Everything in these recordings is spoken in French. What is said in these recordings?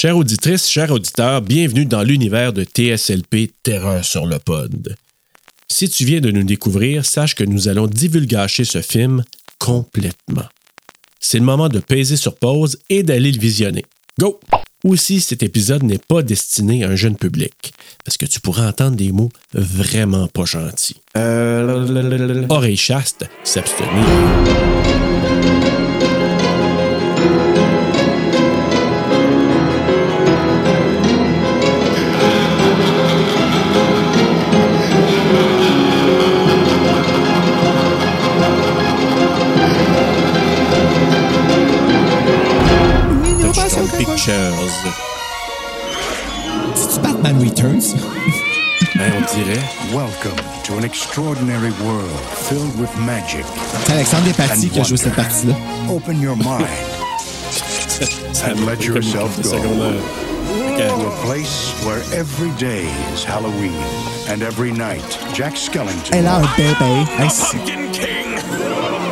Chère auditrice, chers auditeurs, bienvenue dans l'univers de TSLP Terreur sur le pod. Si tu viens de nous découvrir, sache que nous allons divulgacher ce film complètement. C'est le moment de peser sur pause et d'aller le visionner. Go! Aussi, cet épisode n'est pas destiné à un jeune public, parce que tu pourras entendre des mots vraiment pas gentils. Euh, Oreille chaste, s'abstenir. Touchstone Pictures. C'est-tu Batman Returns? Hein, on dirait. Welcome to an extraordinary world filled with magic. C'est Alexandre Despatie and qui a joué cette partie-là. Open your mind And let yourself go. euh, to a place where every day is Halloween and every night Jack Skellington Elle a un bébé. Hey, c'est-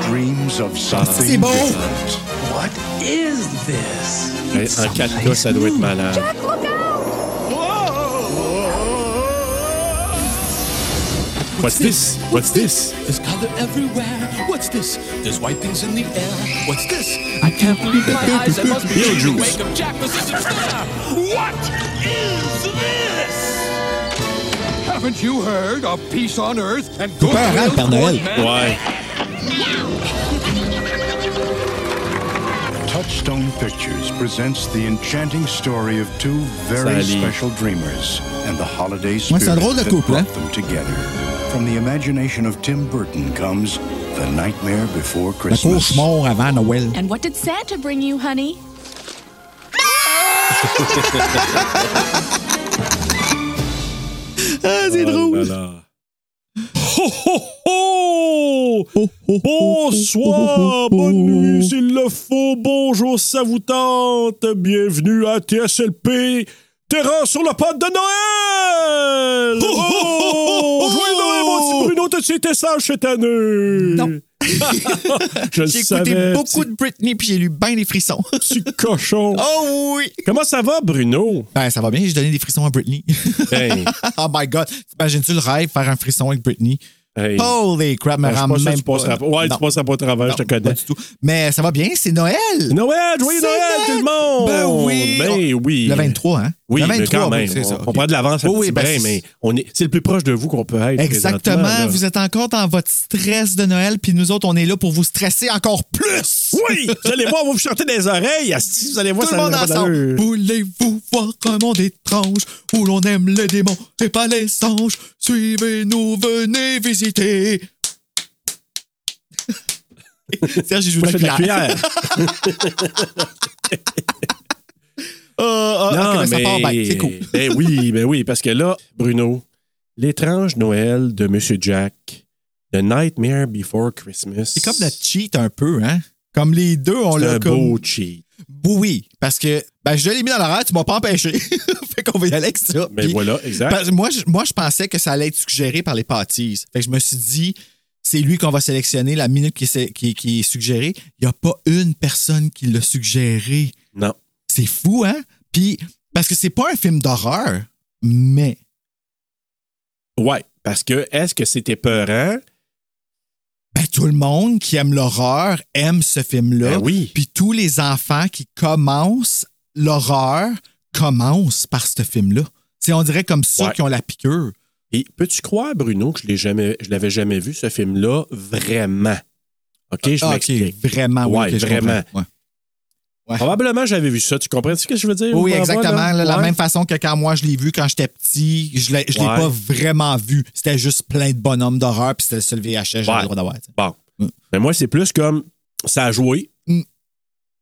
dreams of ah, something beau. different. What is this? hey, En 4K, ça doit être malade. What's this? What's this? There's color everywhere. What's this? There's white things in the air. What's this? I can't believe my eyes. I must be dreaming. Wake up, Jack. This is What is this? Haven't you heard of peace on earth and Faut pas un rap, Père Noël. Ouais. Touchstone Pictures presents the enchanting story of two very special dreamers and the holiday spirit c'est un drôle de that couple, hein? brought them together. From the imagination of Tim Burton comes The Nightmare Before Christmas. cauchemar avant Noël. And what did Santa bring you, honey? Ah, c'est drôle. Voilà. Ho, ho! Bonsoir, bonne nuit s'il le faut, bonjour ça vous bienvenue à TSLP, Terreur sur le pod de Noël! Oh! Joyeux Noël, mon petit Bruno, t'as-tu été sage cette année? Non. Je le J'ai savais, écouté beaucoup de Britney puis j'ai lu bien des frissons. petit cochon. oh oui! Comment ça va, Bruno? Ben, ça va bien, j'ai donné des frissons à Britney. Hey, oh my God! T'imagines-tu le rêve, faire un frisson avec Britney? hey. Holy crap, me Ben, pas que même tu passeras pas. pas. Ouais, Non. tu passeras pas au travers, Non, je te Pas connais. du tout. Mais ça va bien, c'est Noël! Noël, joyeux Noël, Noël! tout le monde! Ben oui! Ben oui! Le 23, hein? Oui, le mais 23, quand même. oui, c'est ça. On, on prend de l'avance un Oui, oui, petit ben, brin, mais on est, c'est le plus proche de vous qu'on peut être. Exactement. Vous êtes encore dans votre stress de Noël, puis nous autres, on est là pour vous stresser encore plus. Oui! Vous allez voir, on va vous chanter des oreilles. Vous allez voir, Tout le ça monde n'a pas ensemble. Voulez-vous voir un monde étrange où l'on aime les démons et pas les anges? Suivez-nous, venez visiter. Serge, il joue la de la cuillère. cuillère. Ah, ah, non, ok, ben, ça mais. part bien, c'est cool. Ben oui, ben oui, parce que là, Bruno, l'étrange Noël de Monsieur Jack, The Nightmare Before Christmas. C'est comme notre cheat un peu, hein? Comme les deux, on l'a un comme... beau cheat. Oui, parce que ben, je l'ai mis dans l'horaire, tu m'as pas empêché. fait qu'on va y aller avec ça. Ben Puis- voilà, exact. Parce que moi, je, moi, je pensais que ça allait être suggéré par les pâtisses. Fait que je me suis dit, c'est lui qu'on va sélectionner la minute qui est, qui est suggérée. Il n'y a pas une personne qui l'a suggéré. Non. C'est fou, hein? Puis, parce que c'est pas un film d'horreur, mais. Ouais, parce que est-ce que c'était peurant? Ben, tout le monde qui aime l'horreur aime ce film-là. Ben oui. Puis tous les enfants qui commencent l'horreur commencent par ce film-là. C'est on dirait comme ça Ouais. qui ont la piqûre. Et peux-tu croire, Bruno, que je l'ai jamais, je l'avais jamais vu, ce film-là, vraiment? OK, je Ah, m'explique. OK, vraiment, oui. Ouais, vraiment. Ouais. Probablement, j'avais vu ça. Tu comprends ce que je veux dire? Oui, exactement. là, La Ouais. même façon que quand moi je l'ai vu quand j'étais petit, je l'ai, je l'ai Ouais. pas vraiment vu. C'était juste plein de bonhommes d'horreur, puis c'était le seul VHS que j'avais Ouais. le droit d'avoir. Bon. Mm. Mais moi, c'est plus comme ça a joué. Mm.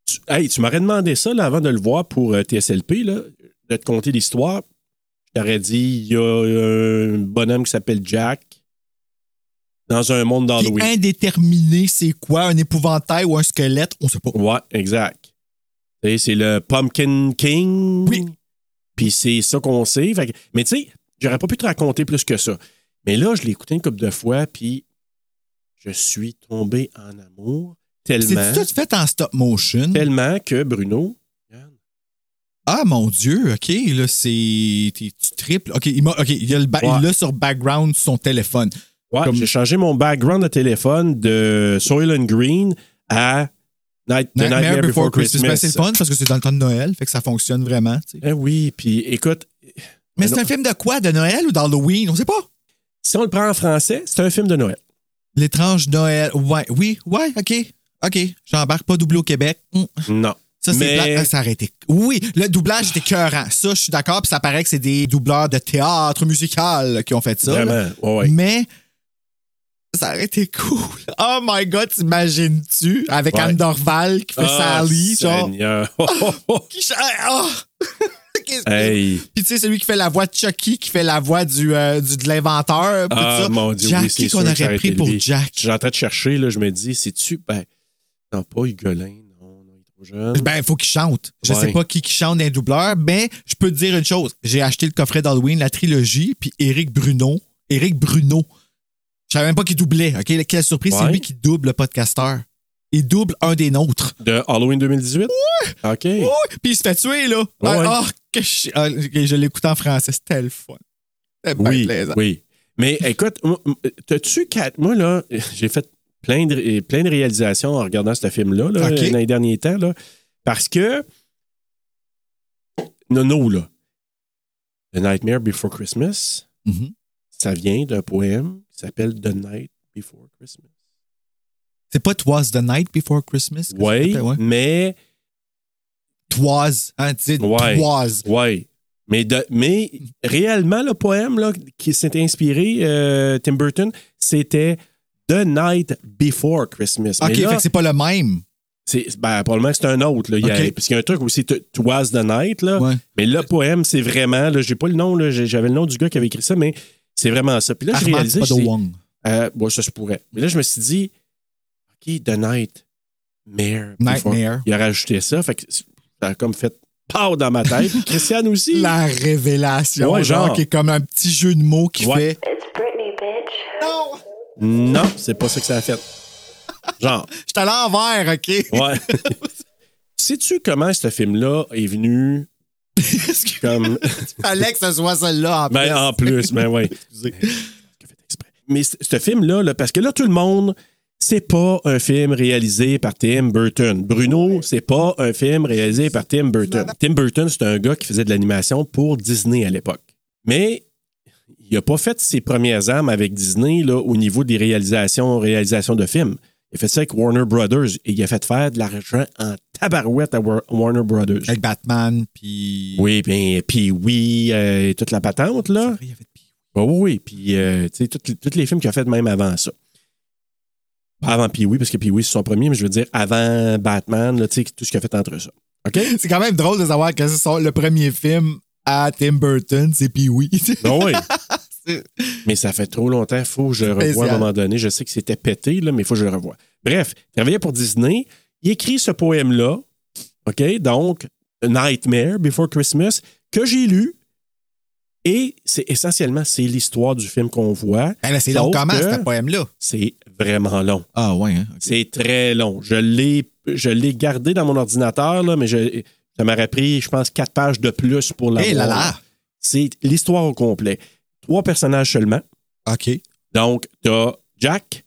Tu, hey, tu m'aurais demandé ça là, avant de le voir pour euh, TSLP, là, de te conter l'histoire. Je t'aurais dit il y a un bonhomme qui s'appelle Jack dans un monde d'Halloween. indéterminé, c'est quoi? Un épouvantail ou un squelette? On sait pas. Ouais, exact. C'est le Pumpkin King. Oui. Puis c'est ça qu'on sait. Fait que- mais tu sais, j'aurais pas pu te raconter plus que ça. Mais là, je l'ai écouté une couple de fois, puis je suis tombé en amour tellement, C'est tout fait en stop motion? tellement que Bruno, regarde, Ah, mon Dieu, OK, là, c'est. Tu triples. OK, il, m'a- OK, il a le ba- Ouais. il sur background son téléphone. Ouais, Comme- j'ai changé mon background de téléphone de Soylent Green à Night, The Nightmare, Before, Christmas. Ben, c'est le Christmas. fun parce que c'est dans le temps de Noël, fait que ça fonctionne vraiment. tu sais. Eh oui, puis écoute, Mais c'est non. un film de quoi? De Noël ou d'Halloween? On sait pas. si on le prend en français, c'est un film de Noël. L'étrange Noël. Ouais, oui, ouais, OK. OK. J'embarque pas doublé au Québec. Hum. Non. Ça, c'est Mais- plate. Ça aurait été- Oui, le doublage était cœurant. Ça, je suis d'accord. Puis ça paraît que c'est des doubleurs de théâtre musical qui ont fait ça. Vraiment, ouais, ouais. Mais ça aurait été cool. Oh my God, t'imagines-tu? Avec Ouais. Anne Dorval qui fait Ah, Sally, genre. Seigneur. Oh, oh, oh. Qui Hey. Puis tu sais, celui qui fait la voix de Chucky, qui fait la voix du, euh, du de l'inventeur. Ah, ça. mon Dieu, Jack, oui, qui qu'on aurait pris pour lui. Jack? Je suis en train de chercher, là, je me dis, c'est-tu. Ben, non, pas Hugolin, non, non, il est trop jeune. Ben, il faut qu'il chante. Je Ouais. sais pas qui qui chante d'un doubleur, mais je peux te dire une chose. J'ai acheté le coffret d'Halloween, la trilogie, puis Éric Bruno. Éric Bruno. Je savais même pas qu'il doublait. OK? Quelle surprise, c'est Ouais. lui qui double le podcasteur. Il double un des nôtres. De Halloween 2018? Ouais. OK. Oui, puis il se fait tuer, là. Ouais, Ah, ouais. ah, que je, ah, je l'écoute en français. C'était le fun. C'était Oui, plaisant. oui. Mais écoute, t'as-tu quatre. Moi, là, j'ai fait plein de, plein de réalisations en regardant ce film-là, là, dans les derniers temps, là, parce que. Nono, là. The Nightmare Before Christmas, Mhm. ça vient d'un poème qui s'appelle The Night Before Christmas. C'est pas Twas the Night Before Christmas? ça Oui, ouais. mais. Twas. Hein, tu dis Ouais. Twas. Oui. Mais, de, mais réellement, le poème là, qui s'était inspiré, euh, Tim Burton, c'était The Night Before Christmas. OK, Mais là, fait que c'est pas le même. c'est, ben, probablement que c'est un autre. Là. Il y a- parce qu'il y a un truc aussi, Twas the Night. Là. Ouais. Mais le poème, c'est vraiment, là, j'ai pas le nom, là, j'avais le nom du gars qui avait écrit ça, mais c'est vraiment ça. Puis là, j'ai réalisé. Je dis, Wong. euh, bon, ça se pourrait. Mais là, je me suis dit, OK, The Night Mare. Before. Nightmare. Il a rajouté ça. Fait que ça a comme fait pow dans ma tête. Christiane aussi. La révélation. Ouais, genre, genre. qui est comme un petit jeu de mots qui Ouais. fait. It's Britney, bitch. Non, c'est pas ça que ça a fait. Genre, Je suis à l'envers, OK? ouais. Sais-tu comment ce film-là est venu comme. Fallait que ce soit celle-là en Ben, plus. en plus, ben oui. Excusez. Mais c- ce film-là, là, parce que là, tout le monde, c'est pas un film réalisé par Tim Burton. Bruno, c'est pas un film réalisé par Tim Burton. Tim Burton, c'est un gars qui faisait de l'animation pour Disney à l'époque. Mais il a pas fait ses premières armes avec Disney là, au niveau des réalisations, réalisations de films. Il fait ça avec Warner Brothers et il a fait faire de l'argent en tabarouette à War- Warner Brothers. Avec Batman, puis. Oui, bien, puis oui, euh, toute la patente, là. Il y avait de- Oui, oui. Puis, euh, tu sais, tous les films qu'il a fait même avant ça. Pas avant Pee-Wee, parce que Pee-Wee, c'est son premier, mais je veux dire avant Batman, là, tu sais, tout ce qu'il a fait entre ça. OK? C'est quand même drôle de savoir que c'est le premier film à Tim Burton, c'est Pee-Wee. Non, oui. Mais ça fait trop longtemps, il faut que je le revoie à un moment donné. Je sais que c'était pété, là, mais il faut que je le revoie. Bref, il travaillait pour Disney. Il écrit ce poème-là, OK? Donc, Nightmare Before Christmas, que j'ai lu. Et c'est essentiellement, c'est l'histoire du film qu'on voit. Ben là, c'est long comment, ce poème-là? C'est vraiment long. Ah, ouais, hein? C'est très long. Je l'ai, je l'ai gardé dans mon ordinateur, là, mais je- ça m'aurait pris, je pense, quatre pages de plus pour l'avoir. Eh là là! C'est l'histoire au complet. Trois personnages seulement. OK. Donc, t'as Jack,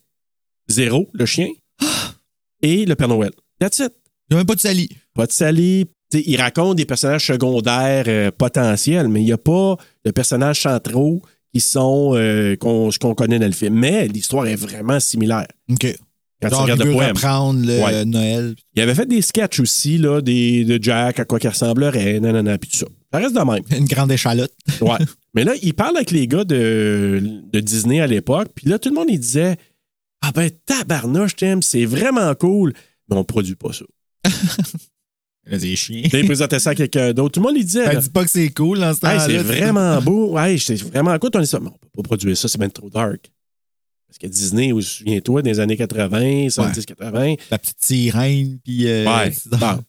Zéro, le chien, et le Père Noël. That's it. Il n'y a même pas de Sally. Pas de Sally. T'sais, il raconte des personnages secondaires euh, potentiels, mais il n'y a pas de personnages centraux qui sont euh, qu'on connaît dans le film. Mais l'histoire est vraiment similaire. OK. Quand tu Genre, il regardes le veut poème. reprendre le Ouais. Noël. Il avait fait des sketchs aussi, là, des, de Jack, à quoi qu'il ressemblerait, nanana, puis tout ça. Ça reste de même. Une grande échalote. Ouais. Mais là, il parle avec les gars de, de Disney à l'époque, puis là, tout le monde, il disait Ah ben, tabarnouche, Tim, c'est vraiment cool, mais on produit pas ça. Il a des chiens. Là, il présentait ça à quelqu'un d'autre. Tout le monde, il disait Ben, dis pas que c'est cool dans ce Hey, c'est vraiment beau. Hey, c'est vraiment cool. On dit ça. Mais on peut pas produire ça, c'est même trop dark. Parce que Disney, souviens-toi, des années 80, 70-80. La petite sirène, puis... euh, Ouais. Bon.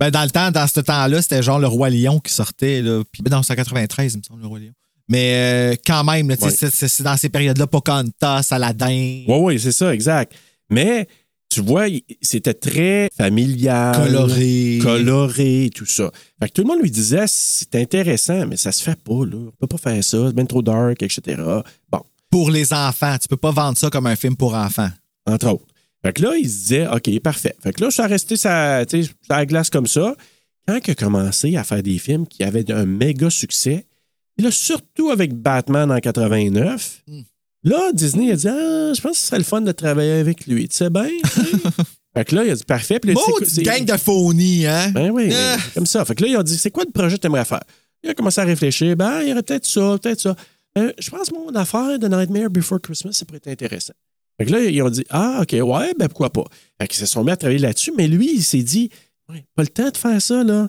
Ben, dans le temps, dans ce temps-là, c'était genre le Roi Lion qui sortait. Là. Puis, ben, non, c'est en 93, il me semble, le Roi Lion. Mais euh, quand même, là, Ouais. c'est- c'est c'est dans ces périodes-là, Pocahontas, Aladdin. Oui, oui, c'est ça, exact. Mais tu vois, c'était très familial. Coloré. Coloré, tout ça. Fait que tout le monde lui disait, c'est intéressant, mais ça se fait pas, là. On peut pas faire ça, c'est bien trop dark, etc. Bon, Pour les enfants. Tu peux pas vendre ça comme un film pour enfants. entre autres. Fait que là, il se disait, OK, parfait. Fait que là, ça a resté sa, sa glace comme ça. Quand il a commencé à faire des films qui avaient un méga succès, et là, surtout avec Batman en 89, là, Disney a dit, ah, je pense que ce serait le fun de travailler avec lui. Tu sais bien? fait que là, il a dit, parfait. Puis là, c'est- gang de phonies, hein? Ben oui, Ah. comme ça. Fait que là, ils ont dit, c'est quoi le projet que tu aimerais faire? Il a commencé à réfléchir. Ben, il y aurait peut-être ça, peut-être ça. Euh, je pense que mon affaire de Nightmare Before Christmas, ça pourrait être intéressant. Fait que là, ils ont dit, ah, OK, ouais, ben pourquoi pas? Fait qu'ils se sont mis à travailler là-dessus, mais lui, il s'est dit, ouais, pas le temps de faire ça, là.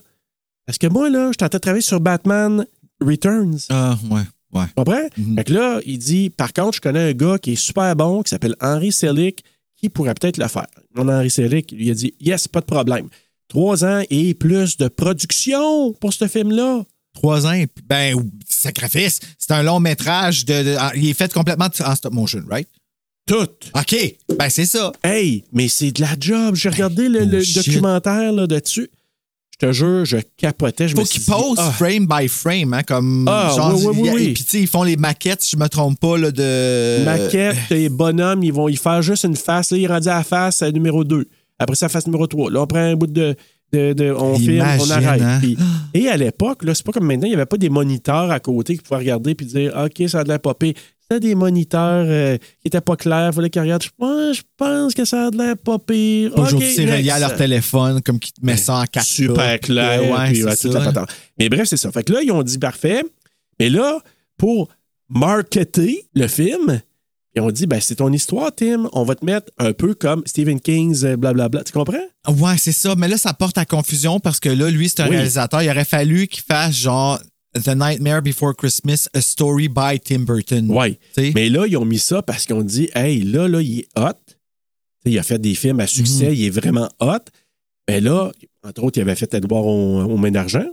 Parce que moi, là, je tentais de travailler sur Batman Returns. Ah, ouais, ouais. Comprends? Mhm. Fait que là, il dit, par contre, je connais un gars qui est super bon, qui s'appelle Henry Selick, qui pourrait peut-être le faire. Mon Henry Selick, lui a dit, yes, pas de problème. Trois ans et plus de production pour ce film-là. Trois ans, et puis- ben, sacrifice. C'est un long métrage. De, de- ah, il est fait complètement en stop motion, right? Tout. OK. Ben, c'est ça. Hey, mais c'est de la job. J'ai regardé le, documentaire là, dessus. Je te jure, je capotais. Je Faut qu'ils posent ah, frame by frame, hein, comme. Ah, genre, oui, oui, oui, puis, tu sais, ils font les maquettes, si je me trompe pas, là, de. maquette et bonhomme, ils vont y faire juste une face. Là, il est rendu à la face euh, numéro 2. Après ça, face numéro 3. Là, on prend un bout de. de- de- on filme, on arrête. hein? Puis- et à l'époque, là, c'est pas comme maintenant, il n'y avait pas des moniteurs à côté qui pouvaient regarder puis dire OK, ça a de l'air popé. C'était des moniteurs euh, qui n'étaient pas clairs. Il fallait qu'ils regardent. Je pense, je pense que ça a de l'air pas pire. Aujourd'hui, c'est relié à leur téléphone, comme qui te met ça en 4 super clair. Ouais, puis, ouais, toute la. Mais bref, c'est ça. Fait que là, ils ont dit parfait. Mais là, pour marketer le film, ils ont dit ben, c'est ton histoire, Tim. On va te mettre un peu comme Stephen King's euh, blablabla. Tu comprends? Ouais, c'est ça. Mais là, ça porte à confusion parce que là, lui, c'est un Oui. réalisateur. Il aurait fallu qu'il fasse genre The Nightmare Before Christmas, a story by Tim Burton. Oui. Mais là, ils ont mis ça parce qu'ils ont dit hey, là, là, il est hot. Il a fait des films à succès, Mhm. il est vraiment hot. Mais là, entre autres, il avait fait Edouard aux, aux mains d'argent.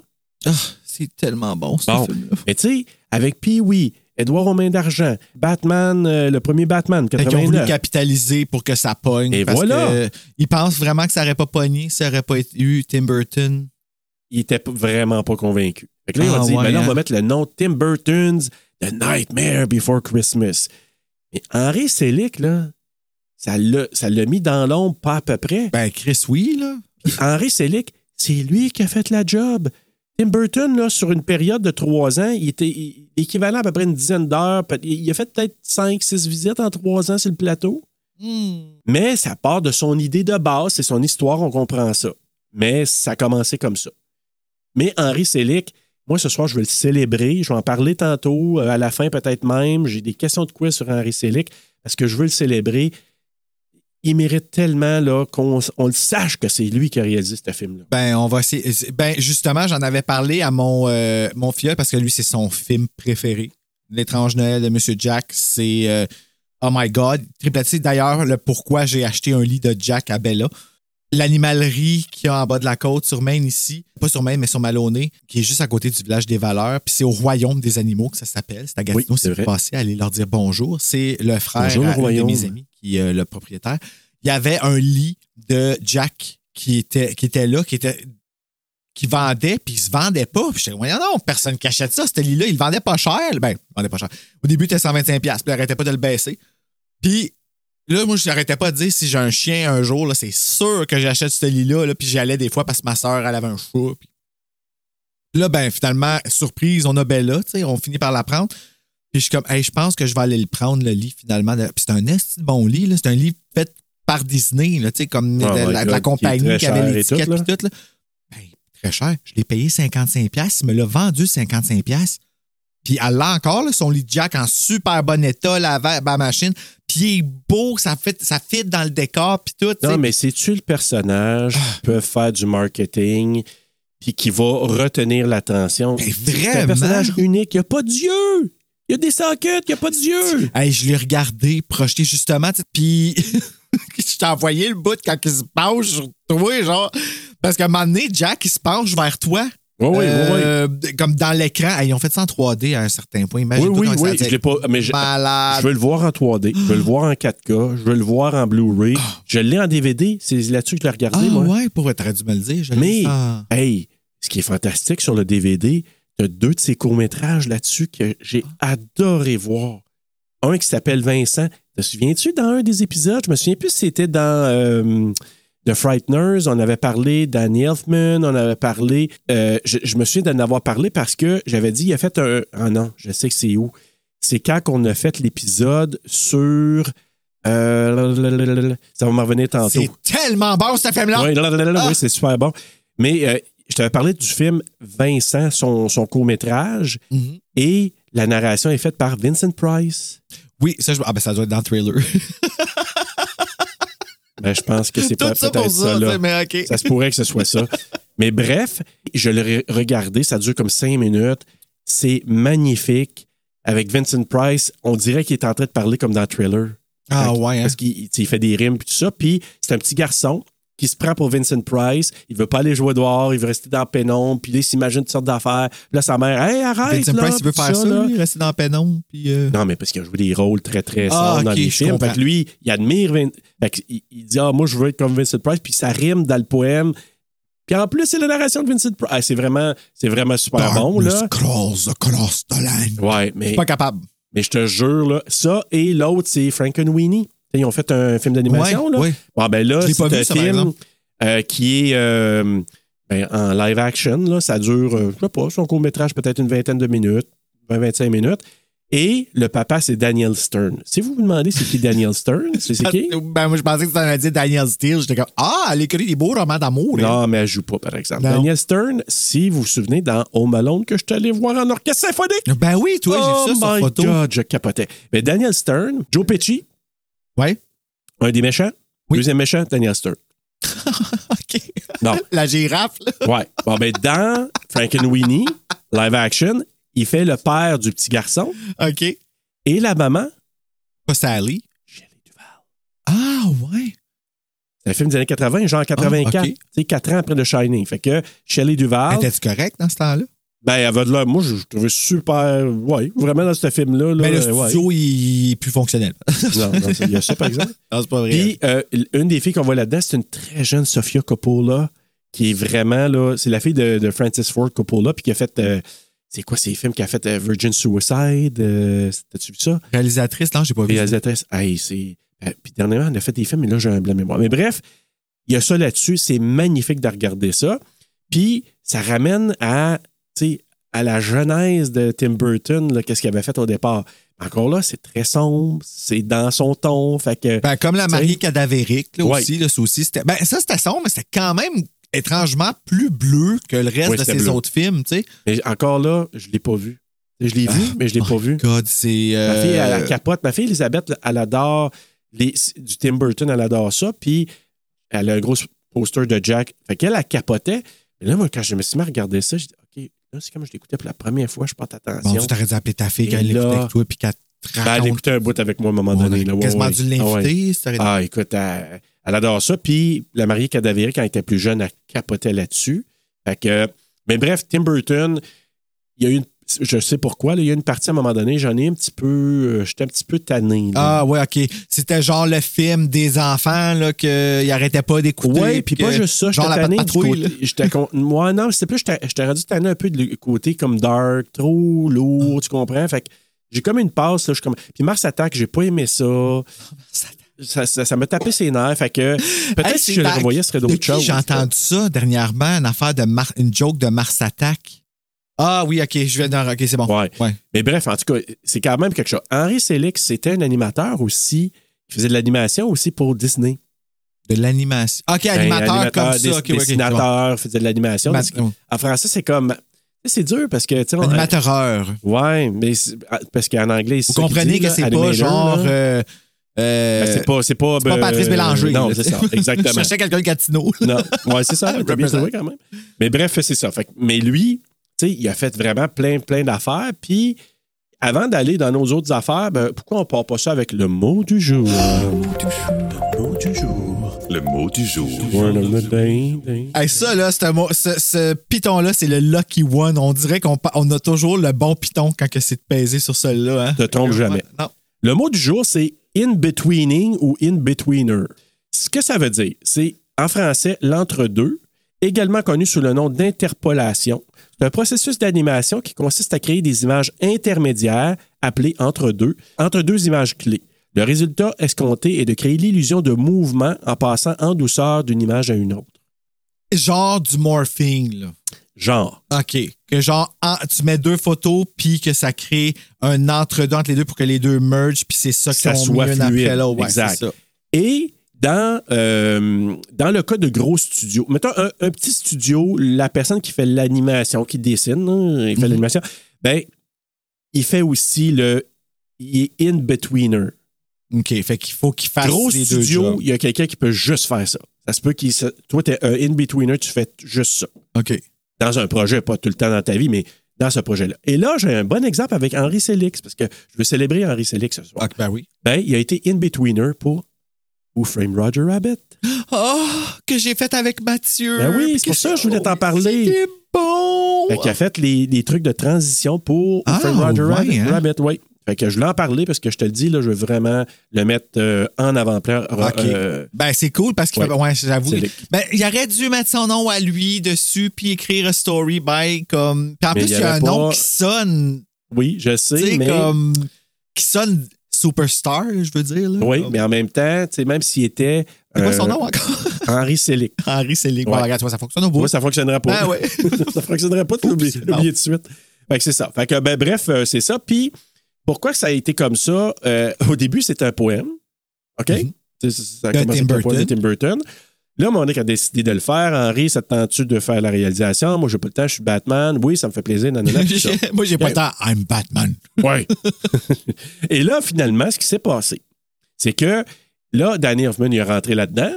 Ah, c'est tellement bon, ce Bon. film-là. Mais tu sais, avec Pee-Wee, Edouard aux mains d'argent, Batman, euh, le premier Batman, Fait qu'ils ont voulu 89. capitaliser pour que ça pogne. Et parce voilà. que, euh, ils pensent vraiment que ça n'aurait pas pogné, ça n'aurait pas eu Tim Burton. il était vraiment pas convaincu. Fait que là, Ah, ont dit, ouais, ben là, on hein? va mettre le nom de Tim Burton's The Nightmare Before Christmas. Mais Henri Selick, là, ça l'a mis dans l'ombre pas à peu près. Ben, Chris, oui, là. Puis Henri Selick, c'est lui qui a fait la job. Tim Burton, là, sur une période de trois ans, il était il- équivalent à peu près une dizaine d'heures. Il a fait peut-être cinq, six visites en trois ans sur le plateau. Mais ça part de son idée de base, c'est son histoire, on comprend ça. Mais ça a commencé comme ça. Mais Henri Selick, moi ce soir, je vais le célébrer. Je vais en parler tantôt, euh, à la fin peut-être même. J'ai des questions de quiz sur Henri Selick parce que je veux le célébrer. Il mérite tellement qu'on on le sache que c'est lui qui a réalisé ce film-là. Ben, on va essayer. Ben, justement, j'en avais parlé à mon, euh, mon filleul parce que lui, c'est son film préféré. L'étrange Noël de Monsieur Jack, c'est euh, Oh my God. Triple T, d'ailleurs, le pourquoi j'ai acheté un lit de Jack à Bella. L'animalerie qu'il y a en bas de la côte sur Maine ici, pas sur Maine, mais sur Maloney, qui est juste à côté du village des Valeurs. Puis c'est au Royaume des animaux que ça s'appelle. C'est à Gatineau, Oui, si c'est vous passez, allez leur dire bonjour. C'est le frère Bonjour, le de Royaume. mes amis qui est euh, le propriétaire. Il y avait un lit de Jack qui était, qui était là, qui était qui vendait, puis il se vendait pas. Puis je disais, voyons non, personne qui achète ça, ce lit-là. Il le vendait pas cher. Ben, il vendait pas cher. Au début, il était 125$, puis il arrêtait pas de le baisser. Puis là, moi, je n'arrêtais pas de dire si j'ai un chien un jour, là, c'est sûr que j'achète ce lit-là. Là, puis j'y allais des fois parce que ma soeur, elle avait un chat. Puis là, ben, finalement, surprise, on a Bella, tu sais, on finit par la prendre. Puis je suis comme, hey, je pense que je vais aller le prendre, le lit, finalement. Puis c'est un esti bon lit, là. C'est un lit fait par Disney, là, tu sais, comme Oh de, la, God, qui compagnie très qui avait et l'étiquette tout, là. puis tout, là. Ben, très cher. Je l'ai payé 55$. Il me l'a vendu 55$. Puis elle l'a encore, là, son lit de Jack en super bon état, la, va- la machine. Puis il est beau, ça fit, ça fit dans le décor, puis tout. Non, mais c'est-tu le personnage Ah. qui peut faire du marketing puis qui va retenir l'attention? Mais C'est un personnage unique. Il n'y a pas d'yeux. Il y a des sockets, il n'y a pas d'yeux. Hey, je l'ai regardé, projeté justement, puis je t'ai envoyé le bout quand il se penche sur toi, genre. Parce qu'à un moment donné, Jack, il se penche vers toi. Oui, oui, oui, oui. Euh, Comme dans l'écran. Ils ont fait ça en 3D à un certain point. Imagine Oui, oui, oui. Je l'ai être pas. Mais je, veux le voir en 3D. Je veux le voir en 4K. Je veux le voir en Blu-ray. Je l'ai en DVD. C'est là-dessus que je l'ai regardé, Ah moi. ouais, pour t'aurais dû me le dire. Je Mais, hey, ce qui est fantastique sur le DVD, tu as deux de ces courts-métrages là-dessus que j'ai adoré voir. Un qui s'appelle Vincent. Te souviens-tu dans un des épisodes? Je me souviens plus si c'était dans euh, The Frighteners. On avait parlé d'Annie Elfman. On avait parlé. euh, je, je me souviens d'en avoir parlé parce que j'avais dit, il a fait un. Ah non, je sais que c'est où. C'est quand on a fait l'épisode sur. euh, ça va me revenir tantôt. C'est tellement bon, ce film-là. Oui, Ah! oui, c'est super bon. Mais euh, je t'avais parlé du film Vincent, son, son court-métrage, Mhm. et la narration est faite par Vincent Price. Oui, ça, je- ah, ben, ça doit être dans le trailer. Ben, je pense que c'est pas Tout ça peut-être ça. ça, là. mais. Ça se pourrait que ce soit ça. Mais bref, je l'ai regardé, ça dure comme cinq minutes. C'est magnifique. Avec Vincent Price, on dirait qu'il est en train de parler comme dans le trailer. Ah Fait- ouais, hein? Parce qu'il il fait des rimes et tout ça. Puis c'est un petit garçon qui se prend pour Vincent Price. Il veut pas aller jouer dehors, il veut rester dans pénombre. Puis là, il s'imagine toutes sortes d'affaires. Là, sa mère, hey, arrête! Vincent là, Price, il veut faire ça, là. lui, rester dans pénombre. Puis, euh, Non, mais parce qu'il a joué des rôles très, très Ah, dans les je films. Fait que lui, il admire. Vin- Fait que il, il dit, ah, moi, je veux être comme Vincent Price. Puis ça rime dans le poème. Puis en plus, c'est la narration de Vincent Price. Ah, c'est vraiment, c'est vraiment super bon, là. crawls across the line. Ouais, mais, Pas capable. mais je te jure, là, ça et l'autre, c'est Frankenweenie. Ils ont fait un film d'animation, Ouais, là. ouais. Bon, ben là, c'est vu, un film euh, qui est euh, ben, en live action. Là, ça dure, euh, je sais pas, son court-métrage peut-être une vingtaine de minutes, 20-25 minutes. Et le papa, c'est Daniel Stern. Si vous vous demandez c'est qui Daniel Stern, c'est qui? Ben, moi, je pensais que tu allais dire Daniel Steele. J'étais comme, ah, elle écrit des beaux romans d'amour. Non, mais elle joue pas, par exemple. Non. Daniel Stern, si vous vous souvenez, dans Home Alone, que je suis allé voir en orchestre symphonique. Ben oui, toi, oh j'ai vu ça my sur photo. God, je capotais. Mais Daniel Stern, Joe Pesci, Ouais. un des méchants? Oui. Deuxième méchant, Daniel Stern. OK. Non. La girafe, là. Ouais. Bon, ben, dans Frankenweenie, live action, il fait le père du petit garçon OK. et la maman, Pas Sally. Shelley Duval. Ah, ouais. C'est un film des années 80, genre 84. Ah, ok. Tu sais, quatre ans après The Shining. Fait que Shelley Duval, Étais-tu correct dans ce temps-là? Ben, elle va de là. Moi, je je trouvais super. Ouais, vraiment dans ce film-là. Là, Mais le euh, ouais. studio, il est plus fonctionnel. Non, non, il y a ça, par exemple. non, c'est pas vrai. Puis, euh, une des filles qu'on voit là-dedans, c'est une très jeune Sofia Coppola, qui est vraiment, là, c'est la fille de, de Francis Ford Coppola, puis qui a fait, euh, c'est quoi ces films qui a fait euh, Virgin Suicide? T'as-tu vu ça? Réalisatrice, non, j'ai pas vu. Réalisatrice. Hey, c'est. puis dernièrement, elle a fait des films, mais là, j'ai un blanc mémoire. Mais bref, il y a ça là-dessus. C'est magnifique de regarder ça. Puis, ça ramène à, sais, à la genèse de Tim Burton, qu'est-ce qu'il avait fait au départ? Encore là, c'est très sombre, c'est dans son ton. Fait que. Ben, comme la mariée cadavérique, là Ouais. aussi, aussi, c'était. Ben, ça, c'était sombre, mais c'était quand même étrangement plus bleu que le reste de ses bleu. autres films, tu sais. Mais encore là, je ne l'ai pas vu. Je l'ai vu, mais je ne l'ai Oh pas vu. God, c'est. Ma euh, fille, elle, elle capote. Ma fille, Elisabeth, elle adore les, du Tim Burton, elle adore ça. Puis, elle a un gros poster de Jack. Fait qu'elle, elle capotait. Mais là, moi, quand je me suis mis à regarder ça, dit, OK, là, c'est comme je l'écoutais pour la première fois, je porte Bon, attention. tu t'aurais dû appeler ta fille Et quand elle l'écoutait avec toi, puis qu'elle te Ben, elle raconte. écoutait un bout avec moi à un moment On donné. aurait là. Ouais, quasiment ouais. dû Ah, ouais. l'inviter. Ah, écoute, elle, elle adore ça. Puis la mariée cadavérique, quand elle était plus jeune, elle capotait là-dessus. Fait que, mais bref, Tim Burton, il y a eu une. Je sais pourquoi, là, il y a une partie à un moment donné, j'en ai un petit peu. euh, J'étais un petit peu tanné. là. Ah, ouais, OK. C'était genre le film des enfants, là, qu'ils arrêtaient pas d'écouter. Ouais, puis pas juste ça, j'étais tanné du côté. Con- Moi, non, c'était plus, j'étais rendu tanné un peu du côté comme dark, trop lourd, tu comprends? Fait que j'ai comme une passe, là, comme. Puis Mars Attack, j'ai pas aimé ça. Ça, ça, ça m'a tapé ses nerfs. Fait que peut-être Hey, si je le revoyais, ce serait d'autres choses. J'ai entendu ça dernièrement, une affaire de Mar- une joke de Mars Attack? Ah oui, OK, je vais dans. OK, c'est bon. Ouais. Ouais. Mais bref, en tout cas, c'est quand même quelque chose. Henri Sélix, c'était un animateur aussi. Il faisait de l'animation aussi pour Disney. De l'animation. OK, Ben, animateur, comme ça. OK, ouais, OK, dessinateur, faisait de l'animation. Ma- En français, c'est comme. C'est dur parce que. on- Animateur. Ouais, mais ah, parce qu'en anglais, c'est Vous comprenez dit, que c'est pas genre. euh, euh, Ben, c'est pas. C'est pas, pas euh, Patrice Bélanger. Non, c'est ça, Je exactement. cherchais quelqu'un de Gatineau. non, ouais, c'est ça. Bien trouvé quand même. Mais bref, c'est ça. Fait mais lui, sais, il a fait vraiment plein, plein d'affaires. Puis, avant d'aller dans nos autres affaires, ben, pourquoi on part pas ça avec le mot du jour? Le mot du jour. Le mot du jour. Word of the day, day. Hey, ça, là, c'est un mot- ce, ce piton-là, c'est le lucky one. On dirait qu'on on a toujours le bon piton quand que c'est de peser sur celui-là. Hein? Te trompe jamais. Non. Le mot du jour, c'est in-betweening ou in-betweener. Ce que ça veut dire, c'est en français l'entre-deux, également connu sous le nom d'interpolation. C'est un processus d'animation qui consiste à créer des images intermédiaires appelées entre-deux, entre deux images clés. Le résultat escompté est de créer l'illusion de mouvement en passant en douceur d'une image à une autre. Genre du morphing, là. Genre. OK. Que genre, en- tu mets deux photos, puis que ça crée un entre-deux entre les deux pour que les deux merge, puis c'est ça que ça qu'on soit mis un fluide. après l'autre. Ouais, exact. ça. Et dans, euh, dans le cas de gros studios, mettons un, un petit studio, la personne qui fait l'animation, qui dessine, hein, il fait Mhm. l'animation, ben, il fait aussi le. Il est in-betweener. OK. Fait qu'il faut qu'il fasse Gros les deux studio, il y a quelqu'un qui peut juste faire ça. Ça se peut qu'il. Toi, tu es un in-betweener, tu fais juste ça. OK. Dans un projet, pas tout le temps dans ta vie, mais dans ce projet-là. Et là, j'ai un bon exemple avec Henri Sélix, parce que je veux célébrer Henri Sélix ce soir. Ah, ben oui. Ben, il a été in-betweener pour Who Framed Roger Rabbit. Oh, que j'ai fait avec Mathieu. Ben oui, c'est pour que ça que je voulais t'en parler. C'était bon. Fait qu'il a fait les, les trucs de transition pour Ah, Who Framed Roger ouais, Rabbit. hein? Rabbit, oui. Fait que je voulais en parler parce que je te le dis, là, je veux vraiment le mettre euh, en avant-plan. Euh, ben, c'est cool parce qu'il ouais. fait. Ouais, j'avoue. Ben, il aurait dû mettre son nom à lui dessus puis écrire a story by comme. Puis en Mais plus, il y a un nom qui sonne. oui, je sais, mais. comme. Qui sonne superstar, je veux dire. Là. Oui, mais en même temps, tu sais, même s'il était. C'est quoi son euh, nom encore? Henri Selick. Henri Selig. Bon, regarde, tu vois, ça fonctionne au bout. Ça fonctionnerait pas. Ah ouais. ça fonctionnerait pas, tu l'oublies de suite. Fait que c'est ça. Fait que, ben, bref, euh, c'est ça. Puis, pourquoi ça a été comme ça? Euh, au début, c'était un poème. OK? Sais, Ça a De commencé Tim avec un poème de Burton. Tim Burton. Là, mon a décidé de le faire. Henri, ça te tente-tu de faire la réalisation? Moi, j'ai pas le temps, je suis Batman. Oui, ça me fait plaisir. nanana, ça. Moi, j'ai pas le temps. I'm Batman. Ouais. Et là, finalement, ce qui s'est passé, c'est que là, Danny Hoffman, il est rentré là-dedans.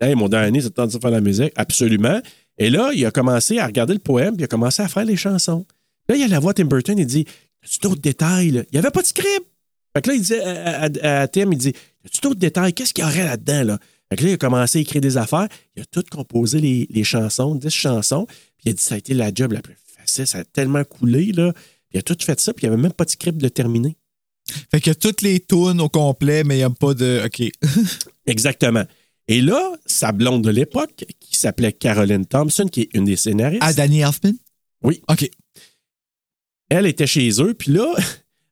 Hey, mon Danny, ça te tente de faire la musique? Absolument. Et là, il a commencé à regarder le poème, puis il a commencé à faire les chansons. Là, il y a la voix de Tim Burton, il dit As-tu d'autres détails? là? Il n'y avait pas de script. Fait que là, il disait à, à- à Tim, il dit As-tu d'autres détails? Qu'est-ce qu'il y aurait là-dedans? Là? Fait que là, il a commencé à écrire des affaires. Il a tout composé les, les chansons, 10 chansons. Puis il a dit Ça a été la job la plus facile. Ça a tellement coulé. Là. Puis il a tout fait ça, puis il n'y avait même pas de script de terminer. Fait que toutes les tunes au complet, mais il n'y a pas de. OK. Exactement. Et là, sa blonde de l'époque, qui s'appelait Caroline Thompson, qui est une des scénaristes, Ah, Danny Elfman? Oui. OK. elle était chez eux, puis là,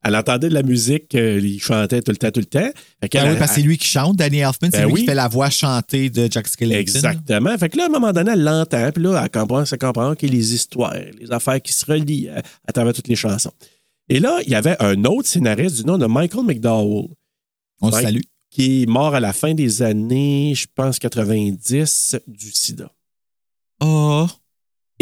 elle entendait de la musique, euh, il chantait tout le temps, tout le temps. Fait Ah oui, parce que c'est lui qui chante, Danny Elfman. C'est Ben lui oui. qui fait la voix chantée de Jack Skellington. Exactement. Fait que là, à un moment donné, elle l'entend, puis là, elle comprend, elle comprend que les histoires, les affaires qui se relient à, à travers toutes les chansons. Et là, il y avait un autre scénariste du nom de Michael McDowell, On le salue. qui est mort à la fin des années, je pense, 90 du sida. Ah.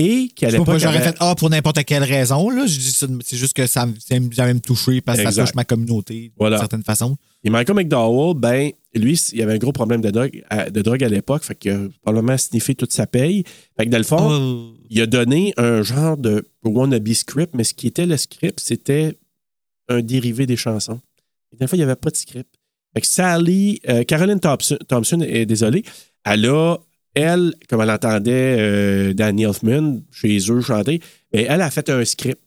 Et qui, à Je sais pas pourquoi l'époque, j'aurais fait Ah pour n'importe quelle raison. Là. Je dis ça, C'est juste que ça, me- ça me- touché parce que ça touche ma communauté Voilà. d'une certaine façon. Et Michael McDowell, ben, lui, il avait un gros problème de drogue à, de drogue à l'époque, fait qu'il a probablement sniffé toute sa paye. Fait que dans le fond, Oh. il a donné un genre de wannabe script, mais ce qui était le script, c'était un dérivé des chansons. Et des fois, il n'y avait pas de script. Fait que Sally, euh, Caroline Thompson, Thompson est désolée, elle a, elle, comme elle entendait euh, Danny Elfman chez eux chanter, ben, elle a fait un script.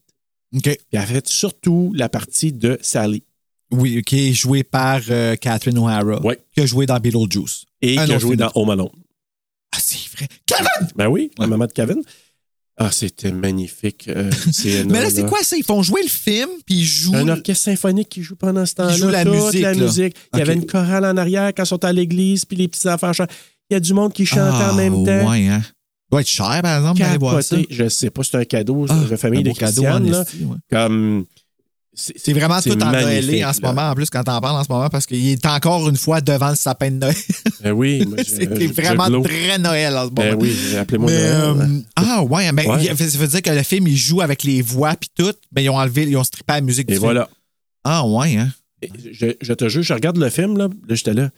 OK. Puis elle a fait surtout la partie de Sally. Oui, qui est joué par euh, Catherine O'Hara, Ouais. qui a joué dans Beetlejuice. Et qui a joué dans Home Alone. Ah, c'est vrai. Kevin! Ben oui, la Ouais. maman de Kevin. Ah, c'était magnifique. euh, Mais là, c'est quoi ça? Ils font jouer le film, puis ils jouent. Un orchestre symphonique qui joue pendant ce temps-là. joue la toute musique, la musique. Il y avait une chorale en arrière quand ils sont à l'église, puis les petits enfants chantent. Il y a du monde qui chante Ah, en même temps. Ouais, hein. doit être cher, par exemple, d'aller voir ça. Je sais pas, c'est un cadeau Ah, de famille un de beau cadeau en Christiane. là. esti, ouais. Comme. C'est vraiment tout en Noël en ce là. moment, en plus, quand t'en parles en ce moment, parce qu'il est encore une fois devant le sapin de Noël. Ben oui, moi, je- C'était vraiment je très Noël en ce moment. Ben oui, appelez-moi Mais, Noël. euh, ah ouais, mais Ouais. il- ça veut dire que le film, il joue avec les voix puis tout. Ben, ils ont enlevé, ils ont strippé la musique Et du voilà. film. Ah ouais, hein? Je, je te jure, je regarde le film, là, là j'étais là.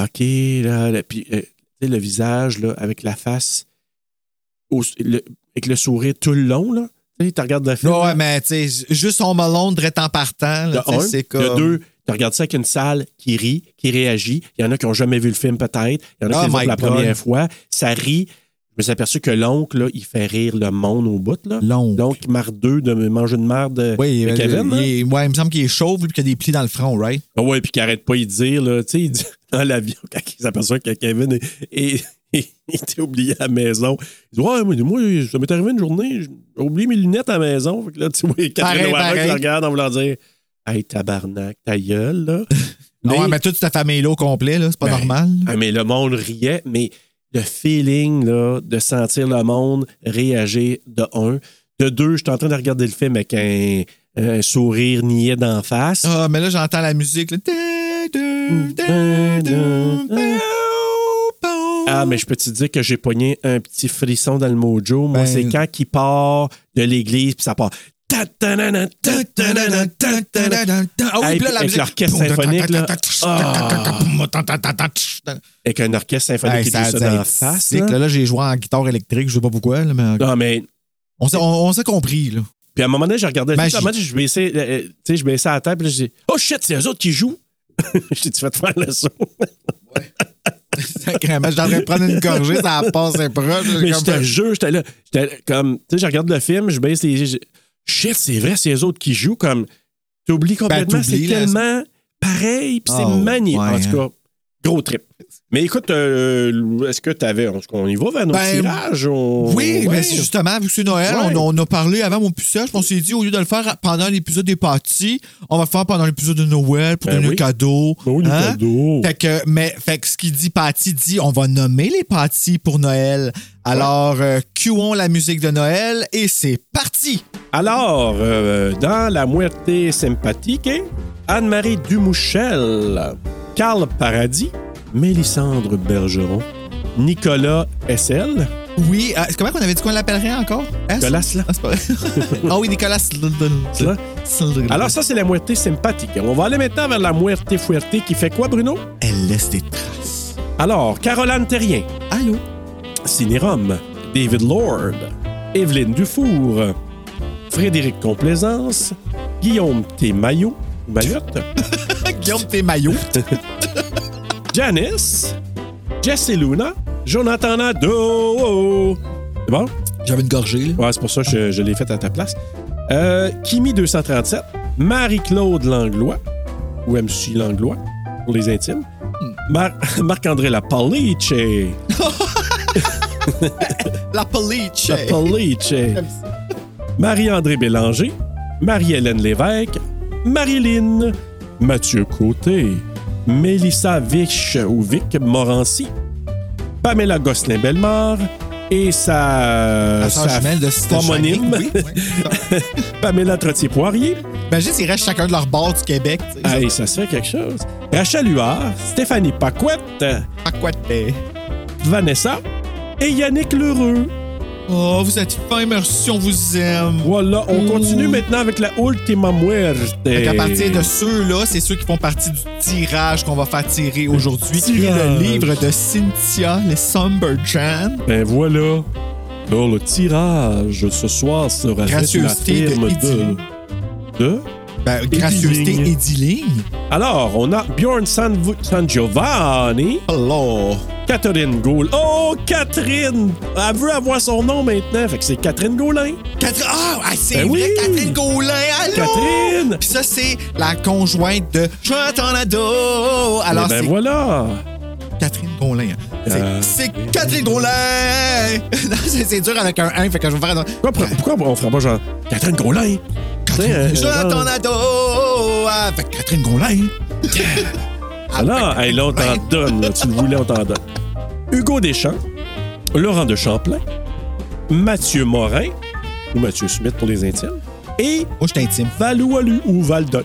OK, là, là, puis euh, sais, le visage, là, avec la face, au- le- avec le sourire tout le long, là. Tu regardes le film. Ouais, mais tu sais, juste Home Alone, direct en partant, là, de un, c'est de deux, Tu regardes ça avec une salle qui rit, qui réagit. Il y en a qui n'ont jamais vu le film, peut-être. Il y en a Oh qui le voient pour la première fois. Ça rit. Je me suis aperçu que l'oncle, là, il fait rire le monde au bout. là. L'oncle. L'oncle mardeux de manger une merde Oui, de euh, Kevin. il, est- ouais, il me semble qu'il est chauve puis qu'il a des plis dans le front, right? Ah ouais, puis qu'il arrête pas de dire, là, tu sais, il dit dans l'avion, quand il s'aperçoit que Kevin est, est- est- était oublié à la maison. Il dit Ouais, moi, moi, ça m'est arrivé une journée, j'ai oublié mes lunettes à la maison. Fait que là, tu vois, Catherine O'Hara qui regarde en voulant dire Hey, tabarnak, ta gueule, là. Mais, ouais, mais toute cette famille-là au complet, là, c'est pas Ben, normal. Ah, mais le monde riait, mais le feeling là, de sentir le monde réagir de un. De deux, j'étais en train de regarder le film avec un, un sourire niais d'en face. Ah, mais là, j'entends la musique. Là. Ah, mais je peux te dire que j'ai pogné un petit frisson dans le mojo. Moi, Ben- c'est quand il part de l'église, puis ça part. Ah oui, là, la avec l'orchestre symphonique, là. Ah. Avec un orchestre symphonique Hey, qui ça ça d'en être face. là. là. Là, j'ai joué en guitare électrique, je sais pas pourquoi, là, mais Non, mais on s'est, on, on compris. Là. Puis à un moment donné, je regardais je baissais, euh, tu sais, je baissais la tête, puis là, je dis Oh shit, c'est eux autres qui jouent. J'ai dit, fais te faire le saut. Sacrément, J'étais en train de prendre une gorgée, ça passe proche. Mais je te jure, j'étais là. J'étais comme, tu sais, je regarde le film, je baisse les je- Shit, c'est vrai, c'est eux autres qui jouent. Comme, t'oublies complètement, Ben, t'oublies, c'est tellement pareil, puis c'est Oh, magnifique. ouais, en tout cas, gros trip. Mais écoute, euh, est-ce que tu avais. On y va vers nos Ben, tirages? on- Oui, Ouais. mais c'est justement, vu que c'est Noël, Ouais. on, on a parlé avant mon puissage, on s'est dit, au lieu de le faire pendant l'épisode des parties, on va le faire pendant l'épisode de Noël pour Ben donner oui. cadeau. Ben oui, le Hein? cadeau. Fait que, mais, fait que ce qu'il dit, Patty dit, on va nommer les parties pour Noël. Alors, euh, cuons la musique de Noël et c'est parti! Alors, euh, dans La Muerte Sympathique, Anne-Marie Dumouchel, Carl Paradis, Mélissandre Bergeron, Nicolas SL, Oui, euh, comment qu'on avait dit qu'on l'appellerait encore? S? Nicolas là. Ah, c'est pas vrai. ah oui, Nicolas. Là. Alors ça, c'est La Muerte Sympathique. On va aller maintenant vers La Muerte Fuerte qui fait quoi, Bruno? Elle laisse des traces. Alors, Caroline Terrien, Allô? Cinérum, David Lord, Evelyne Dufour, Frédéric Complaisance, Guillaume T. Maillot, Mayotte, Guillaume, t'es maillot. Janice, Jesse Luna, Jonathan Nadeau. C'est bon? J'avais une gorgée, là. Ouais, c'est pour ça que je, je l'ai fait à ta place. Euh, Kimi 237, Marie-Claude Langlois, ou MC Langlois, pour les intimes. Mar- Marc-André Lapalice. La police. Lapalice. Marie-André Bélanger, Marie-Hélène Lévesque, Marilyn, Mathieu Côté, Mélissa Vich ou Vic Morancy, Pamela Gosselin-Bellemare et sa, La sa de homonyme, Shining, oui, oui. Pamela Trottier-Poirier. Imagine s'ils restent chacun de leur bord du Québec. Hey, ça serait quelque chose. Rachel Huard, Stéphanie Paquette, quoi t'es? Vanessa et Yannick Lheureux. Oh, vous êtes fin, merci, on vous aime. Voilà, on Ouh. continue maintenant avec la Ultima Muerte. Fait qu'à partir de ceux-là, c'est ceux qui font partie du tirage qu'on va faire tirer aujourd'hui, qui est le livre de Cynthia, les Sumberjan. Ben voilà. Alors, le tirage ce soir sera fait la firme de... de... Ben, gracieuseté. Ediling. Alors, on a Bjorn San, San Giovanni, Hello. Catherine Gaulin. Oh, Catherine! Elle veut avoir son nom maintenant, fait que c'est Catherine Gaulin. Catherine. Ah, ah, c'est Ben oui. Catherine Gaulin. Allô? Catherine! Puis ça, c'est la conjointe de Jonathan Nadeau. Alors, Eh ben voilà! Catherine Gaulin. C'est- Euh, C'est Catherine Gaulin! Non, c'est c'est dur avec un 1, fait que je vais faire un. Pourquoi, pourquoi on ferait pas genre Catherine Gaulin? Nadeau! Ah, fait que Catherine Gaulin. Ah là, hey, là, on t'en donne. là. Tu le voulais, on t'en donne. Hugo Deschamps, Laurent de Champlain, Mathieu Morin, ou Mathieu Smith pour les intimes, et Moi, je. Valoualu ou Val Dodge.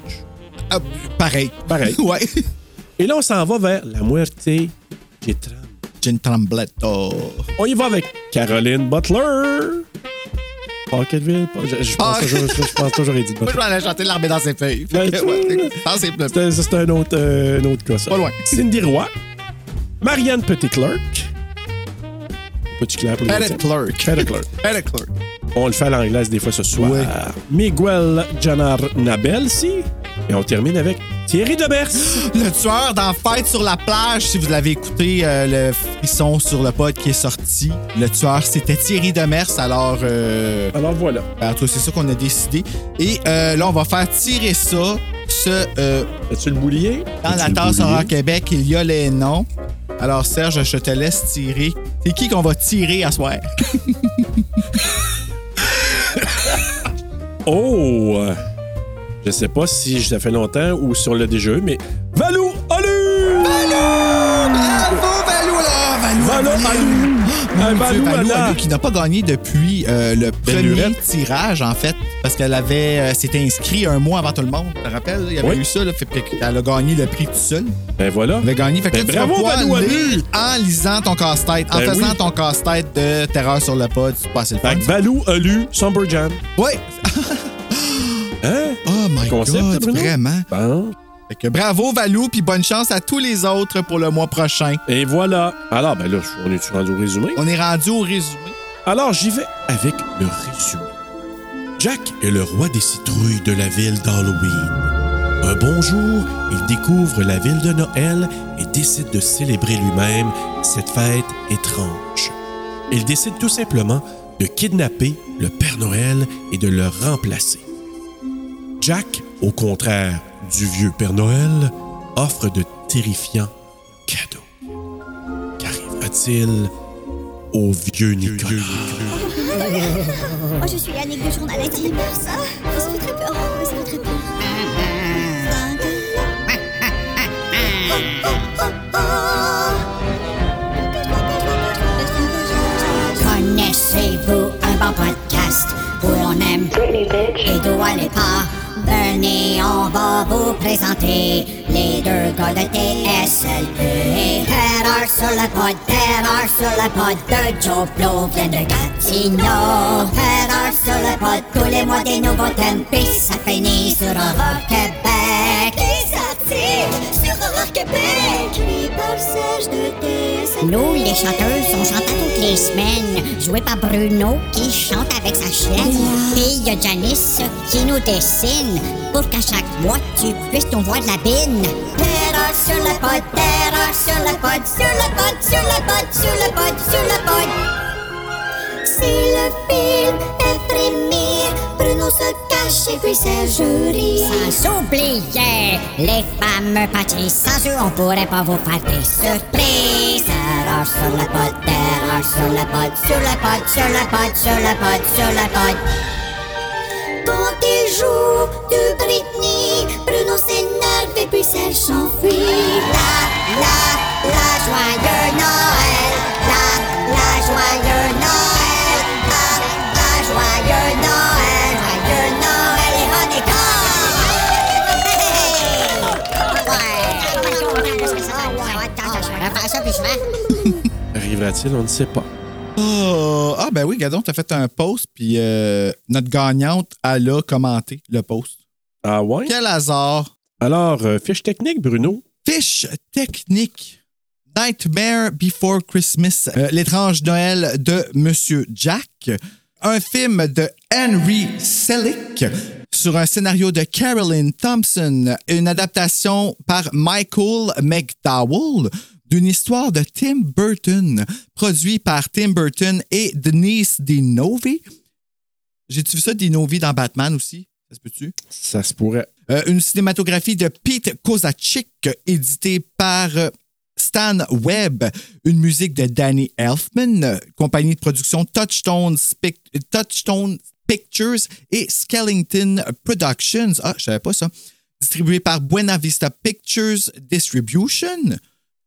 Ah, pareil. Pareil. ouais. Et là, on s'en va vers la Muerte. Gin Trambletto. On y va avec Caroline Butler. Pocketville. Je, je pense Ah. toujours, je, je pense toujours Edith Moi, je vais aller chanter l'armée dans ses feuilles. Ben, c'est- un autre, euh, un autre cas, ça. Pas loin. Cindy Roy. Marianne Petit-Clerc. Petit clair pour les Pettit intimes. Clerk. Petit Clerc. Pettit Clerk. On le fait à l'anglaise des fois ce soir. Miguel Janar Nabel, si. Et on termine avec Thierry Demers. Le tueur dans Fête sur la plage, si vous l'avez écouté, euh, le frisson sur le pod qui est sorti. Le tueur, c'était Thierry Demers. Alors, euh, Alors voilà. en tout cas, c'est ça qu'on a décidé. Et euh, là, on va faire tirer ça. Ce, euh, As-tu le boulier? dans la tasse? Horreur Québec, il y a les noms. Alors, Serge, je te laisse tirer. C'est qui qu'on va tirer à soir? Oh! Je sais pas si ça fait longtemps ou si on l'a déjà eu, mais Valou Alu! Bravo, Valou, là! Valou, Valou, Valou, Valou, Alou. Alou, qui n'a pas gagné depuis euh, le premier tirage, en fait, parce qu'elle avait euh, s'était inscrit un mois avant tout le monde. Tu te rappelles? Il y avait Oui. eu ça, là, fait qu'elle a gagné le prix tout seul. Ben voilà. Elle avait gagné. Fait que Ben là, tu bravo, Valou, Alou. lire en lisant ton casse-tête, en Ben faisant oui. ton casse-tête de Terreur sur le pod. C'est pas assez le Fait Valou Alu, Jam. Oui! Oh my Concept, God, vraiment? Bon. Fait que bravo, Valou, puis bonne chance à tous les autres pour le mois prochain. Et voilà. Alors, ben là, on est rendu au résumé? On est rendu au résumé. Alors, j'y vais avec le résumé. Jack est le roi des citrouilles de la ville d'Halloween. Un bon jour, il découvre la ville de Noël et décide de célébrer lui-même cette fête étrange. Il décide tout simplement de kidnapper le Père Noël et de le remplacer. Jack, au contraire du vieux Père Noël, offre de terrifiants cadeaux. Qu'arrivera-t-il au vieux Nicolas? Moi, je suis Yannick de Journal Intime. Ça, ça fait très peur. Ça fait très peur. Connaissez-vous un bon podcast où on aime et d'où aller pas? Venez, on va vous présenter les deux gars de TSLP. Terreur sur le pod, terreur sur le pod de Joe Blow vient de Gatineau. Terreur sur le pod, tous les mois des nouveaux thèmes, puis ça finit sur Horror Québec. Les articles sur Horror Québec? Nous, les chanteuses, on chante à toutes les semaines, joué par Bruno qui chante avec sa chienne. Puis il y a Janice qui nous dessine pour qu'à chaque mois tu puisses nous voir de la bine. Terreur sur le pod, terreur sur le pod, sur le pod, sur le pod, sur le pod, sur le pod. C'est le film frémir. Bruno se cache et puis Serge rit. Sans oublier les fameux patchs. Sans eux, on pourrait pas vous faire des surprises. Terreur sur le pod, terreur sur le pod, sur le pod, sur le pod, sur le pod, sur le pod. Quand il joue de Britney, Bruno s'énerve et puis Serge s'enfuit. La, la, la, joyeux Noël. La, la, joyeux Noël. La, la, joyeux Noël. Arrivera-t-il? On ne sait pas. Oh, ah, ben oui, Gadon, t'as fait un post, puis euh, notre gagnante, elle a commenté le post. Ah ouais? Quel hasard! Alors, euh, fiche technique, Bruno? Fiche technique. Nightmare Before Christmas, euh, l'étrange Noël de Monsieur Jack, un film de Henry Selick sur un scénario de Carolyn Thompson, une adaptation par Michael McDowell d'une histoire de Tim Burton, produit par Tim Burton et Denise Dinovi. J'ai-tu vu ça, Dinovi, dans Batman aussi? Ça se peut-tu? Ça se pourrait. Euh, une cinématographie de Pete Kozaczyk, éditée par euh, Stan Webb. Une musique de Danny Elfman, euh, compagnie de production Touchstone, Spic- Touchstone Pictures et Skellington Productions. Ah, je savais pas ça. Distribué par Buena Vista Pictures Distribution,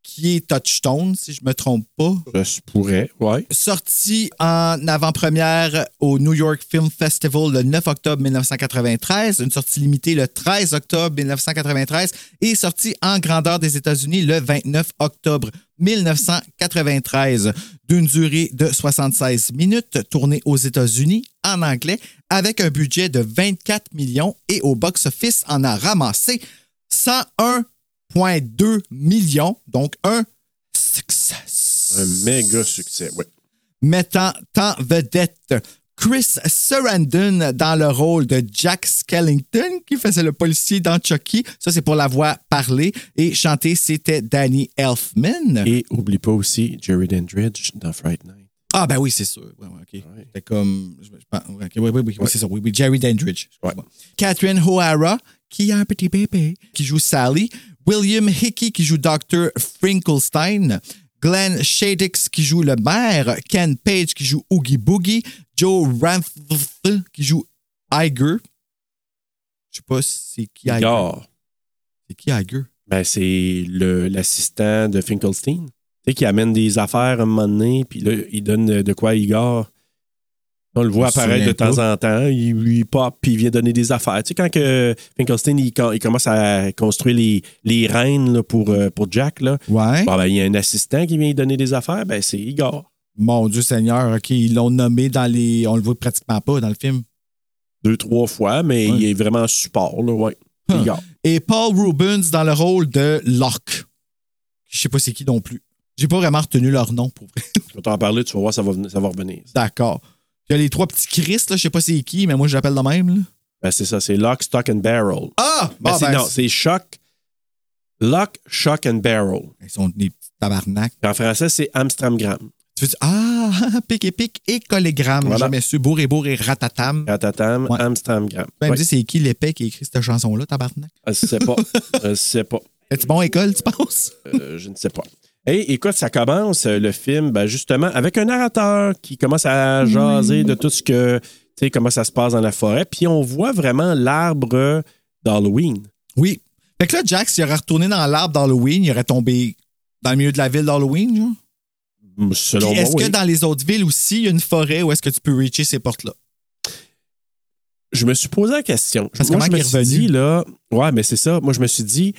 qui est Touchstone, si je me trompe pas Ça se pourrait, ouais. sorti en avant-première au New York Film Festival le 9 octobre 1993, une sortie limitée le 13 octobre 1993 et sorti en grandeur des États-Unis le 29 octobre 1993, d'une durée de 76 minutes, tournée aux États-Unis en anglais avec un budget de 24 millions et au box-office en a ramassé 101,2 millions, donc un succès Un méga succès, ouais. mettant en vedette Chris Sarandon dans le rôle de Jack Skellington, qui faisait le policier dans Chucky. Ça, c'est pour la voix parlée. Et chanter, c'était Danny Elfman. Et oublie pas aussi Jerry Dandridge dans Fright Night. Ah, ben oui, c'est sûr. Ouais. C'était comme. je- je oui, oui, oui, oui, c'est ça. Oui, oui, Jerry Dandridge. Catherine O'Hara, qui a un petit bébé, qui joue Sally. William Hickey, qui joue Dr. Finkelstein. Glenn Shadix, qui joue le maire. Ken Page, qui joue Oogie Boogie. Joe Ranft, qui joue Iger. Je sais pas si c'est qui Iger. Igor. C'est qui Iger? Ben, c'est le- l'assistant de Finkelstein. Tu sais, qui amène des affaires à un moment donné, puis là, il donne de quoi à Igor? On le voit apparaître de temps en temps. Il lui pop, puis il vient donner des affaires. Tu sais, quand que Finkelstein il, il commence à construire les, les reines là, pour, euh, pour Jack, là, Ouais. bon, ben, il y a un assistant qui vient lui donner des affaires, ben, c'est Igor. Mon Dieu Seigneur, OK, ils l'ont nommé dans les. On le voit pratiquement pas dans le film. Deux, trois fois, mais Ouais. il est vraiment support, là, ouais. Igor. Et Paul Rubens dans le rôle de Locke. Je sais pas c'est qui non plus. J'ai pas vraiment retenu leur nom pour vrai. Je vais t'en parler, tu vas voir, ça va, ça va revenir. D'accord. Il y a les trois petits Chris, là, je sais pas c'est qui, mais moi je l'appelle de même. Là. Ben, c'est ça, c'est Lock, Stock and Barrel. Ah! Ben, c'est- ben, non, c'est Shock. Lock, Shock and Barrel. Ils sont des petits tabarnak. En français, c'est Amstramgram. Tu veux dire, ah, pic et pic et collégramme. Voilà. J'ai jamais su. Bourre et ratatam. Ratatam, Ouais. Amstramgram. Ben, Ouais. me dis, c'est qui l'épais qui a écrit cette chanson-là, tabarnak? Je sais pas. Je sais pas. Es-tu bon à école, tu penses? Euh, je ne sais pas. Et écoute, ça commence euh, le film, ben, justement, avec un narrateur qui commence à jaser de tout ce que, tu sais, comment ça se passe dans la forêt. Puis on voit vraiment l'arbre d'Halloween. Oui. Fait que là, Jack, s'il aurait retourné dans l'arbre d'Halloween, il aurait tombé dans le milieu de la ville d'Halloween, genre? Selon Puis moi, est-ce oui. que dans les autres villes aussi, il y a une forêt où est-ce que tu peux reacher ces portes-là? je me suis posé la question. Parce que moi, je me suis dit, là, ouais, mais c'est ça. Moi, je me suis dit,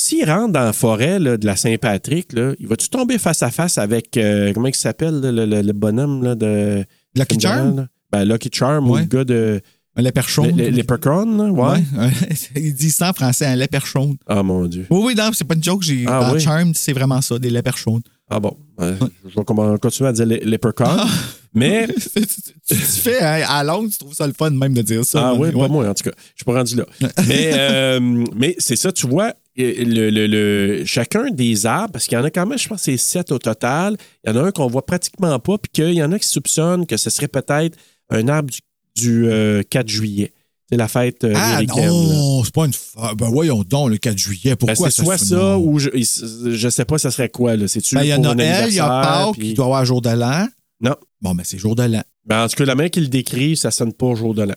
s'il rentre dans la forêt là, de la Saint-Patrick, là, il va-tu tomber face à face avec, euh, comment il s'appelle, le, le- le bonhomme là, de. Lucky Charm? Ben, Lucky Charm ou le gars de. Un léperchon. Le- le- Leprechaun, là, ouais. Ouais. il dit ça en français, un léperchon. Ah, mon Dieu. Oui, oui, non, c'est pas une joke. J'ai, Ah, oui? Charm, c'est vraiment ça, des léperchons. Ah bon? Ouais, Je vais comment- continuer à dire le- Leprechaun. Ah. Mais. tu, tu- tu fais hein, à longue, tu trouves ça le fun même de dire ça. Ah oui, Ouais. pas moi, en tout cas. Je suis pas rendu là. mais euh, mais c'est ça, tu vois, le, le- le- chacun des arbres, parce qu'il y en a quand même, je pense c'est sept au total. Il y en a un qu'on voit pratiquement pas, puis qu'il y en a qui soupçonnent que ce serait peut-être un arbre du, du, euh, 4 juillet. C'est la fête euh, Ah américaine. non, c'est pas une. fa- Ben voyons donc, le 4 juillet. Ben, Pourquoi c'est soit ça ou je, je sais pas, ça serait quoi. là. C'est-tu Ben, il y a Noël, il y a Pâques, puis- il doit y avoir jour de l'an. Non. Bon, ben c'est jour de l'an. Ben, en tout cas, la manière qu'il le décrit, ça sonne pas au jour de l'an.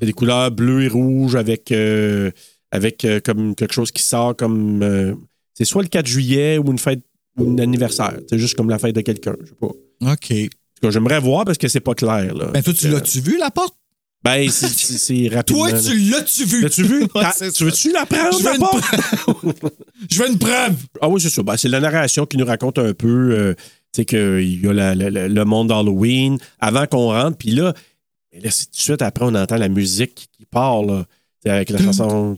Il y a des couleurs bleues et rouges avec, euh, avec euh, comme quelque chose qui sort comme. euh, c'est soit le 4 juillet ou une fête ou un anniversaire. C'est juste comme la fête de quelqu'un. Je sais pas. En OK. tout cas, j'aimerais voir parce que c'est pas clair. Là. Ben toi, tu l'as-tu vu, la porte? Ben, c'est- rapidement. Toi, tu l'as-tu vu? L'as-tu vu? Ouais, T'as- c'est tu veux-tu la prendre? Je veux une porte? Je veux une preuve! Ah oui, c'est ça. Ben, c'est la narration qui nous raconte un peu, euh, tu sais, qu'il y a la- la- la- le monde d'Halloween avant qu'on rentre. Puis là, mais là, c'est tout de suite après, on entend la musique qui part, là. Avec la chanson.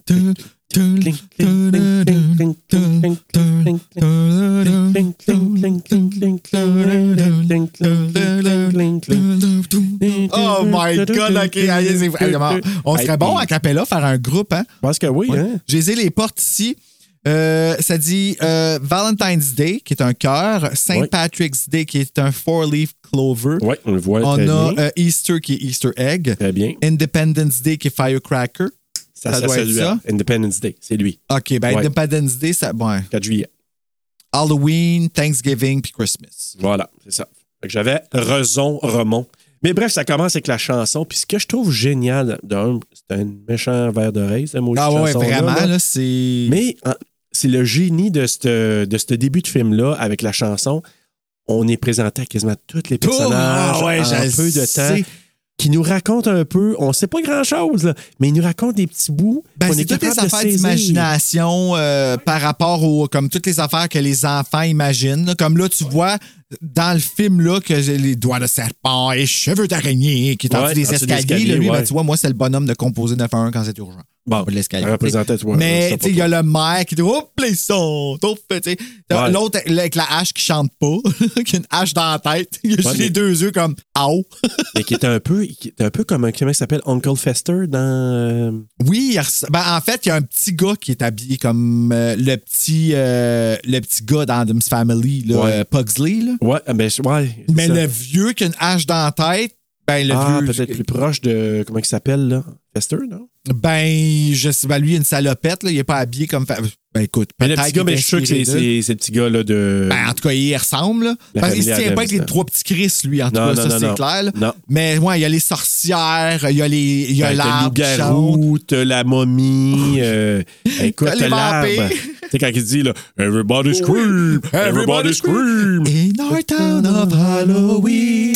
On serait bon à Capella faire un groupe, hein? Pense que oui, hein? J'ai les portes ici. Euh, ça dit euh, Valentine's Day, qui est un cœur, Saint. Patrick's Day, qui est un four-leaf clover. Oui, on le voit On a euh, Easter, qui est Easter egg. Très bien. Independence Day, qui est firecracker. Ça, ça ça, doit être ça. hein. Independence Day, c'est lui. OK, ben. Independence Day, ça, bon, 4 juillet. Halloween, Thanksgiving, puis Christmas. Voilà, c'est ça. J'avais raison, Remont. Mais bref, ça commence avec la chanson. Puis ce que je trouve génial, d'un, c'est un méchant verre d'oreille, ce mot Ah ouais, vraiment, là, c'est... Mais c'est le génie de ce de début de film-là avec la chanson. On est présenté à quasiment tous les personnages Ah ouais, en peu de temps qui nous racontent un peu, on sait pas grand-chose, là, mais ils nous racontent des petits bouts. Ben, c'est est toutes les affaires d'imagination euh, par rapport aux comme toutes les affaires que les enfants imaginent. là. Comme là, tu vois dans le film là que j'ai les doigts de serpent et cheveux d'araignée qui est en Ouais, dessous des en dessous des escaliers. escaliers, là, lui, ouais. ben, tu vois, moi, c'est le bonhomme de composer 911 quand c'est urgent. Bon, toi. Mais ça, tu sais, il y a le maire qui dit Hop, les sons. L'autre avec la hache qui chante pas, qui a une hache dans la tête. Il a juste mais- les deux yeux comme Ow. Mais qui était un peu, un peu comme un, comment il s'appelle, Uncle Fester dans. euh, Oui, ben, en fait, il y a un petit gars qui est habillé comme euh, le petit euh, le petit gars dans Adam's Family, Pugsley. Là. Ouais, ben, je- ouais. Mais le vieux qui a une hache dans la tête, ben le ah, vieux. peut-être plus proche de. Comment il s'appelle, là? Fester, non? Ben, je sais, ben lui, il a une salopette, là, il est pas habillé comme. Ben écoute, Mais le peut-être petit gars, ben, je suis sûr que c'est inspiré d'eux. c'est- c'est le petit gars, là, de. Ben, en tout cas, il y ressemble. là. La Parce qu'il se tient pas avec les trois petits Chris, lui, en tout cas, non, ça, non, c'est clair. là. Non. Mais ouais, il y a les sorcières, il y a les. Il y a Ben, l'arbre loup-garou, t'as la momie, euh, écoute, T'as l'arbre. Tu sais, quand il dit, là, Everybody scream! Everybody scream! In our town of Halloween.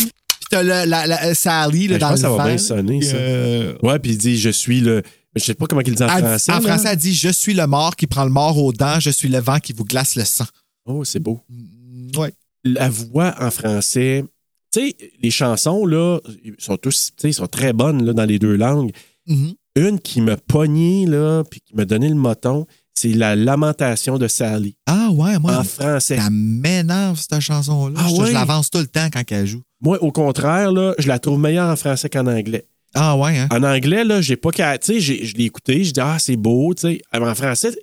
T'as le- la, la- Sally là, Ben, je dans pense que ça le va vent. bien sonner, ça. Euh, Ouais, puis il dit, je suis le. Je sais pas comment il dit en elle- français. en là. français, elle dit Je suis le mort qui prend le mort aux dents, je suis le vent qui vous glace le sang. Oh, c'est beau. Ouais. La voix en français. Tu sais, les chansons, là, ils sont tous, tu sais, ils sont très bonnes, là, dans les deux langues. Mhm. Une qui m'a pogné, là, puis qui m'a donné le moton, c'est la lamentation de Sally. Ah ouais, moi, En français. ça m'énerve cette chanson-là. Ah je, ouais? je l'avance tout le temps quand elle joue. Moi, au contraire, là, je la trouve meilleure en français qu'en anglais. Ah ouais, hein? En anglais, là, j'ai pas qu'à. Tu sais, je l'ai écouté, je dis, ah, c'est beau, tu sais. En français,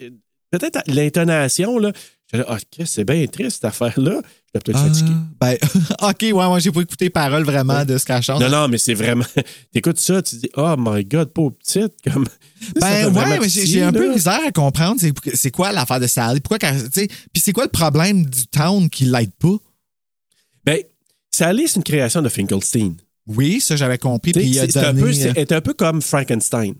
peut-être l'intonation, là. Je dis, ah, c'est bien triste, cette affaire-là. Je l'ai peut-être Ah, fatigué. ben, OK, ouais, moi, j'ai pas écouté les paroles vraiment de ce qu'elle chante. Non, non, mais c'est vraiment. T'écoutes ça, tu dis, oh my God, pauvre petite. Comme... Ben ouais, mais j'ai un peu de misère à comprendre c'est, quoi l'affaire de Sally? Pourquoi tu sais, Puis c'est quoi le problème du town qui l'aide pas? Ben, Sally, c'est une création de Finkelstein. Oui, ça j'avais compris. Puis il a un, peu- euh, est un peu comme Frankenstein.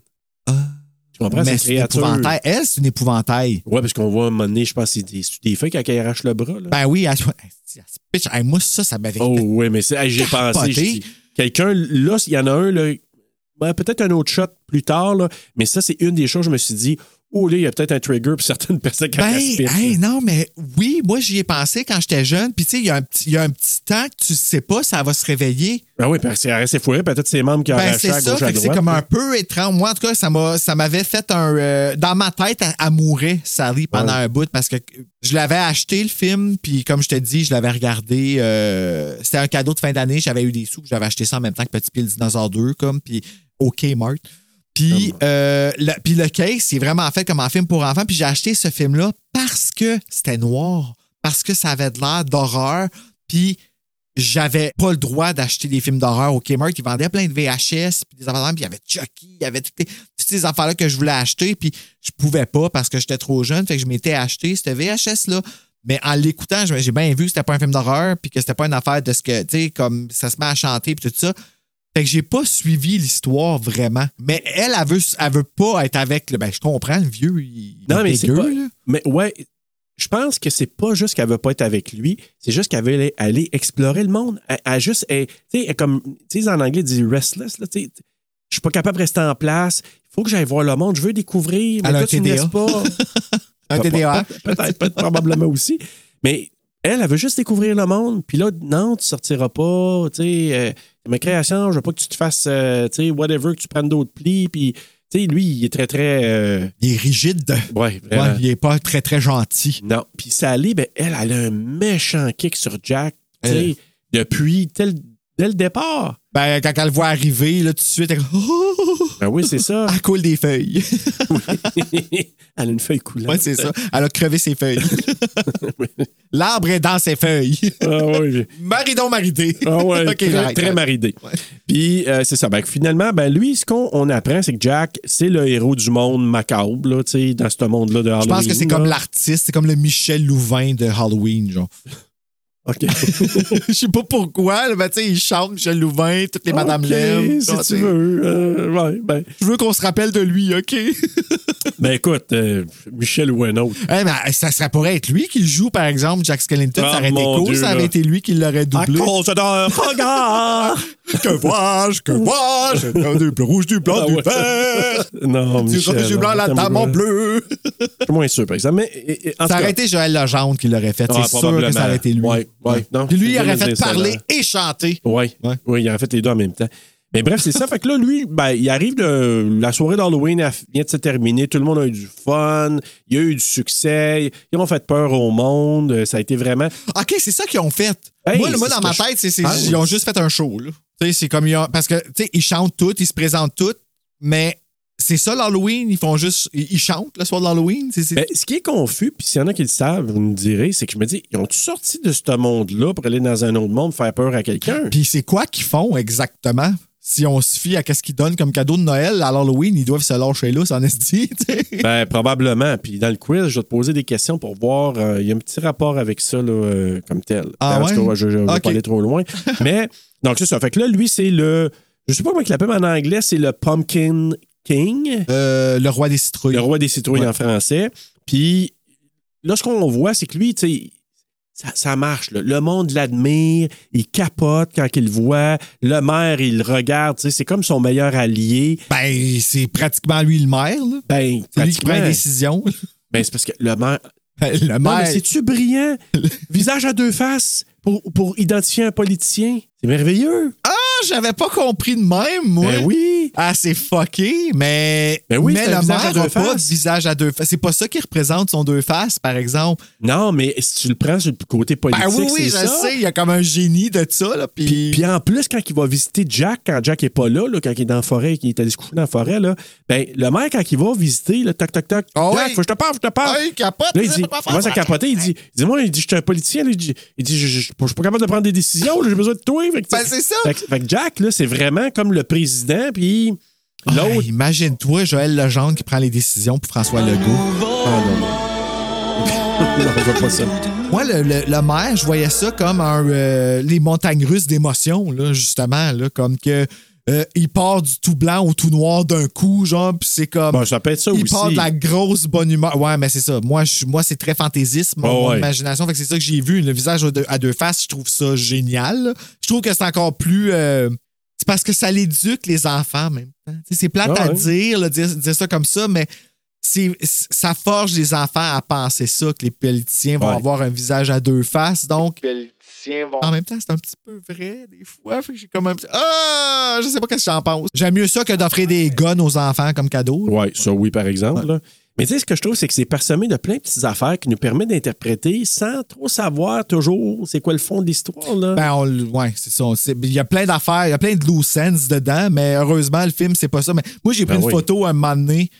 Tu comprends? mais C'est épouvantail. Elle, c'est une épouvantail. Ouais, parce qu'on voit à un moment donné, je pense, c'est des, des feuilles quand elle arrache le bras. Là. Ben oui, elle, elle, moi, ça, ça m'avait. oh, ouais, mais c'est- j'ai pensé. Quelqu'un, là, il y en a un, là, ben, peut-être un autre shot plus tard, là, mais ça, c'est une des choses, je me suis dit, oh, là, il y a peut-être un trigger pour certaines personnes quand Ben, hey, non, mais oui, moi, j'y ai pensé quand j'étais jeune. Puis, tu sais, il y, a un petit- il y a un petit temps que tu sais pas, ça va se réveiller. Ben oui, parce qu'elle reste fourrée, peut-être ses membres qui Ben, arrachent c'est à ça. c'est comme un peu étrange. Moi, en tout cas, ça m'a, ça m'avait fait un. euh, dans ma tête, elle, elle mourait, Sally, pendant Ouais. un bout parce que je l'avais acheté, le film. Puis, comme je te dis, je l'avais regardé. euh, c'était un cadeau de fin d'année. J'avais eu des sous. J'avais acheté ça en même temps que Petit Pied le Dinosaure 2, comme. Puis, au Kmart. Puis, euh, le, puis le case, c'est vraiment fait comme un film pour enfants. Puis j'ai acheté ce film-là parce que c'était noir, parce que ça avait de l'air d'horreur. Puis j'avais pas le droit d'acheter des films d'horreur au Kmart. Ils vendaient plein de VHS, puis des affaires, puis il y avait Chucky, il y avait toutes, les- toutes ces affaires-là que je voulais acheter, puis je pouvais pas parce que j'étais trop jeune. Fait que je m'étais acheté ce VHS-là. Mais en l'écoutant, j'ai bien vu que c'était pas un film d'horreur, puis que c'était pas une affaire de ce que, tu sais, comme ça se met à chanter, puis tout ça. Fait que j'ai pas suivi l'histoire vraiment. Mais elle, elle veut, elle veut pas être avec le. Ben, je comprends, le vieux. Il, Non, mais c'est pas. là. Mais ouais, je pense que c'est pas juste qu'elle veut pas être avec lui, c'est juste qu'elle veut aller, aller explorer le monde. Elle, elle juste, tu sais, elle comme, tu sais, en anglais, dit restless, là, tu sais. Je suis pas capable de rester en place. Il faut que j'aille voir le monde. Je veux découvrir. Mais toi, tu TDA. laisses pas. Un TDA. Peut-être, peut-être, probablement aussi. Mais elle, elle veut juste découvrir le monde. Puis là, non, tu sortiras pas. Tu sais, euh, ma création, je veux pas que tu te fasses, euh, tu sais, whatever, que tu prennes d'autres plis. Puis, tu sais, lui, il est très, très. euh, Il est rigide. ouais, vraiment. Ouais, il est pas très, très gentil. Non. Puis Sally, ben, elle, elle a un méchant kick sur Jack, tu sais, depuis tel, dès le départ. Ben, quand elle le voit arriver, là, tout de suite, elle, oh, Ben oui, c'est ça. elle coule des feuilles. elle a une feuille coulante. ouais, c'est ça. Elle a crevé ses feuilles. L'arbre est dans ses feuilles. Ah oui. Maridon maridé. Ah ouais, très, très maridé. Puis euh, c'est ça. Ben, finalement, ben, lui, ce qu'on on apprend, c'est que Jack, c'est le héros du monde macabre, là, tu sais, dans ce monde-là de Je Halloween. pense que c'est comme l'artiste, c'est comme le Michel Louvain de Halloween, genre. OK. Je sais pas pourquoi, là, ben, tu sais, il chante Michel Louvain, toutes les Madame OK, Lem. si genre, tu veux. Euh, ouais, ben, Je veux qu'on se rappelle de lui, OK? ben, écoute, euh, Michel ou un autre. Eh, mais ça, ça pourrait être lui qui le joue, par exemple, Jack Skellington. Ah, ça aurait été cool, Dieu, ça là. aurait été lui qui l'aurait À doublé. cause d'un regard. Que vois-je, que vois-je? Du bleu rouge, du blanc, Ah du ouais. vert. non, Du Michel. rouge, du blanc, la dame en moi, bleu. Je suis moins sûr, par exemple. Mais, et- et- en Ça aurait été Joël Legendre qui l'aurait fait. Ah, C'est sûr que ça aurait été lui. Ouais, ouais. Non, Puis lui, il aurait fait parler et chanter. Oui, Ouais. oui, il a fait les deux en même temps. Mais bref, c'est ça. Fait que là, lui, ben, il arrive de. La soirée d'Halloween vient de se terminer. Tout le monde a eu du fun. Il y a eu du succès. Ils ont fait peur au monde. Ça a été vraiment. OK, c'est ça qu'ils ont fait. Hey, moi, le- moi, dans ma tête, c'est, Ah, ils ont juste fait un show. Là. C'est comme ils ont- parce que tu sais, ils chantent tout, ils se présentent tout, mais c'est ça l'Halloween. Ils font juste. Ils, ils chantent le soir de l'Halloween. Ben, ce qui est confus, puis s'il y en a qui le savent, vous nous direz, c'est que je me dis, ils ont-tu sorti de ce monde-là pour aller dans un autre monde faire peur à quelqu'un? Puis c'est quoi qu'ils font exactement? Si on se fie à qu'est-ce qu'ils donnent comme cadeau de Noël à l'Halloween, ils doivent se lâcher là, en esti. tu sais. Ben, probablement. Puis dans le quiz, je vais te poser des questions pour voir. euh, Il y a un petit rapport avec ça, là, euh, comme tel. Ah En ouais? cas, je ne vais pas aller trop loin. Mais, donc, c'est ça. Fait que là, lui, c'est le. Je sais pas comment il l'appelle en anglais, c'est le Pumpkin King, Euh, le roi des citrouilles. le roi des citrouilles Ouais. en français. Puis là, ce qu'on voit, c'est que lui, tu sais, ça, ça marche. là. Le monde l'admire, il capote quand il le voit. Le maire, il le regarde. tu sais, C'est comme son meilleur allié. Ben, c'est pratiquement lui le maire. Là. Ben, C'est lui qui prend pratiquement. décisions. Ben, c'est parce que le maire, le Non, maire. c'est-tu brillant? Visage à deux faces pour, pour identifier un politicien. C'est merveilleux. Ah, j'avais pas compris de même, moi. Ben oui. Ah, c'est fucké, mais, Ben oui, mais le maire n'a pas de visage à deux faces. C'est pas ça qui représente son deux faces, par exemple. Non, mais si tu le prends sur le côté politique, Ben oui, oui, je ça. sais, il y a comme un génie de ça, là, puis... Puis, puis en plus, quand il va visiter Jack, quand Jack est pas là, là, quand il est dans la forêt, qu'il est allé se coucher dans la forêt, là, ben, le maire, quand il va visiter, là, toc, toc, toc, Ah Jack, oui. faut que je te parle, faut que je te parle. Ah, il capote, Là, il dit, il commence à capoter, il dit, il dit, moi, il dit, je suis un politicien, là, il dit, il dit, je, je, je suis pas capable de prendre des décisions, j'ai besoin de toi. Fait que, Ben, c'est ça. Fait, que- fait que Jack, là, c'est vraiment comme le président, puis l'autre, Hey, Imagine-toi, Joël Legendre qui prend les décisions pour François Legault. Ah non. non, on veut pas ça. Moi, le, le- le maire, je voyais ça comme un, euh, les montagnes russes d'émotions, là, justement, là, comme que euh, il part du tout blanc au tout noir d'un coup, genre, puis c'est comme. Bon, ça peut être ça il aussi. part de la grosse bonne humeur. Ouais, mais c'est ça. Moi, je, moi c'est très fantaisiste, mon, Oh, mon ouais. imagination. Fait que c'est ça que j'ai vu. Le visage à deux, à deux faces, je trouve ça génial. Je trouve que c'est encore plus. euh, c'est parce que ça l'éduque, les enfants, en même C'est plate Ah à ouais. dire, là, dire, dire ça comme ça, mais c'est, ça forge les enfants à penser ça, que les politiciens vont Ouais. avoir un visage à deux faces. Donc, en même temps, c'est un petit peu vrai, des fois. Fait que j'ai comme un petit. Ah! Je sais pas qu'est-ce que j'en pense. J'aime mieux ça que d'offrir des guns aux enfants comme cadeau. Oui, ça oui, par exemple. là. Mais tu sais, ce que je trouve, c'est que c'est parsemé de plein de petites affaires qui nous permettent d'interpréter sans trop savoir toujours c'est quoi le fond de l'histoire. Là. Ben, on, le- ouais, c'est ça. Il y a plein d'affaires, il y a plein de loose ends dedans, mais heureusement, le film, c'est pas ça. Mais moi, j'ai pris Ben une oui. photo à un moment donné.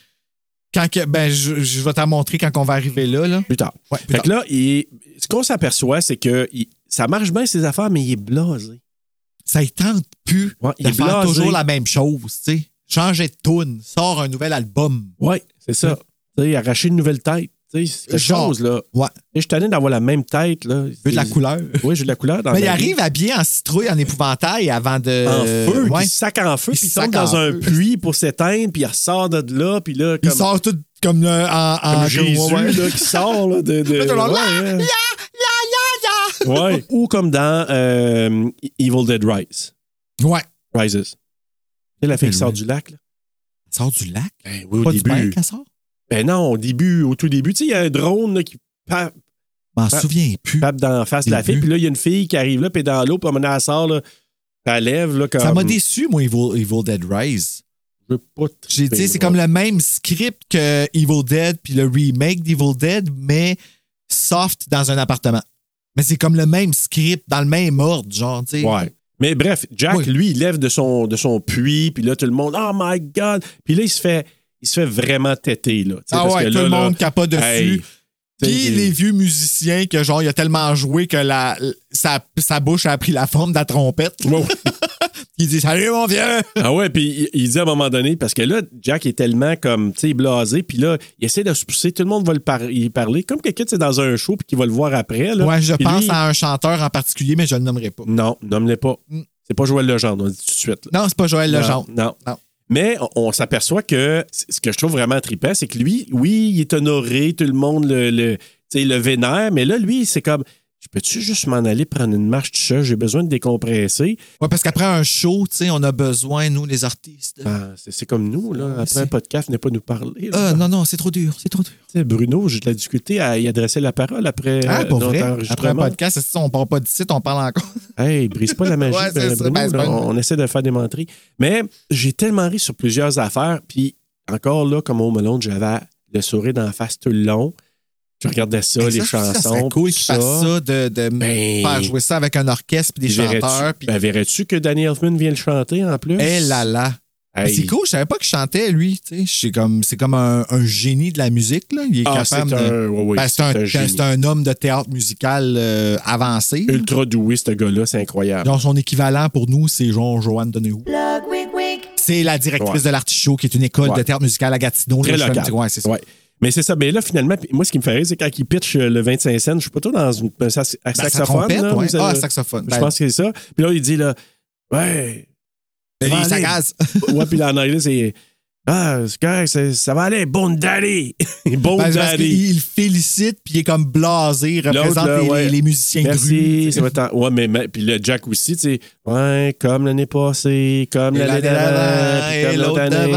Quand que, ben, je, je vais t'en montrer quand on va arriver là. là. plus tard. Ouais, plus fait que là, il- ce qu'on s'aperçoit, c'est que il- ça marche bien, ces affaires, mais il est blasé. Ça ne tente plus Ouais, il de faire blasé. toujours la même chose. tu sais. Changer de tune, sort un nouvel album. Oui, c'est ça. Tu sais, arracher une nouvelle tête. Tu sais, c'est quelque Genre. chose, là. Ouais. Et Je suis tanné d'avoir la même tête, là. Veux de la couleur. Oui, j'ai de la couleur. Dans Mais il arrive habillé en citrouille, en épouvantail avant de. en feu, Ouais. il sac en feu, Il puis il tombe dans un feu. puits pour s'éteindre, puis il ressort de là, puis là, Il sort tout comme euh, en, en comme Jésus, ouais, là, qui sort là, de... de ouais, là, ouais. Ou comme dans euh, Evil Dead Rise. Ouais. Rises. Tu sais, la fille qui sort du lac, là? Elle sort du lac? Ben oui, au Pas du début. elle sort? Ben non, au début, au tout début, tu sais, il y a un drone là, qui pa- Je m'en souviens plus. pape dans la face de la fille, puis là, il y a une fille qui arrive là, puis dans l'eau, puis à elle sort, là, puis elle lève, là, comme... Ça m'a déçu, moi, Evil, Evil Dead Rise. Je veux pas J'ai dit, c'est comme le même script que Evil Dead puis le remake d'Evil Dead, mais soft dans un appartement. Mais c'est comme le même script, dans le même ordre, genre, tu sais. Ouais. Mais bref, Jack, Oui. lui, il lève de son, de son puits, puis là, tout le monde, oh my God! Puis là, il se fait, il se fait vraiment têter, là. Ah parce ouais, que tout là, le monde capote dessus. hey, Puis les vieux musiciens que genre il a tellement joué que la, sa, sa bouche a pris la forme de la trompette. Il dit Salut mon vieux! Ah ouais, puis il, il dit à un moment donné, parce que là, Jack est tellement comme, tu sais, blasé, puis là, il essaie de se pousser, tout le monde va le par- y parler, comme quelqu'un, c'est dans un show, puis qui va le voir après, là. Ouais, je pense lui- à un chanteur en particulier, mais je le nommerai pas. Non, nomme-le pas. Mm. C'est pas Joël Legendre, on dit tout de suite. là. Non, c'est pas Joël Legendre. Non, non. Non. Mais on, s'aperçoit que ce que je trouve vraiment trippant, c'est que lui, oui, il est honoré, tout le monde le, tu le vénère, mais là, lui, c'est comme. Je peux-tu juste m'en aller prendre une marche tout seul? J'ai besoin de décompresser. Ouais, parce qu'après un show, tu sais, on a besoin, nous, les artistes. Ah, c'est comme nous, là. Après un podcast, venez pas nous parler. là. Ah, non, non, c'est trop dur, c'est trop dur. Bruno, j'ai de la difficulté à y adresser la parole après Ah, euh, pour vrai? Après un podcast, c'est ça, on parle pas d'ici, on parle encore. Hey, brise pas la magie, Ouais, ben. Bruno, Ben, là, on, on essaie de faire des menteries. Mais j'ai tellement ri sur plusieurs affaires, puis encore là, comme au Melon, j'avais le sourire dans la face tout le long. Je regardais ça, les ça, ça chansons. serait cool qu'ils fassent ça, de, de Ben, faire jouer ça avec un orchestre puis des Verrais-tu- chanteurs. Ben, verrais-tu que Danny Elfman vient le chanter en plus? Eh là là. Hey. C'est cool, je savais pas qu'il chantait, lui. tu sais. C'est comme, c'est comme un, un génie de la musique. Là. Il est Ah, capable c'est de. un- ouais, ouais, Ben, c'est un, c'est un génie. c'est un homme de théâtre musical euh, avancé. Ultra doué, ce gars-là, c'est incroyable. Genre, son équivalent pour nous, c'est genre Joanne Donahue. C'est la directrice Ouais. de l'Artichaut, qui est une école Ouais. de théâtre musical à Gatineau. Très là, local. Ouais, c'est ça. Mais c'est ça. Mais là, finalement, moi, ce qui me fait rire, c'est quand il pitch euh, le 25 cents, je suis pas tout dans une, un sax- un Ben, sa saxophone. trompette, là, ouais. Ah, saxophone. Je Ben, pense que c'est ça. Puis là, il dit, là, ouais. s'agace. ouais, puis là, en anglais, c'est, ah, c'est correct, c'est- ça va aller, bon daddy. bon Ben, daddy. il félicite, puis il est comme blasé, il représente là, les, ouais. les- les musiciens Merci. ça Ouais, mais, mais- puis le Jack aussi, tu sais, ouais, comme l'année passée, comme l'année d'avant, puis comme l'autre année.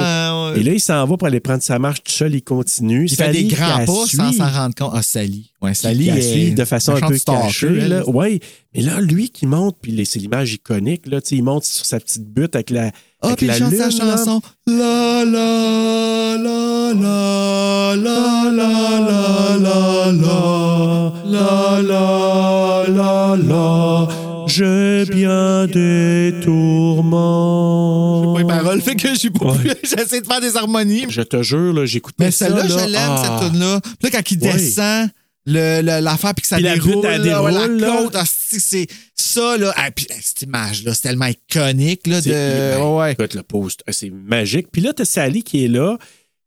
Et là, il s'en va pour aller prendre sa marche tout seul, il continue. Il fait des grands la pas sans s'en rendre compte. Ah, Sally. Ouais, Sally la est suit de façon un peu cachée. elle. Là. Ouais. Mais là, lui qui monte, puis c'est l'image iconique, là, tu sais, il monte sur sa petite butte avec la, Ah, puis il la chante lune. sa chanson. La la la la la la la la la la la la. J'ai bien des tourments. Pas les paroles, fait que j'ai pas pu- j'essaie de faire des harmonies. Je te jure, là, j'écoutais Mais ça. celle-là, là. je l'aime, Ah. cette tune-là. Puis là, quand il Ouais. descend l'affaire puis que ça Puis la déroule, butte, elle là, ouais, déroule, la là. côte, ah, c'est ça, là. Ah, puis, cette image-là, c'est tellement iconique, là, de... Ben, ouais. Écoute, le post, ah, c'est magique. Puis là, t'as Sally qui est là,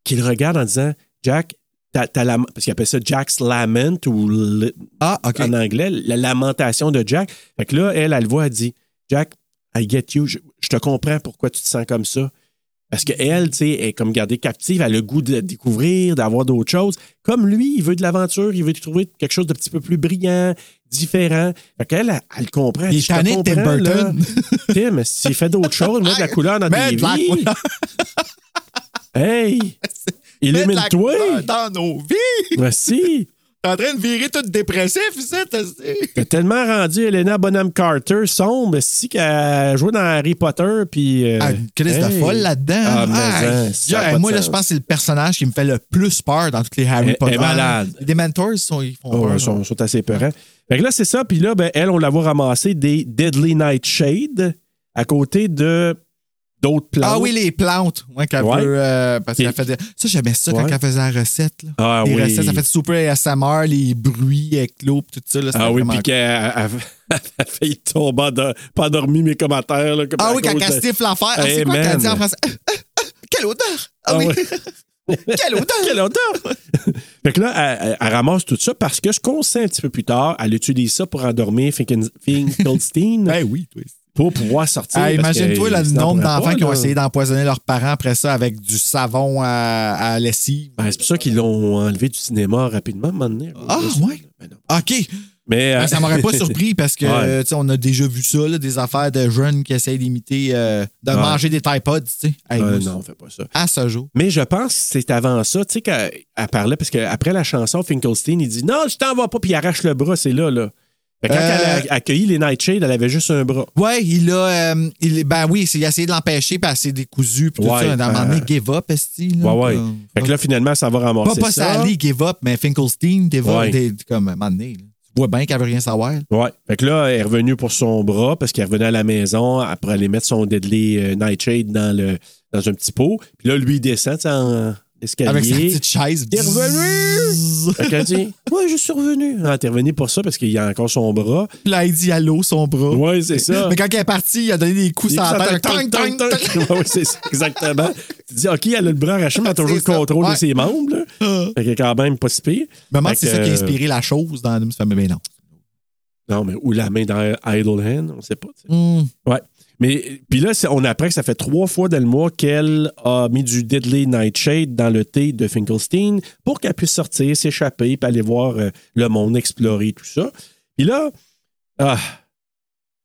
qui le regarde en disant Jack, t'as, t'as la- parce qu'il appelle ça Jack's Lament ou le- Ah, en anglais, la lamentation de Jack. Fait que là, elle, elle le voit, elle dit Jack, I get you, je, je te comprends pourquoi tu te sens comme ça. Parce qu'elle, tu sais, est comme gardée captive, elle a le goût de découvrir, d'avoir d'autres choses. Comme lui, il veut de l'aventure, il veut trouver quelque chose de petit peu plus brillant, différent. Fait qu'elle, elle, elle comprend. Il est tanné de Tim là. Burton. Tim, s'il fait d'autres choses, met de la couleur dans la vies. Hey! Illumine-toi! Dans nos vies! Voici! T'es en train de virer tout dépressif, ça, t'as- tellement rendu Elena Bonham Carter sombre, si qu'elle joué dans Harry Potter, puis. euh, Ah, une crise de folle là-dedans. Ah, mais Aïe. hein, ça moi, là, je pense que c'est le personnage qui me fait le plus peur dans toutes les Harry Elle- Potter. elle est malade. Les Dementors, ils, sont, ils font Oh, peur. ils sont, sont assez peurants. Fait que là, c'est ça. Puis là, ben, elle, on la voit ramasser des Deadly Nightshade à côté de d'autres plantes. Ah oui, les plantes. Ouais, qu'elle Ouais. veut, euh, parce qu'elle fait Ça, j'aimais ça quand elle faisait la recette. Là. Ah les oui. recettes, ça fait super ASMR, les bruits avec l'eau, tout ça. Là, Ah oui, puis qu'elle a failli tomber, pas endormi mes commentaires. Là, comme Ah oui, quand elle stifle l'affaire. Ah, c'est quoi qu'elle dit en français? Quelle odeur! Ah, Ah oui! Quelle odeur! Quelle odeur! fait que là, elle, ramasse tout ça parce que ce qu'on sait un petit peu plus tard, elle utilise ça pour endormir Finkelstein Ben oui, toi. Pour pouvoir sortir. Ah, Imagine-toi le nombre d'enfants qui ont essayé d'empoisonner leurs parents après ça avec du savon à, à lessive. Ben, c'est pour ça qu'ils l'ont enlevé du cinéma rapidement, à un moment donné. Ah, ouais? Ben. OK. Mais, euh, Ben, ça m'aurait pas surpris parce que Ouais. on a déjà vu ça, là, des affaires de jeunes qui essayent d'imiter, euh, de Ouais. manger des Tide Pods. Hey, euh, non, on fait pas ça. À ce jour. Mais je pense que c'est avant ça, tu sais, qu'elle elle parlait, parce qu'après la chanson, Finkelstein, il dit Non, je t'en vas pas, puis il arrache le bras, c'est là, là. Quand Euh, elle a accueilli les Nightshade, elle avait juste un bras. Ouais, il a. euh, il, ben oui, il a essayé de l'empêcher, puis elle s'est décousue, puis tout Ouais, ça. À un moment donné, euh, give up, esti. Ouais, ouais. comme- Fait que là, finalement, ça va Pas, ramasser pas ça. Sally, give up, mais Finkelstein, give up, des- comme un moment donné. là. Vois bien qu'elle veut rien savoir. Ouais. Fait que là, elle est revenue pour son bras parce qu'elle revenait à la maison après aller mettre son Deadly Nightshade dans, le, dans un petit pot. Puis là, lui, il descend en escalier. Avec sa petite chaise. Il est revenu! Fait qu'elle dit Ouais, je suis revenu. Ah, t'es revenu pour ça parce qu'il y a encore son bras. Puis là, il dit allô, son bras. Ouais, c'est ça. Mais quand elle est partie, il a donné des coups sur la tête. Tang, tang. Ouais, c'est ça, exactement. Tu dis, OK, elle a le bras arraché, mais elle a toujours le contrôle de ses membres. Là. Fait qu'elle est quand même pas si pire. Fait si c'est ça qui a inspiré la chose dans Family. Mais non. Non, mais ou la main dans Idle Hand, on sait pas. Hmm. Ouais. Mais puis là, on apprend que ça fait trois fois dans le mois qu'elle a mis du Deadly Nightshade dans le thé de Finkelstein pour qu'elle puisse sortir, s'échapper, puis aller voir euh, le monde, explorer tout ça. Puis là, ah,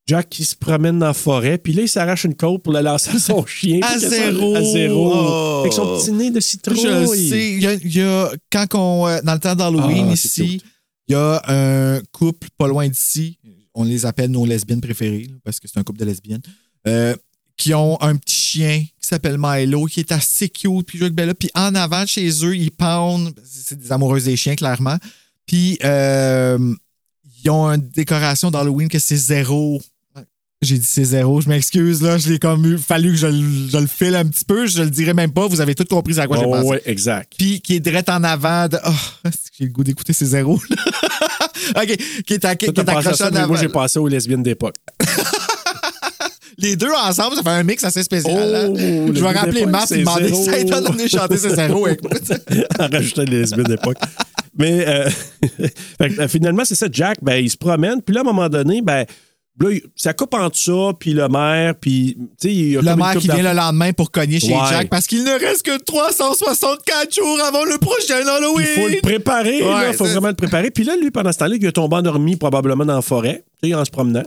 Jack qui se promène dans la forêt, puis là, il s'arrache une côte pour le lancer à son chien. À zéro. À zéro. Oh. Avec son petit nez de citrouille. Je sais. Il y a, il y a- quand on, euh, dans le temps d'Halloween, Ah, ici, il y a un couple pas loin d'ici. On les appelle nos lesbiennes préférées, parce que c'est un couple de lesbiennes. Euh, qui ont un petit chien qui s'appelle Milo, qui est assez cute, puis joue avec Bella. Puis en avant, chez eux, ils pendent. C'est des amoureuses des chiens, clairement. Puis euh, ils ont une décoration d'Halloween que c'est zéro. J'ai dit c'est zéro, je m'excuse, là. Je l'ai comme eu. Fallu que je, le- je le file un petit peu. Je le dirai même pas. Vous avez tout compris à quoi j'ai Oh, pensé. ouais, exact. Puis qui est direct en avant de. Oh, j'ai le goût d'écouter ces zéros. là. OK. Qui est, à- qui est accroché ça, en avant. moi, j'ai passé aux lesbiennes d'époque. Les deux ensemble, ça fait un mix assez spécial. Oh, je vais le rappeler Matt et demander si ça de venir chanter ces zéros avec moi. en rajoutant les lesbiennes d'époque. Mais euh, fait euh, finalement, c'est ça. Jack, ben, il se promène. Puis là, à un moment donné, ben, là, ça coupe entre ça, puis le maire, puis, il a Le maire qui vient le lendemain pour cogner chez Ouais. Jack parce qu'il ne reste que 364 jours avant le prochain Halloween. Il faut le préparer, il Ouais, faut vraiment le préparer. Puis là, lui, pendant ce temps-là, il a tombé endormi probablement dans la forêt, en se promenant.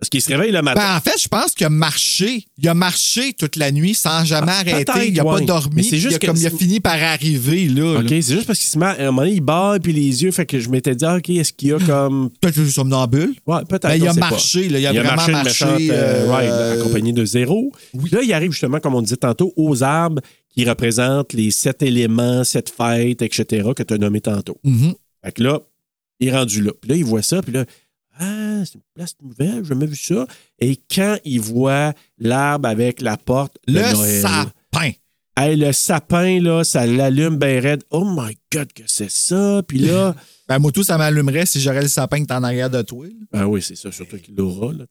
Parce qu'il se réveille le matin. Ben, en fait, je pense qu'il a marché. Il a marché toute la nuit sans jamais Ah, arrêter. Il n'a ouais. pas dormi. C'est juste il, a que comme, il a fini par arriver. Là, OK, c'est juste parce qu'il se met, à un moment donné, il barre, puis les yeux, fait que je m'étais dit, ah, OK, est-ce qu'il y a comme. Peut-être que je suis somnambule. Ouais, peut-être. Ben, il a marché, là, il a vraiment marché une marché, méchante, euh, euh, accompagné de zéro. Là, il arrive justement, comme on disait tantôt, aux arbres qui représentent les sept éléments, sept fêtes, etc., que tu as nommé tantôt. Mhm. Fait que là, il est rendu là. Puis là, il voit ça, puis là, ah, c'est une place nouvelle, j'ai jamais vu ça. Et quand il voit l'arbre avec la porte de Le Noël, sapin. hey, le sapin, là, ça l'allume bien raide. Oh my God, que c'est ça? Puis là, Ben, moi, tout, ça m'allumerait si j'aurais le sapin qui est en arrière de toi. là. ah oui, c'est ça, surtout qu'il l'aura, là,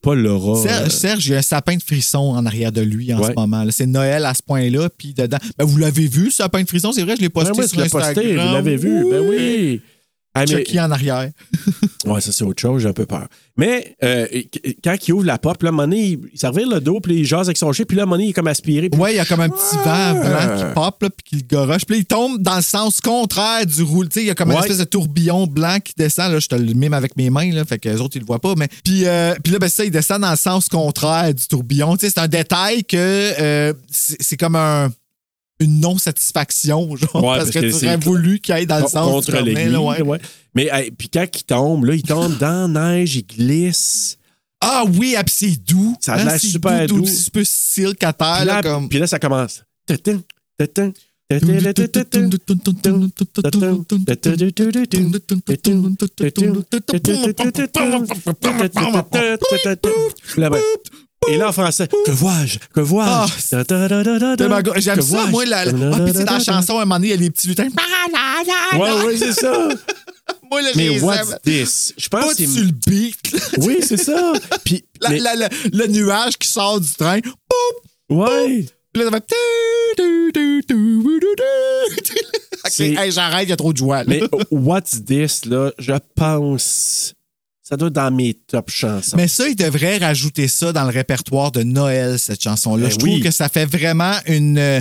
pas l'aura. Serge, euh, Serge, il y a un sapin de frisson en arrière de lui en Ouais. ce moment. là. C'est Noël à ce point-là. Puis dedans. Ben, vous l'avez vu, ce sapin de frisson? C'est vrai, je l'ai posté Ouais, ouais, sur l'as posté, Instagram. vous l'avez vu. Ben oui. Ah, mais- Chucky en arrière. Ouais, ça, c'est autre chose, j'ai un peu peur. Mais euh, quand il ouvre la porte, là, donné, il, il servir le dos, puis il jase avec son chien, puis là, donné, il est comme aspiré. puis- Ouais, il y a comme un petit vent blanc qui pop, là, puis qui le goroche. Puis il tombe dans le sens contraire du roule. Tu sais, il y a comme une Ouais. espèce de tourbillon blanc qui descend. Là, je te le mime avec mes mains, là, fait que les autres, ils le voient pas. Mais... Puis, euh, puis là, ben, ça, il descend dans le sens contraire du tourbillon. Tu sais, c'est un détail que euh, c'est comme un une non-satisfaction, genre, Ouais, parce, parce que, que tu aurais voulu qu'il aille dans le sens contre l'aiguille. ouais. ouais. Mais hey, puis quand il tombe, là, il tombe dans la neige, il glisse. Ah oui, ah, puis c'est doux. Ça a Hein, l'air super doux. C'est super silk à terre, Puis là, là, comme... là, ça commence. Et là, en français, que vois-je? Que vois-je? Go- J'aime ça, moi. La... Ah, puis sais, dans la chanson, à un moment donné, il y a les petits lutins. Ouais, ouais, c'est ça. Moi, là, Mais les what's this? Je pense que c'est. le beat. Oui, c'est ça. Puis, La- mais- la- la- le nuage qui sort du train. Boum! ouais. Puis là, ça fait. hey, j'arrête, il y a trop de joie. là. Mais What's This, là, je pense. Ça doit être dans mes top chansons. Mais ça, il devrait rajouter ça dans le répertoire de Noël, cette chanson-là. Ben Je trouve que ça fait vraiment une. euh,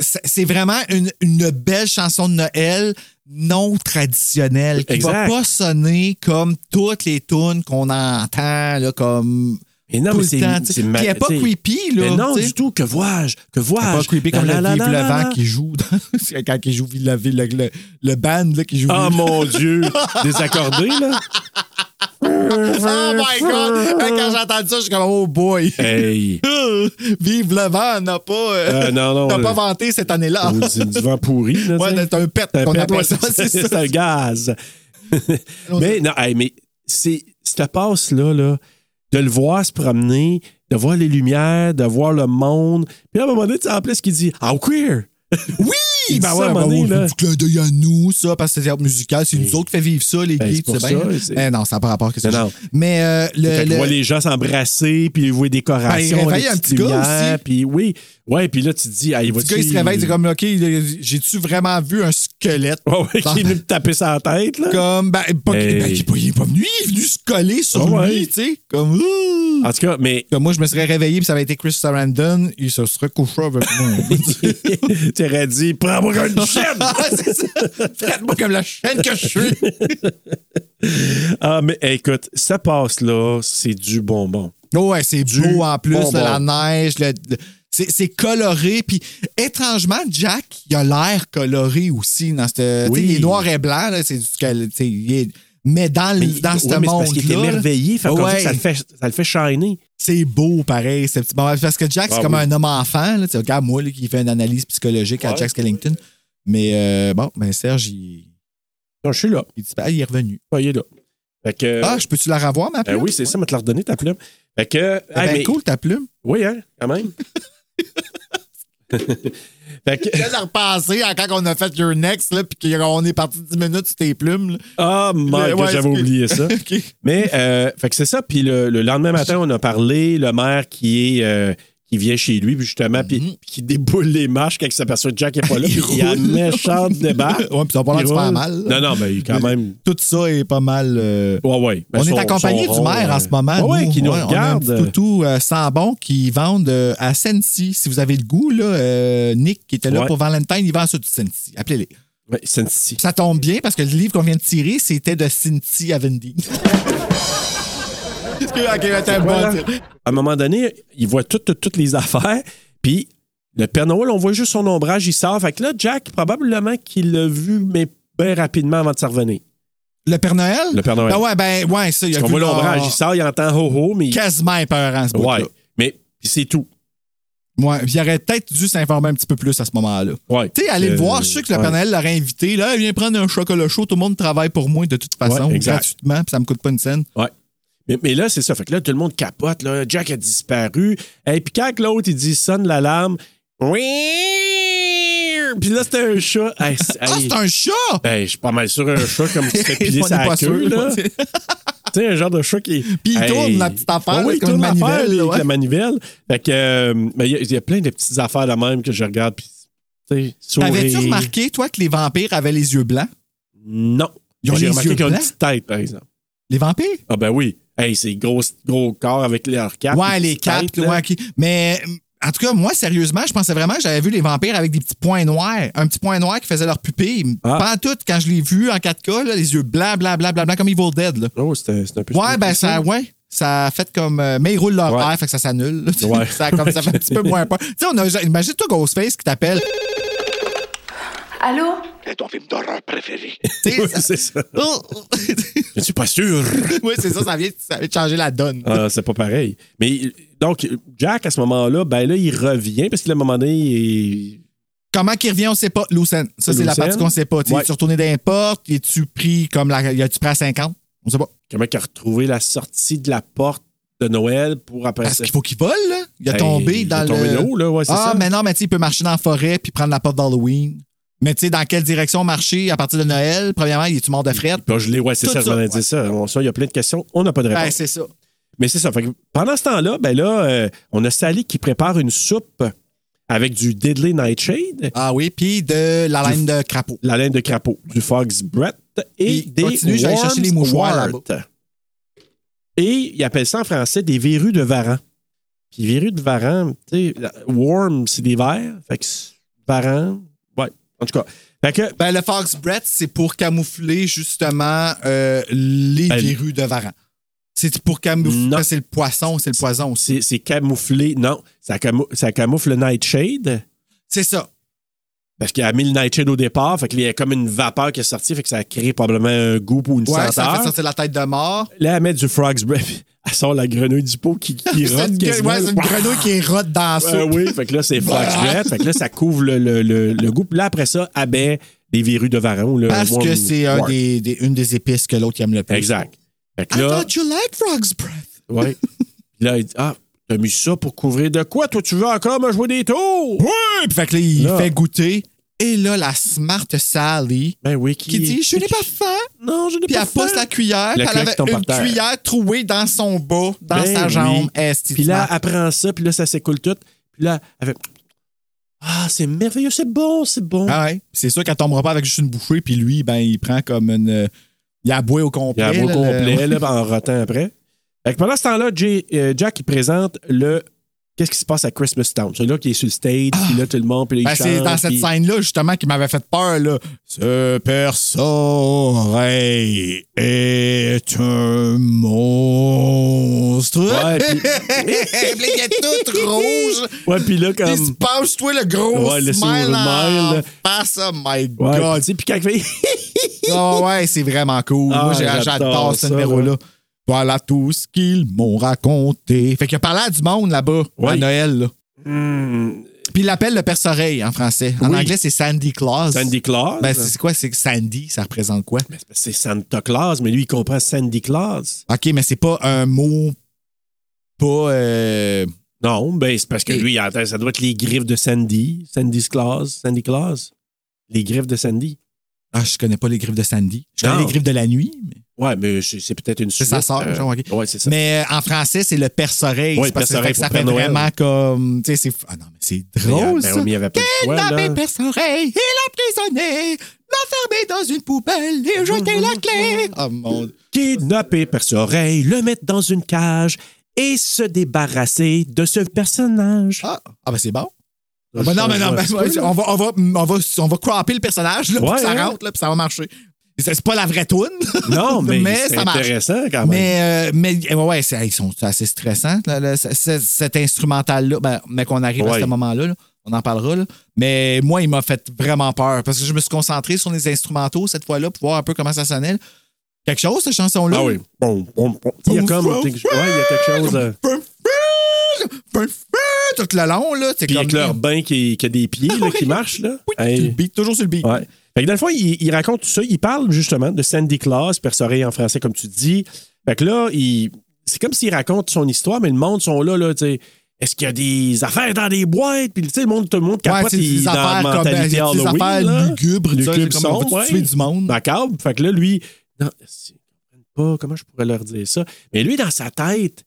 c'est vraiment une, une belle chanson de Noël non traditionnelle qui Exact. va pas sonner comme toutes les tunes qu'on entend, là, comme. Mais non, tout mais c'est- temps, tu sais. c'est Puis ma- elle est pas creepy, là. Mais non, du tout. Que vois-je? Que vois-je? pas creepy comme La, le Vive le vent qui joue. dans- quand il joue le, le, le, le band là, qui joue. Vive- mon Dieu! Désaccordé, là? Oh my God! Quand j'entends ça, je suis comme, oh boy! Hey! Vive le vent n'a pas, euh, Euh, non, non. n'a pas euh, vanté cette année-là. C'est du vent pourri, là. Ouais, c'est un pet qu'on appelle ouais, ça. c'est- un gaz. mais non, hey, mais c'est cette passe-là, là, de le voir se promener, de voir les lumières, de voir le monde. Puis à un moment donné, tu sais, en plus, qu'il dit How queer! Oui! Il Ben dit ouais, ça, un ben donné, ouais, là. clin d'œil à nous, ça, parce que c'est théâtre musical. C'est nous autres qui fait vivre ça, les Ben, gays, tu sais bien. Eh non, ça n'a pas rapport que ça. Mais euh, le. le- voit les gens s'embrasser, puis il voit des décorations, Ben, il un petit gars aussi. Puis oui, ouais, puis là, tu te dis, ah, il va le gars, il se réveille, c'est comme, OK, j'ai-tu vraiment vu un squelette? Ouais, ouais, qui est venu me taper sa tête, là. Comme, ben, pas, Hey. ben, il, est pas, il est pas venu, il est venu se coller sur ouais. lui, tu sais. Comme, ouh. En tout cas, mais Comme moi, je me serais réveillé, puis ça avait été Chris Sarandon, il se serait couché avec moi. tu aurais dit, prends-moi comme une chaîne! Ah, c'est ça. Traite-moi comme la chaîne que je suis. Ah, mais écoute, ça passe là, c'est du bonbon. Oh, ouais, c'est Du beau en plus, bonbon. là, la neige, le- le- c'est coloré. Puis étrangement, Jack, il a l'air coloré aussi dans ce. Oui. Il est noir et blanc, là, c'est du. Mais dans, Mais, dans ouais, ce mais monde parce qu'il est émerveillé, fait Ouais. ça le fait, ça le fait shiner. C'est beau, pareil. Parce que Jack, c'est Ah comme oui. un homme enfant. Là, regarde moi là, qui fait une analyse psychologique à Ouais. Jack Skellington. Mais euh, bon, ben Serge, il, Non, je suis là. il, il est revenu. Ah, il est là. Fait que, Ah, je peux-tu la revoir, ma euh, plume? oui, c'est ça, mais te la redonner ta plume. Fait que. Ah, ben, mais- cool, ta plume. Oui, hein, quand même. fait que. Je à quand on a fait Your Next, là, puis qu'on est parti 10 minutes sur tes plumes. Ah, my Le- God, ouais, j'avais oublié ça. Mais, euh, fait que c'est ça. Puis le, le lendemain matin, on a parlé, le maire qui est. euh, qui vient chez lui, puis justement, puis puis qui déboule les marches quand il s'aperçoit que Jack n'est pas là. Il puis il y a une méchante débarque. Ouais, puis ça va pas l'air super roule. mal. Non, non, mais il est quand même. Tout ça est pas mal. euh, Ouais, ouais. Ben, on son- est accompagné du maire en ce moment. Ouais, ouais, qui nous Ouais, regarde. On a un petit toutou euh, sans bon qui vendent euh, à Sensi. Si vous avez le goût, là, euh, Nick qui était là Ouais. pour Valentine, il vend ça du Sensi. Appelez-les. Ouais, Sensi. Ça tombe bien parce que le livre qu'on vient de tirer, c'était de Cynthia Avendi. Voilà. À un moment donné, il voit toutes, les affaires, puis le Père Noël, on voit juste son ombrage, il sort. Fait que là, Jack, probablement qu'il l'a vu, mais bien rapidement avant de s'en revenir. Le Père Noël? Le Père Noël. Ben ouais, ben ouais, ça, il a vu voit l'ombrage, il sort, il entend ho-ho, mais. quasiment épeurant, ce. Ouais. Mais c'est tout. Ouais, il aurait peut-être dû s'informer un petit peu plus à ce moment-là. Ouais. Tu sais, aller le Euh, voir, je sais que le ouais. Père Noël l'aurait invité. Là, viens prendre un chocolat chaud, tout le monde travaille pour moi de toute façon, gratuitement, puis ça me coûte pas une scène. Ouais. Mais, mais là, c'est ça. Fait que là, tout le monde capote. Là. Jack a disparu. Et puis quand l'autre, il dit sonne l'alarme. Oui! Puis là, c'était un chat. Hey, c'est- Ah, hey. c'est un chat! Ben, je suis pas mal sûr un chat comme se fait piler sa queue, là. Tu sais, un genre de chat qui. Puis il tourne la petite affaire, Ouais, là, il tourne l'affaire, ouais. avec la manivelle. Fait que, euh, ben, il y, a- il y a plein de petites affaires de même que je regarde. Puis, tu sais, T'avais-tu remarqué, toi, que les vampires avaient les yeux blancs? Non. Ils ont J'ai remarqué qu'ils ont une petite tête, par exemple. Les vampires? Ah, ben oui. Hey, c'est gros, gros corps avec leurs capes. ouais, les têtes, ouais, ok. Mais en tout cas, moi, sérieusement, je pensais vraiment que j'avais vu les vampires avec des petits points noirs. Un petit point noir qui faisait leur pupille. Ah. Pas en tout, quand je l'ai vu en 4K, là, les yeux blancs, blancs, blancs, blancs, blancs, comme Evil Dead. Là. Oh, c'était un peu. Ouais, ben ça, ouais. Ça a fait comme. euh, mais ils roulent leur Ouais. air, fait que ça s'annule. Ouais. ça, comme, ça fait un petit peu moins peur. Tu sais, on a. Imagine-toi Ghostface qui t'appelle. Allô? C'est ton film d'horreur préféré. Oui, ça- c'est ça. Oh! Je suis pas sûr. oui, c'est ça, ça vient, ça vient de changer la donne. Ah, c'est pas pareil. Mais donc, Jack, à ce moment-là, ben là, il revient parce qu'à un moment donné, il... Comment qu'il revient, on sait pas. Lucen. Ça, c'est la partie qu'on sait pas. Tu Ouais. es retourné portes, es-tu pris comme la. Tu pris à 50? On sait pas. comment il a retrouvé la sortie de la porte de Noël pour après Parce ça? qu'il faut qu'il vole, là. Il a Ben, tombé il dans a le. tombé là-haut, là, ouais, c'est ah, ça. mais non, mais tu sais, il peut marcher dans la forêt puis prendre la porte d'Halloween. Mais tu sais, dans quelle direction marcher à partir de Noël? Premièrement, il est-tu mort de fret? Pas gelé, ouais, c'est ça, je ça, m'en ai ouais. dit ça. On- ça. Il y a plein de questions. On n'a pas de réponse. Ben, c'est ça. Mais c'est ça. Fait que pendant ce temps-là, ben là, euh, on a Sally qui prépare une soupe avec du Deadly Nightshade, Ah oui, puis de la laine de crapaud. la laine de crapaud, du Fog's Breath et Puis des continue, j'allais chercher les Worm's mouchoirs. Et ils appellent ça en français des verrues de varan. Puis verrues de varan, tu sais, worm, c'est des vers. Fait que varan. En tout cas, fait que Ben, le Fox Breath, c'est pour camoufler justement euh, les Ben, verrues de Varan. C'est pour camoufler. Non. C'est le poisson, c'est le poison aussi. c'est camouflé. Non, ça, camou- ça camoufle le Nightshade. C'est ça. Parce qu'il a mis le Nightshade au départ, fait qu'il y a comme une vapeur qui est sortie, fait que ça a créé probablement un goût ou une Ouais, ça fait sortir la tête de mort. Là, elle met du Frog's Breath, elle sort la grenouille du pot qui, rote une, quasiment. ouais, c'est une grenouille qui rote dans soupe. Euh, oui, fait que là, c'est Frog's Breath. Fait que là, ça couvre le, le, le, le goût. Puis là, après ça, des verrues de varan. Parce que c'est un wart. des, des- une des épices que l'autre aime le plus. Exact. Fait que I là, thought you liked Frog's Breath. Puis là, il dit Ah, t'as mis ça pour couvrir de quoi? Toi, tu veux encore me jouer des tours? Ouais! Puis fait que là, il Là. fait goûter. Et là, la smart Sally Ben oui, qui, qui dit Je n'ai pas faim. Non, je n'ai Puis pas elle pousse faim. la cuillère. Le Puis elle avait une terre. cuillère trouée dans son bas, dans Ben sa oui. jambe. Puis là, elle prend ça, puis là, ça s'écoule tout. Puis là, elle fait Ah, c'est merveilleux, c'est bon, c'est bon. Ah ouais. C'est sûr qu'elle tombera pas avec juste une bouchée, puis lui, ben, il prend comme une. euh, Il aboie au Il complet. y a un beau là, complet, le- là, en rotant après. Fait que pendant ce temps-là, Jay- euh, Jack, il présente le qu'est-ce qui se passe à Christmas Town? C'est là qui est sur le stage, puis là, tout le monde, puis là, Ben, c'est dans cette puis- scène-là, justement, qui m'avait fait peur, là. Ce perce-oreille est un monstre. Ouais, puis- il est tout rouge. Ouais, puis là, Puis il se comme... passe, toi, le gros Ouais, le smile en là. face. Oh my Ouais, God. tu sais, puis quand il fait... Oh ouais, c'est vraiment cool. Ah, Moi, j'adore ce numéro-là. Voilà tout ce qu'ils m'ont raconté. Fait qu'il a parlé à du monde là-bas, à Ouais. Noël. là. Hmm, Puis il l'appelle le perce-oreille en français. En Oui. anglais, c'est Sandy Claus. Sandy Claus. Ben, c'est quoi? C'est Sandy, ça représente quoi? Ben, c'est Santa Claus, mais lui, il comprend Sandy Claus. OK, mais c'est pas un mot pas... euh, Non, ben c'est parce que Et- lui, ça doit être les griffes de Sandy. Sandy's Claus. Sandy Claus. Les griffes de Sandy. Ah, je connais pas les griffes de Sandy. Je connais Non. les griffes de la nuit. Mais, Ouais, mais c'est peut-être une C'est suite. sa sœur, genre, ok. Ouais, c'est ça. mais euh, en français, c'est le perce-oreille. Ouais, fait que ça fait Noël. vraiment comme... Tu sais, c'est... Ah non, mais c'est drôle, Ben, ça. mais il y avait Kidnappé perce-oreille, il emprisonné, l'enfermé dans une poubelle et jeté la clé. Oh mon Dieu. Kidnapper perce-oreille, le mettre dans une cage et se débarrasser de ce personnage. Ah, ah ben c'est bon. Je Ben non, mais non, ben, on, va, on, va, on, va, on va cropper le personnage, là, Ouais, ça hein? rentre, là, puis ça va marcher. C'est c'est pas la vraie toune. Non, mais, c'est ça marche. intéressant quand même. Mais, euh, mais ouais, ouais, c'est- ils sont assez stressants, là, là, cet instrumental-là. Ben, mais qu'on arrive à ce moment-là, là, on en parlera. Là. Mais moi, il m'a fait vraiment peur parce que je me suis concentré sur les instrumentaux cette fois-là pour voir un peu comment ça sonnait. là. Quelque chose, cette chanson-là? Ah oui. Il y a comme. Ouais, il y a quelque chose. euh, Tout le long, là. C'est Puis comme avec leur bain qui, qui a des pieds là, oui. qui marchent, là. Oui, Hey. sur le beat, toujours sur le beat. Ouais. Fait que dans le fond, il, il raconte tout ça. Il parle justement de Sandy Claus, perce-oreille en français, comme tu dis. Fait que là, c'est comme s'il raconte son histoire, mais le monde sont là, là, tu sais. Est-ce qu'il y a des affaires dans des boîtes? Puis, tu sais, le monde, tout le monde Ouais, capote il- des dans la affaires comme ben, mentalité des affaires là. lugubres, Lugubres c'est comme tuer du monde. Macabre. Fait que là, lui, non, pas, comment je pourrais leur dire ça? Mais lui, dans sa tête,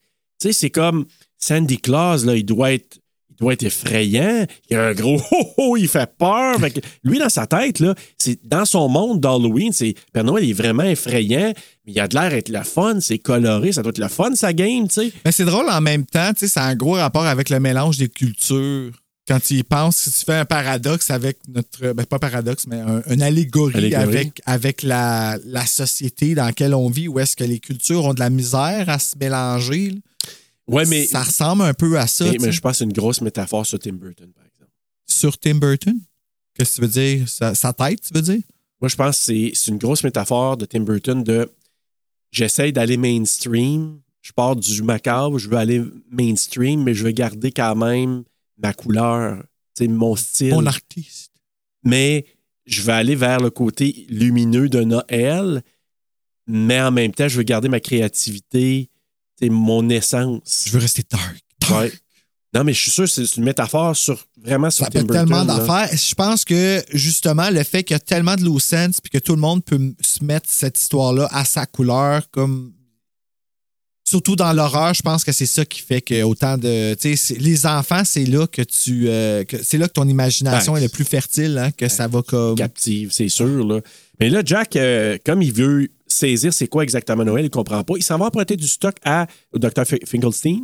tu sais, c'est comme Sandy Claus, là, il doit être. Il doit être effrayant. Il a un gros ho ho, il fait peur. Fait que lui, dans sa tête, là, c'est dans son monde d'Halloween, c'est Père Noël est vraiment effrayant, mais il a de l'air d'être le fun, c'est coloré, ça doit être le fun, sa game, tu sais. Mais c'est drôle en même temps, tu sais, ça a un gros rapport avec le mélange des cultures. Quand tu y penses, si tu fais un paradoxe avec notre. Ben, pas paradoxe, mais un, une allégorie, Allégorie. avec, avec la, la société dans laquelle on vit, où est-ce que les cultures ont de la misère à se mélanger. là? Ouais, mais, ça ressemble un peu à ça. mais, je pense que c'est une grosse métaphore sur Tim Burton, par exemple. Sur Tim Burton? Qu'est-ce que tu veux dire? Sa, sa tête, tu veux dire? Moi, je pense que c'est une grosse métaphore de Tim Burton de j'essaye d'aller mainstream, je pars du macabre, je veux aller mainstream, mais je veux garder quand même ma couleur, mon style. Mon artiste. mais je vais aller vers le côté lumineux de Noël, mais en même temps, je veux garder ma créativité, sais, mon essence. Je veux rester dark. dark. Ouais. Non, mais je suis sûr que c'est c'est une métaphore sur vraiment sur Ça tellement d'affaires. Je pense que justement, le fait qu'il y a tellement de loose sense puis que tout le monde peut se mettre cette histoire-là à sa couleur, comme. Surtout dans l'horreur, je pense que c'est ça qui fait que autant de. C'est- les enfants, c'est là que tu. euh, c'est là que ton imagination Ben, est le plus fertile, hein, que ça va comme. captive, c'est sûr. Là. Mais là, Jack, euh, comme il veut saisir c'est quoi exactement Noël, il comprend pas. Il s'en va emprunter du stock à Dr. Finkelstein.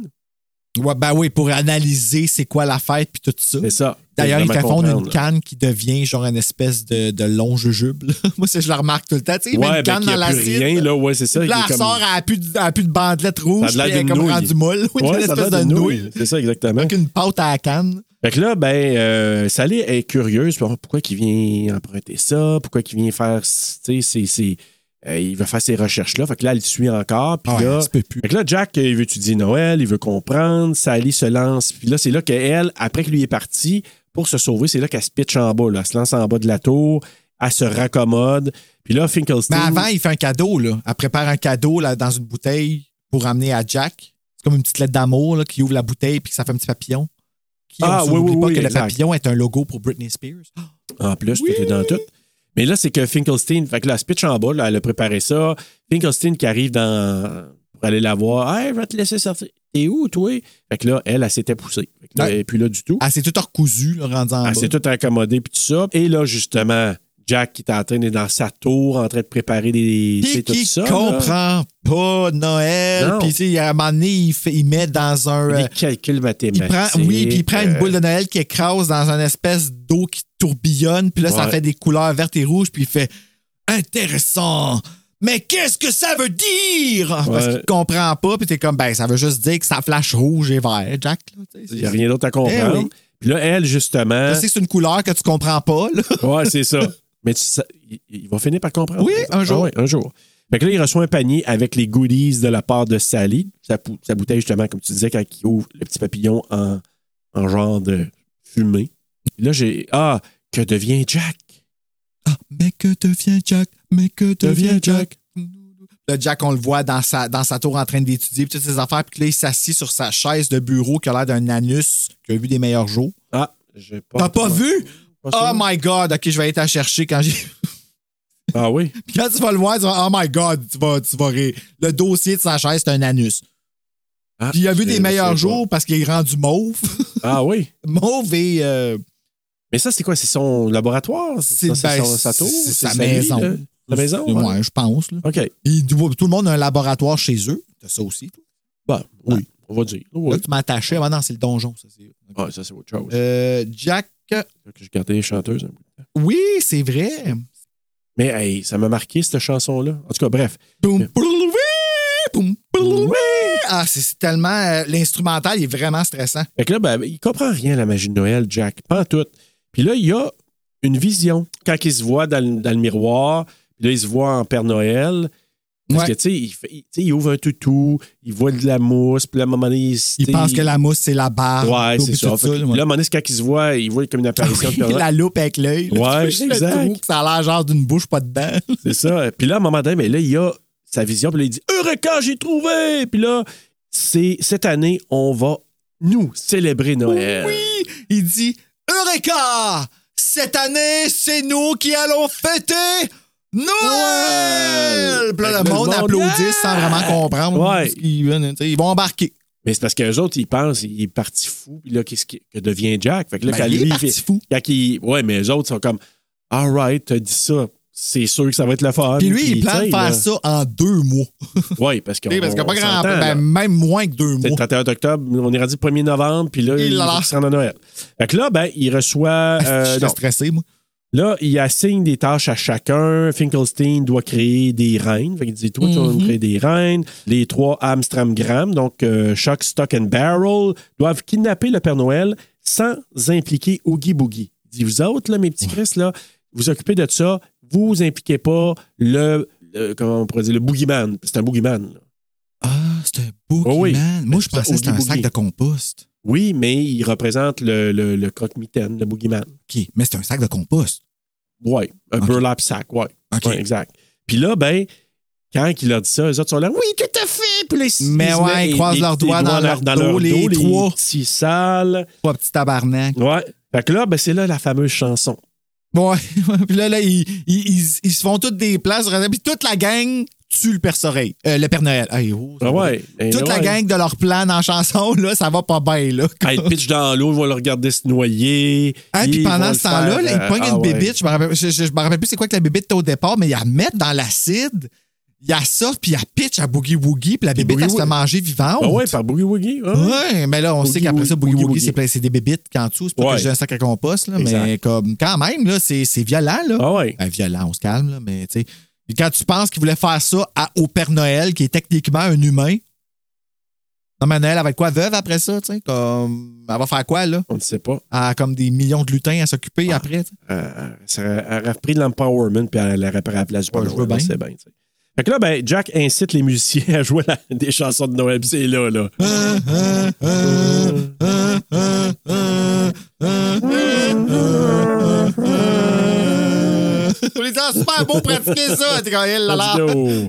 Ouais, ben oui, pour analyser c'est quoi la fête puis tout ça. C'est ça. D'ailleurs, il fondre une canne qui devient genre une espèce de, de long jujube. Moi, je le remarque tout le temps. Tu sais, il met Ouais, une ben, canne y dans l'acide. rien, là. Ouais, c'est ça. Puis là, elle comme- sort, elle n'a plus, de- plus bandelette rouge, Ça a l'air comme nouille. rendue molle. Oui, Ouais, une espèce de d'une nouille. nouille. C'est ça, exactement. Avec une pâte à la canne. Fait que là, ben, euh, Sally est curieuse. Pourquoi il vient emprunter ça? Pourquoi il vient faire. Tu sais, c'est. Euh, il veut faire ces recherches-là. Fait que là, elle le suit encore. Puis Ah là. Fait que là, Jack, euh, il veut étudier Noël, il veut comprendre. Sally se lance. Puis là, c'est là qu'elle, après que lui est parti, pour se sauver, c'est là qu'elle se pitch en bas. Là. Elle se lance en bas de la tour. Elle se raccommode. Puis là, Mais Finkelstein. avant, il fait un cadeau. Là. Elle prépare un cadeau là, dans une bouteille pour amener à Jack. C'est comme une petite lettre d'amour qui ouvre la bouteille puis que ça fait un petit papillon. Qui, Ah, on oui, oui, pas oui, que exact. le papillon est un logo pour Britney Spears. En plus, tout est dans tout. Mais là, c'est que Finkelstein, fait que là, elle se pitch en bas, là, elle a préparé ça. Finkelstein qui arrive dans, pour aller la voir. Hey, je vais te laisser sortir. T'es où, toi? Fait que là, elle, elle s'était poussée. Fait que là, Ouais. du tout. Elle s'est toute recousu, là, en Elle s'est toute accommodée, puis tout ça. Et là, justement, Jack qui est en train d'être dans sa tour, en train de préparer des. Puis tout qui là. comprend pas Noël. Puis, tu sais, à un moment donné, il, fait- il met dans un. euh, Des calculs il mathématiques. prend, oui, puis il prend une euh, boule de Noël qui écrase dans une espèce d'eau qui tourbillonne. Puis là, ça fait des couleurs vertes et rouges. Puis il fait Intéressant. Mais qu'est-ce que ça veut dire? Parce qu'il comprend pas. Puis t'es comme, ben, ça veut juste dire que ça flash rouge et vert, Jack. Il n'y a rien d'autre à comprendre. Eh oui. Puis là, elle, justement. C'est une couleur que tu comprends pas. Là. Ouais, c'est ça. Mais tu sais, il, il va finir par comprendre. Oui, un jour. Ah ouais, un jour. Fait que là, il reçoit un panier avec les goodies de la part de Sally. Sa, sa bouteille, justement, comme tu disais, quand il ouvre le petit papillon en, en genre de fumée. Là, j'ai. Ah, que devient Jack? Ah, mais que devient Jack? Mais que devient Jack? Le Jack, on le voit dans sa, dans sa tour en train d'étudier puis toutes ses affaires. Puis là, il s'assit sur sa chaise de bureau qui a l'air d'un anus qui a vu des meilleurs jours. Ah, j'ai pas. T'as pas vu? Oh my God! OK, je vais aller t'en chercher quand j'ai... Ah oui? Puis quand tu vas le voir, tu vas... Oh my God! Tu vas, tu vas rire. Le dossier de sa chaise, c'est un anus. Ah, Puis il a vu des meilleurs pas. jours parce qu'il est rendu mauve. Ah oui? mauve et... euh, Mais ça, c'est quoi? C'est son laboratoire? C'est- ben, sa tour? c'est sa maison. là? Sa maison? Ouais, ouais. je pense. Là. OK. Tout le monde a un laboratoire chez eux. T'as ça aussi, toi? Bon, oui, on va dire. Oui. Là, tu m'as attaché. Ah non, c'est le donjon. Ça, c'est... Ah, ça, c'est autre chose. Euh, Jack... Que. Oui, c'est vrai. Mais hey, ça m'a marqué, cette chanson-là. En tout cas, bref. Boum, boum, boum. Ah, c'est tellement. euh, L'instrumental, est vraiment stressant. Fait que là, ben, il comprend rien la magie de Noël, Jack. Pas en tout. Puis là, il y a une vision. Quand il se voit dans, le- dans le miroir, puis là, il se voit en Père Noël. Parce Ouais. que, tu sais, il, ouvre un toutou, il voit de la mousse, puis là, à un moment donné, il, Il pense que la mousse, c'est la barre. Ouais, c'est ça. Fait là, puis ouais. là, à un moment donné, c'est quand il se voit, il voit comme une apparition Noël. la loupe avec l'œil. Ouais, vois, exact. Trou, ça a l'air genre d'une bouche pas dedans. C'est ça. Puis là, à un moment donné, mais là, il a sa vision, puis là, il dit Eureka, j'ai trouvé! Puis là, c'est cette année, on va nous célébrer Noël. Oui! Il dit Eureka! Cette année, c'est nous qui allons fêter Noël! Puis là, Fait le monde applaudit sans vraiment comprendre. Ouais. ce qu'ils viennent, tu sais, Ils vont embarquer. Mais c'est parce qu'eux autres, ils pensent, il est parti fou, puis là, qu'est-ce qui- que devient Jack? Fait que là, Ben, quand il est lui, parti fait- fou. quand il- ouais, mais eux autres sont comme, all right, t'as dit ça, c'est sûr que ça va être le fun. Puis lui, il plane de faire ça en deux mois. Oui, parce qu'on Tu sais, Parce qu'il n'y a pas on grand. s'entend, là. Ben, même moins que deux C'est le mois. 31 octobre, on est rendu le 1er novembre, puis là, il, il se rend à Noël. Fait que là, ben, il reçoit. Je euh, suis non. stressé, moi. Là, il assigne des tâches à chacun. Finkelstein doit créer des reines. Fait qu'il dit, toi, tu vas me créer des reines. Les trois Amstramgram, donc euh, Shock, Stock and Barrel, doivent kidnapper le Père Noël sans impliquer Oogie Boogie. Il dit, vous autres, là, mes petits Chris, là, vous occupez de ça. Vous impliquez pas le, le- comment on pourrait dire, le boogeyman. C'est un boogeyman. là. Ah, c'est un boogeyman. Oh oui. Moi, je pensais que c'était un sac de compost. Oui, mais il représente le, le, le croque-mitaine, le boogeyman. OK, mais c'est un sac de compost. Oui, un Ok. burlap sack, oui. OK. Ouais, exact. Puis là, ben, quand il a dit ça, les autres sont là, oui, tout à fait? Puis ils, Mais ouais, mettent- ils croisent leurs doigts dans leur dos, les trois. petits sales. Trois petits tabarnak. Ouais. Fait que là, ben, c'est là la fameuse chanson. Ouais. puis là, là ils, ils, ils- ils se font toutes des places. Puis toute la gang tue le Père Soleil. Euh, le Père Noël. Hey, oh, Ah ouais. Ben, Toute la ouais. gang de leur plan en chanson, là, ça va pas bien, là. Ils pitchent dans l'eau, ils vont le regarder se noyer. Ah, puis pendant ce temps-là, ils euh, pognent ah une ouais. bébite. Je me rappelle, je, je- je me rappelle plus c'est quoi que la bébite était au départ, mais ils la mettent dans l'acide. Il y a ça, puis il y a pitch à Boogie Woogie, puis la bébite, elle se manger vivante. Ah ouais, par Boogie Woogie. ouais. Ouais, mais là, on Boogie sait qu'après ça, Boogie Woogie, c'est plein- c'est des bébites qu'en dessous. C'est pas Ouais. que j'ai un sac à compost, là, mais comme quand même, là, c'est c'est violent, là. Ah ouais. Ben, violent, on se calme, là, mais tu sais. Puis quand tu penses qu'il voulait faire ça à- au Père Noël, qui est techniquement un humain, non, mais Noël, elle va être quoi, veuve après ça, tu sais? Comme, elle va faire quoi, là? On ne sait pas. Elle a comme des millions de lutins à s'occuper Ah. après, tu sais. Euh, ça aurait- elle aurait repris de l'empowerment puis elle l'aurait pris à la place du Père Ouais, Noël, bien. C'est bien, tu sais. Fait que là, ben, Jack incite les musiciens à jouer la- des chansons de Noël. puis C'est là, là. On les a super beau pratiquer ça. T'es eh là là.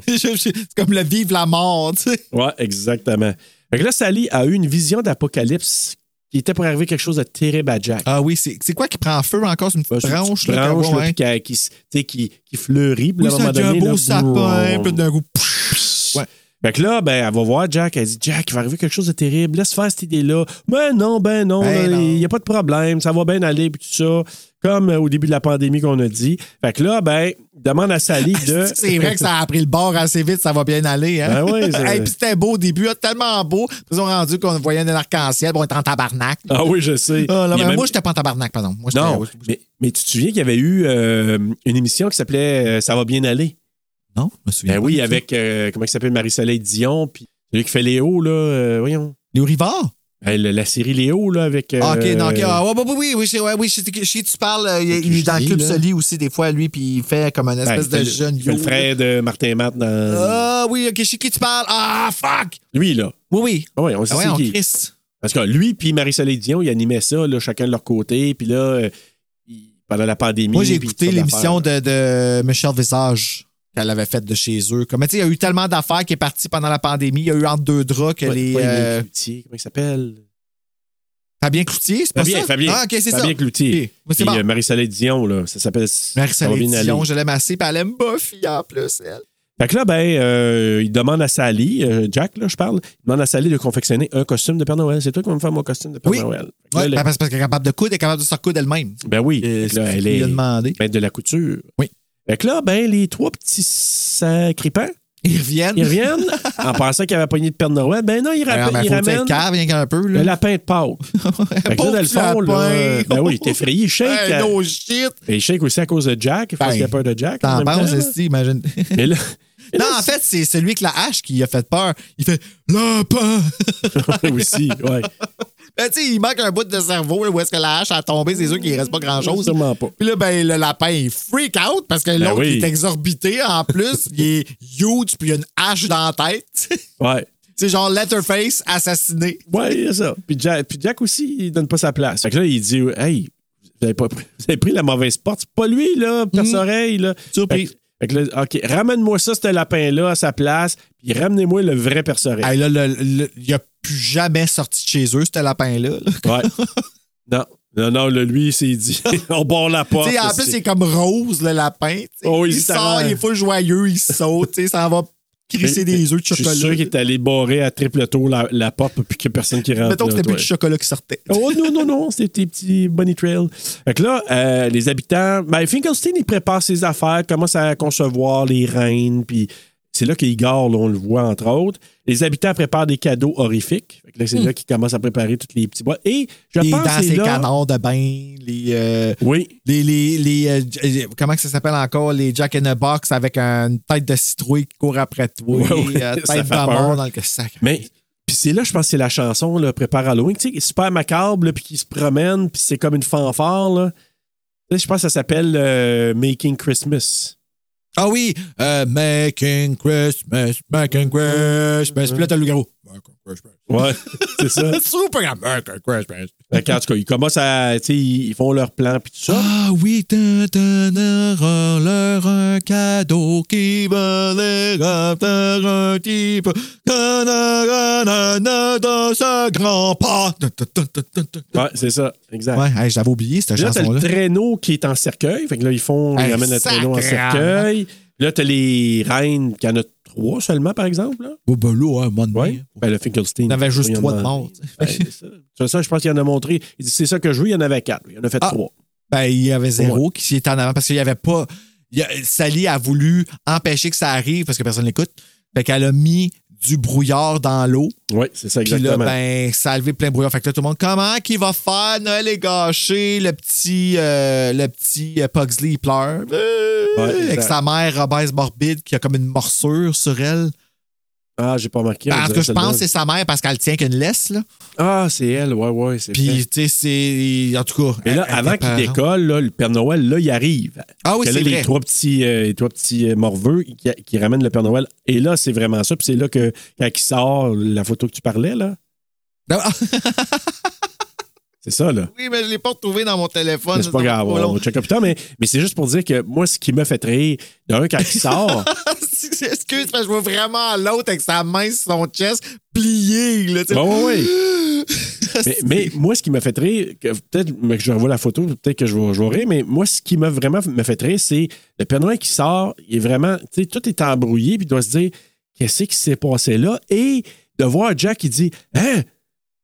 C'est comme le vivre la mort, tu sais. Ouais, exactement. Fait que là, Sally a eu une vision d'apocalypse qui était pour arriver quelque chose de terrible à Jack. Ah oui, c'est quoi qui prend feu encore? C'est une petite branche, là, branche, qui- là, ouais. puis qui, qui, qui, qui fleurit. Puis Oui, là, à un moment a un donné, beau là, sapin, puis d'un coup. Ouais. Fait que là, ben, elle va voir Jack. Elle dit Jack, il va arriver quelque chose de terrible. Laisse faire cette idée-là. Ben non, ben non. Ben. Il n'y a pas de problème. Ça va bien aller. Puis tout ça. Comme euh, au début de la pandémie qu'on a dit. Fait que là, ben, demande à Sally de. C'est vrai que ça a pris le bord assez vite, ça va bien aller. Hein? Ben oui, Hey, puis c'était beau au début, hein, tellement beau. Ils ont rendu qu'on voyait un arc-en-ciel, bon, on était en tabarnak. Ah oui, je sais. Ah, là, même- Moi, j'étais pas en tabarnak, pardon. Moi, Non, mais, mais tu te souviens qu'il y avait eu euh, une émission qui s'appelait euh, Ça va bien aller? Non, je me souviens. Ben pas oui, avec, euh, comment il s'appelle, Marie-Soleil Dion, puis celui qui fait Léo, là, euh, voyons. Léo Rivard? Ben, le- la série Léo, là, avec... Ah, ok, euh, non, ok. Ah, ouais, ouais, ouais, oui, oui, oui, sais que tu parles. euh, il, il est dans le club là. Soli aussi, des fois, lui, puis il fait comme un ben, espèce de jeune il fait le frère de Martin Matt dans... Ah, oui, ok, je sais qui tu parles. Ah, fuck! Lui, là. Oui, oui. Ah oui, on sait Ah ouais, on qui. Parce que lui puis Marie-Soleil Dion, ils animaient ça, là, chacun de leur côté, puis là, euh, pendant la pandémie... Moi, j'ai écouté l'émission de, de Michel Visage qu'elle avait faite de chez eux. Comme, tu sais, il y a eu tellement d'affaires qui est parti pendant la pandémie. Il y a eu entre deux draps que Ouais, les. euh, Cloutier, comment il s'appelle? Fabien Cloutier, c'est pas Fabien, ça? Fabien. Ah, ok, c'est ça. Fabien Cloutier. Ok. Mais c'est Puis, bon. euh, Marie-Soleil Dion, là, ça s'appelle... Ça Marie-Soleil. Dion, je l'aime assez, puis elle aime Buffy en plus, elle. Fait que là, ben, euh, il demande à Sally, euh, Jack, là, je parle, il demande à Sally de confectionner un costume de Père Noël. C'est toi qui vas me faire mon costume de Père Oui. Noël. Là, ben, parce qu'elle est capable de coudre, elle est capable de se recoudre elle-même. ben oui. Euh, là, elle qu'il est a demandé. maître de la couture. Oui. Fait que là, ben, les trois petits sacripants, Ils reviennent. ils reviennent en pensant qu'il avait pogné de Père Noël. Ben non, ils, ramènent cave, rien qu'un peu. le lapin de Pâques. fait que là, dans le fond, là, ben oui, il est effrayé. Il shake. Hey, no shit! et il shake aussi à cause de Jack. Il Ben, qu'il a peur de Jack. en T'en penses, imagine. Mais là, Non, en fait, c'est celui avec la hache qui a fait peur. Il fait lapin. aussi, ouais. Ben, tu sais, il manque un bout de cerveau là, où est-ce que la hache a tombé. C'est sûr qu'il reste pas grand-chose. Sûrement pas. Puis là, ben, le lapin, il freak out parce que l'autre, oui. il est exorbité. En plus, il est huge puis il a une hache dans la tête. Ouais. c'est genre Letterface assassiné. Ouais, a ça. Puis Jack, puis Jack aussi, il donne pas sa place. Fait que là, il dit Hey, vous avez, pas pris, vous avez pris la mauvaise porte. C'est pas lui, là, perce-oreille, là. Surprise. Fait, que- là, OK, ramène-moi ça, ce lapin-là, à sa place, puis ramenez-moi le vrai perce-oreille. Hey, là, le- le- il a plus jamais sorti de chez eux, ce lapin-là. là. Ouais. non. Non, non, lui, il s'est dit On barre la porte. Tu sais, en plus, c'est- comme rose, le lapin. tu sais. Oh, il il sort, il est full joyeux, il saute, tu sais, ça va crisser des œufs de Je suis chocolat. sûr qu'il est allé barrer à triple tour la, la porte, puis qu'il n'y a personne qui rentre. Mettons que c'était plus du chocolat qui sortait. Oh non, non, non, c'était des petits bunny trail. Fait que là, euh, les habitants, ben, Finkelstein, il prépare ses affaires, commence à concevoir les reines, puis c'est là qu'Igor, on le voit, entre autres. Les habitants préparent des cadeaux horrifiques. Fait que là, c'est là qu'ils commencent à préparer tous les petits bois. Et je Les pense dans que c'est là... canards de bain, les. euh, Oui, les, les, les, euh, euh, comment ça s'appelle encore? Les Jack in a Box avec une tête de citrouille qui court après toi. Euh, ça tête mort dans le sac. mais... Puis c'est là, je pense que c'est la chanson, là, Prépare Halloween, tu sais, super macabre, puis qui se promène, puis c'est comme une fanfare, là. Je pense que ça s'appelle euh, Making Christmas. Ah oui! euh, making Christmas, making Christmas. Puis là, t'as le. Christmas. Ouais, c'est ça. Super, making Christmas. Fait qu'en tout cas, ils commencent à. Tu sais, ils font leur plan puis tout ça. Ah oui, donnera leur un cadeau qui va les faire un type dans ce grand pas. Ouais, c'est ça, exact. Ouais, hey, j'avais oublié cette Puis là, t'as le chanson-là. traîneau qui est en cercueil. Fait que là, ils font. Ils Hey, ramènent le traîneau en cercueil. Là, t'as les reines, qui en a trois seulement, par exemple. Là? Oh, ben là, un moment Ouais. Ben, le Finkelstein. Il y en avait juste trois de morts. Ben, c'est ça. Ça, je pense qu'il en a montré. Il dit c'est ça que je veux, il y en avait quatre. Il en a fait Ah. trois. Ben, il y avait zéro qui était en avant parce qu'il n'y avait pas. il y a- Sally a voulu empêcher que ça arrive parce que personne n'écoute. Fait qu'elle a mis du brouillard dans l'eau. Oui, c'est ça, Puis là, exactement. ben, ça a levé plein de brouillard. Fait que là, tout le monde, comment qu'il va faire? Noël est gâché. Le petit, euh, le petit euh, Pugsley, il pleure. Euh, Ouais, avec sa mère obèse morbide qui a comme une morsure sur elle. Ah, j'ai pas marqué. On en tout dirait cas, je pense que c'est sa mère parce qu'elle tient qu'une laisse, là. Ah, c'est elle, ouais, ouais. c'est. Puis, tu sais, c'est. En tout cas. Mais là, avant qu'il décolle, là, le Père Noël, là, il arrive. Ah oui, Parce que c'est vrai. les trois petits, euh, les trois petits euh, morveux qui, qui ramènent le Père Noël. Et là, c'est vraiment ça. Puis c'est là que, quand il sort la photo que tu parlais, là, c'est ça, là. oui, mais je l'ai pas retrouvé dans mon téléphone. C'est pas grave, on checker plus tard. Mais, mais c'est juste pour dire que moi, ce qui m'a fait rire, d'un, quand il sort, Excuse, parce que je vois vraiment l'autre avec sa main sur son chest pliée. Là. Bon, oui, oui. mais, mais moi, ce qui m'a fait rire, peut-être que je revois la photo, peut-être que je vais, je vais rire, mais moi, ce qui m'a vraiment me fait rire, c'est le Père Noël qui sort, il est vraiment, tu sais, tout est embrouillé, puis il doit se dire, qu'est-ce qui s'est passé là? Et de voir Jack qui dit Hein,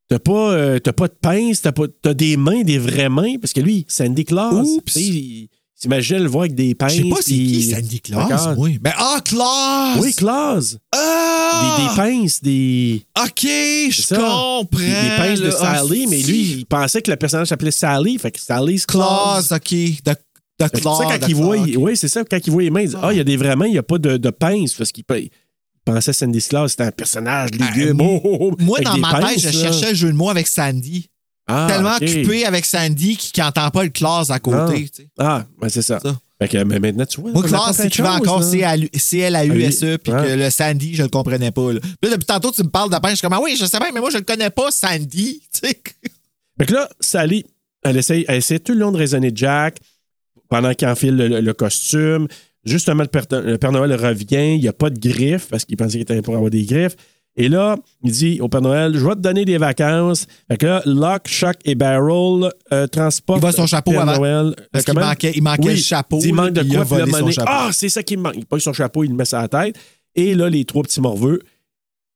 t'as pas, euh, pas de pince, t'as, pas, t'as des mains, des vraies mains, parce que lui, Sandy Claus, il s'imagine le voir avec des pinces. Je sais pas c'est qui Sandy Claus, D'accord. oui. Ben, ah, Claus! Oui, Claus. Ah! Des, des pinces, des. OK, je comprends. Des, des pinces de là. Sally, Ah, mais lui, il pensait que le personnage s'appelait Sally, fait que Sally's Claus. Claus, OK. Fait que C'est ça, quand il voit, il- oui, c'est ça, quand il voit les mains, il dit Ah, il y a des vraies mains, il n'y a pas de, de pince, parce qu'il pe- que Sandy Claus, c'était un personnage légume. moi- oh, oh, oh, Moi, dans ma tête, pinces, je là. cherchais le jeu de mots avec Sandy. Ah, Tellement occupé avec Sandy qui n'entend pas le Claus à côté. tu sais. Ah, ben c'est ça. Ça. Fait que, mais maintenant, tu vois. Moi, Claus, de écrivait choses, encore. C-L-A-U-S-E, E, puis que le Sandy, je le comprenais pas. Là. Puis là, depuis tantôt, tu me parles de je suis comme, ah oui, je sais bien, mais moi, je le connais pas, Sandy. Tu sais. Fait que là, Sally, elle essaie, elle essaie tout le long de raisonner Jack pendant qu'il enfile le, le costume. Justement, le Père, le Père Noël revient, il n'y a pas de griffes parce qu'il pensait qu'il était pour avoir des griffes. Et là, il dit au Père Noël, je vais te donner des vacances. Fait que là, Lock, Shock et Barrel euh, transportent Il voit son chapeau Père avant. Noël. Parce qu'il manquait- il manquait le chapeau, Il manque de puis il a quoi, volé son chapeau. Ah, c'est ça qui me manque. Il prend son chapeau, il le met sur la tête. Et là, les trois petits morveux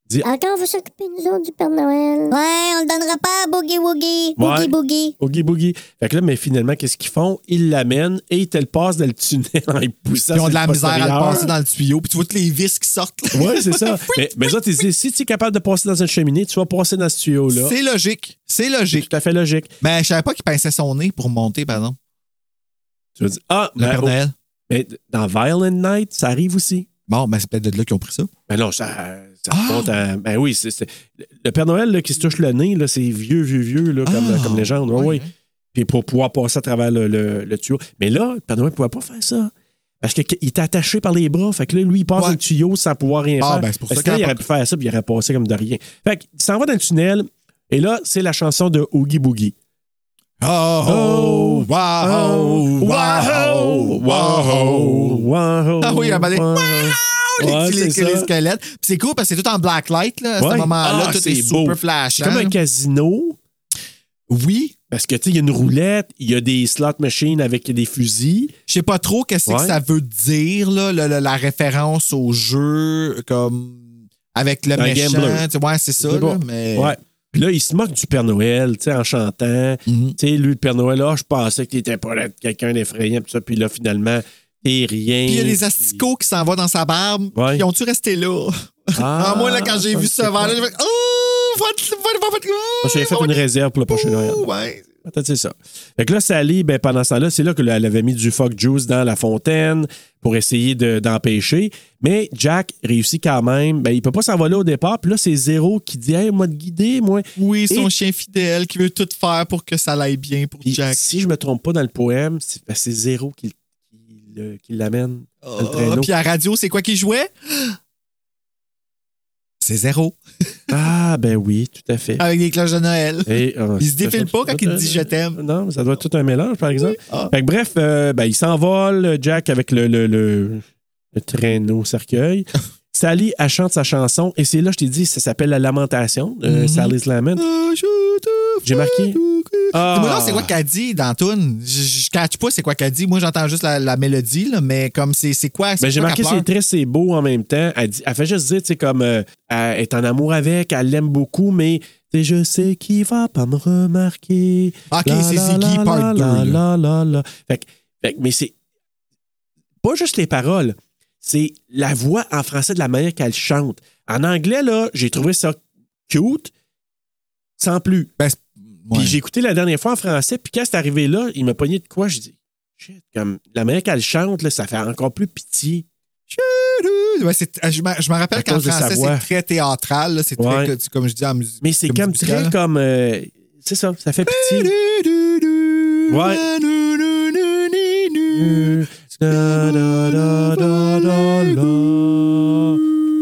disent, Encore vous s'occuper nous autres du Père Noël. Ouais, on le donnera pas à Boogie Woogie. Boogie Ouais. Boogie. Oogie Boogie. Fait que là, mais finalement, qu'est-ce qu'ils font? Ils l'amènent et ils te le passent dans le tunnel en y poussant. Ils ont de la misère à le passer dans le tuyau, puis tu vois toutes les vis qui sortent. là. Oui, c'est ça. mais, mais ça, tu dis, si tu es capable de passer dans une cheminée, tu vas passer dans ce tuyau-là. C'est logique. C'est C'est logique. tout à fait logique. Mais je savais pas qu'il pinçait son nez pour monter, par exemple. Tu vas dire, ah, Le ben, Père oh, Noël. mais dans Violent Night, ça arrive aussi. Bon, ben c'est peut-être de là qu'ils ont pris ça. Ben non, ça, ça Ah! à- Ben oui, c'est, le Père Noël là, qui se touche le nez, là, c'est vieux, vieux, vieux, là, comme, Ah! comme légende. Ouais. hein. Puis pour pouvoir passer à travers le, le- le tuyau. Mais là, le Père Noël ne pouvait pas faire ça. Parce qu'il était attaché par les bras. Fait que là, lui, il passe Ouais. dans le tuyau sans pouvoir rien Ah, faire. ben, c'est pour Parce ça que là, qu'il aurait pu faire ça, puis il aurait passé comme de rien. Fait qu'il s'en va dans le tunnel. Et là, c'est la chanson de Oogie Boogie. Oh, oh, wow, wow, wow, wow. wow. Ah oui, il a balé. wow. Les, Ouais, squelettes. Puis c'est cool parce que c'est tout en blacklight, là. À Ouais. ce moment-là, Ah, tout est beau. super flash. C'est comme un casino. Oui. Parce que, tu sais, il y a une roulette, il y a des slot machines avec des fusils. Je sais pas trop qu'est-ce Ouais. que ça veut dire, là, la référence au jeu, comme avec le Un méchant. gambler. Ouais, c'est ça, là, mais... Ouais. Puis là, il se moque du Père Noël, tu sais, en chantant. Mhm. Tu sais, lui, le Père Noël, ah, je pensais que t'étais pas là, quelqu'un d'effrayant, puis ça. Puis là, finalement, t'es rien. Puis il y a des asticots qui s'en vont dans sa barbe. Ouais. Ils ont-tu resté là? Ah, Ah, moi, là, quand j'ai vu ce verre-là, j'ai fait Oh, va te- va- va- va- Moi, J'ai fait une réserve pour le prochain Noël. Oh, ouais. Peut-être c'est ça. Fait que là, Sally, ben, pendant ce temps-là, c'est là qu'elle avait mis du fuck juice dans la fontaine pour essayer de- d'empêcher. Mais Jack réussit quand même. Ben, il peut pas s'envoler au départ. Puis là, c'est Zéro qui dit Hey, moi, te guider, moi. Oui, son Et- chien fidèle qui veut tout faire pour que ça aille bien pour Jack. si je me trompe pas dans le poème, c'est ben, Zéro qui, qui le- qui l'amène traîneau. puis à la radio, c'est quoi qu'il jouait? C'est zéro. Ah, ben oui, tout à fait. Avec des cloches de Noël. Et, euh, Il se défile pas quand il dit je t'aime. Non, mais ça doit être tout un mélange, par exemple. Ah. Fait que bref, euh, ben, il s'envole, Jack, avec le, le, le- le traîneau cercueil. Sally, elle chante sa chanson, et c'est là, je t'ai dit, ça s'appelle La Lamentation, euh, Mhm. Sally's Lament. Ah, J'ai marqué. Ah. C'est quoi qu'elle dit dans toune? Je, je catch pas c'est quoi qu'elle dit. Moi, j'entends juste la, la mélodie, là, mais comme c'est c'est quoi? c'est Ben, j'ai marqué c'est très c'est beau en même temps. Elle, dit, elle fait juste dire, tu sais, comme euh, elle est en amour avec, elle l'aime beaucoup, mais sais, je sais qu'il va pas me remarquer. Ok, La, c'est la, part la, 2, la, là. la, la, la. Fait, mais c'est pas juste les paroles, c'est la voix en français de la manière qu'elle chante. En anglais, là, j'ai trouvé ça cute, sans plus. Ben, Puis j'ai écouté la dernière fois en français, puis quand c'est arrivé là, il m'a pogné de quoi? Je dis, shit, comme la manière qu'elle chante, là, ça fait encore plus pitié. Ouais, c'est- je me rappelle qu'en français, voix. c'est très théâtral. C'est Ouais. très, comme je dis en musique. Mais c'est comme très comme. euh, c'est ça, ça fait pitié. Ouais.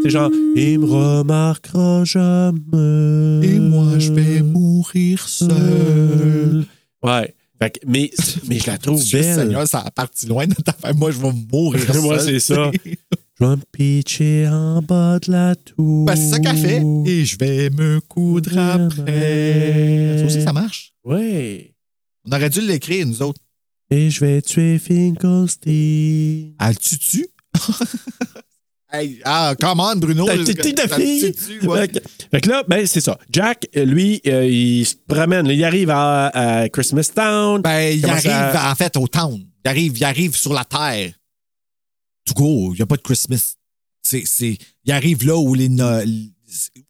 C'est genre, il me remarquera jamais. Et moi, je vais mourir seul. Ouais. Fait que- mais, mais je la trouve belle. Seigneur, ça a parti loin de ta femme. Moi, je vais mourir seul. Moi, c'est ça. Je vais me pitcher en bas de la tour. Ben, c'est ça qu'elle fait. Et je vais me coudre après. Ça aussi, ça marche. Ouais. On aurait dû l'écrire, nous autres. Et je vais tuer Finkelstein. Elle tue-tu? Hey, ah, come on, Bruno. T'as ça- fille? ouais. Fait que- fait que là, ben, c'est ça. Jack, lui, euh, il se promène. Il arrive à, à Christmas Town. Ben, il arrive, à- en fait, au town. Il arrive, il arrive sur la terre. To go. Il n'y a pas de Christmas. C'est, c'est, il arrive là où les.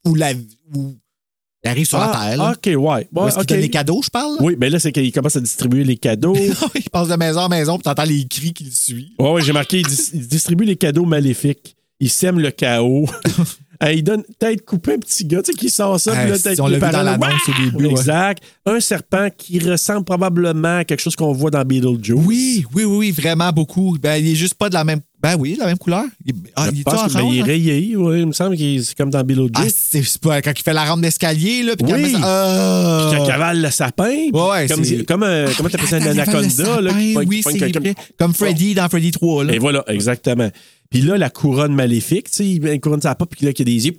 Où la. Où, il arrive sur la Ah, terre. Là. OK, ouais. Ouais, est-ce qu'il OK. donne les cadeaux, je parle? là? Oui, mais là, c'est qu'il commence à distribuer les cadeaux. il passe de maison en maison, puis t'entends les cris qui le suivent. Ouais, ouais, j'ai marqué, il, dis- il distribue les cadeaux maléfiques. Il sème le chaos. Il donne tête coupée un petit gars, tu sais, qui sort ça. Puis là, si tête l'a vu coupée, dans l'annonce au début, ouais. Exact. Un serpent qui ressemble probablement à quelque chose qu'on voit dans Beetlejuice. Oui, oui, oui, oui, vraiment beaucoup. Ben, il est juste pas de la même. Ben oui, la même couleur. Il, ah, Je il est pense que, ben, orange, il est hein? rayé. ouais, il me semble que c'est comme dans Beetlejuice. Ah, c'est pas quand il fait la rampe d'escalier, là, puis Oui. met ça- Ah! Puis qu'il cavale le sapin. Ouais, comme, comme, euh, comment t'appelles ça, un Attends, il fait le anaconda, là, qui oui, qui vrai. Comme Freddy dans Freddy 3, là. Et voilà, exactement. Puis là, la couronne maléfique, tu sais, il une couronne la pas, puis là, qu'il y a des yeux.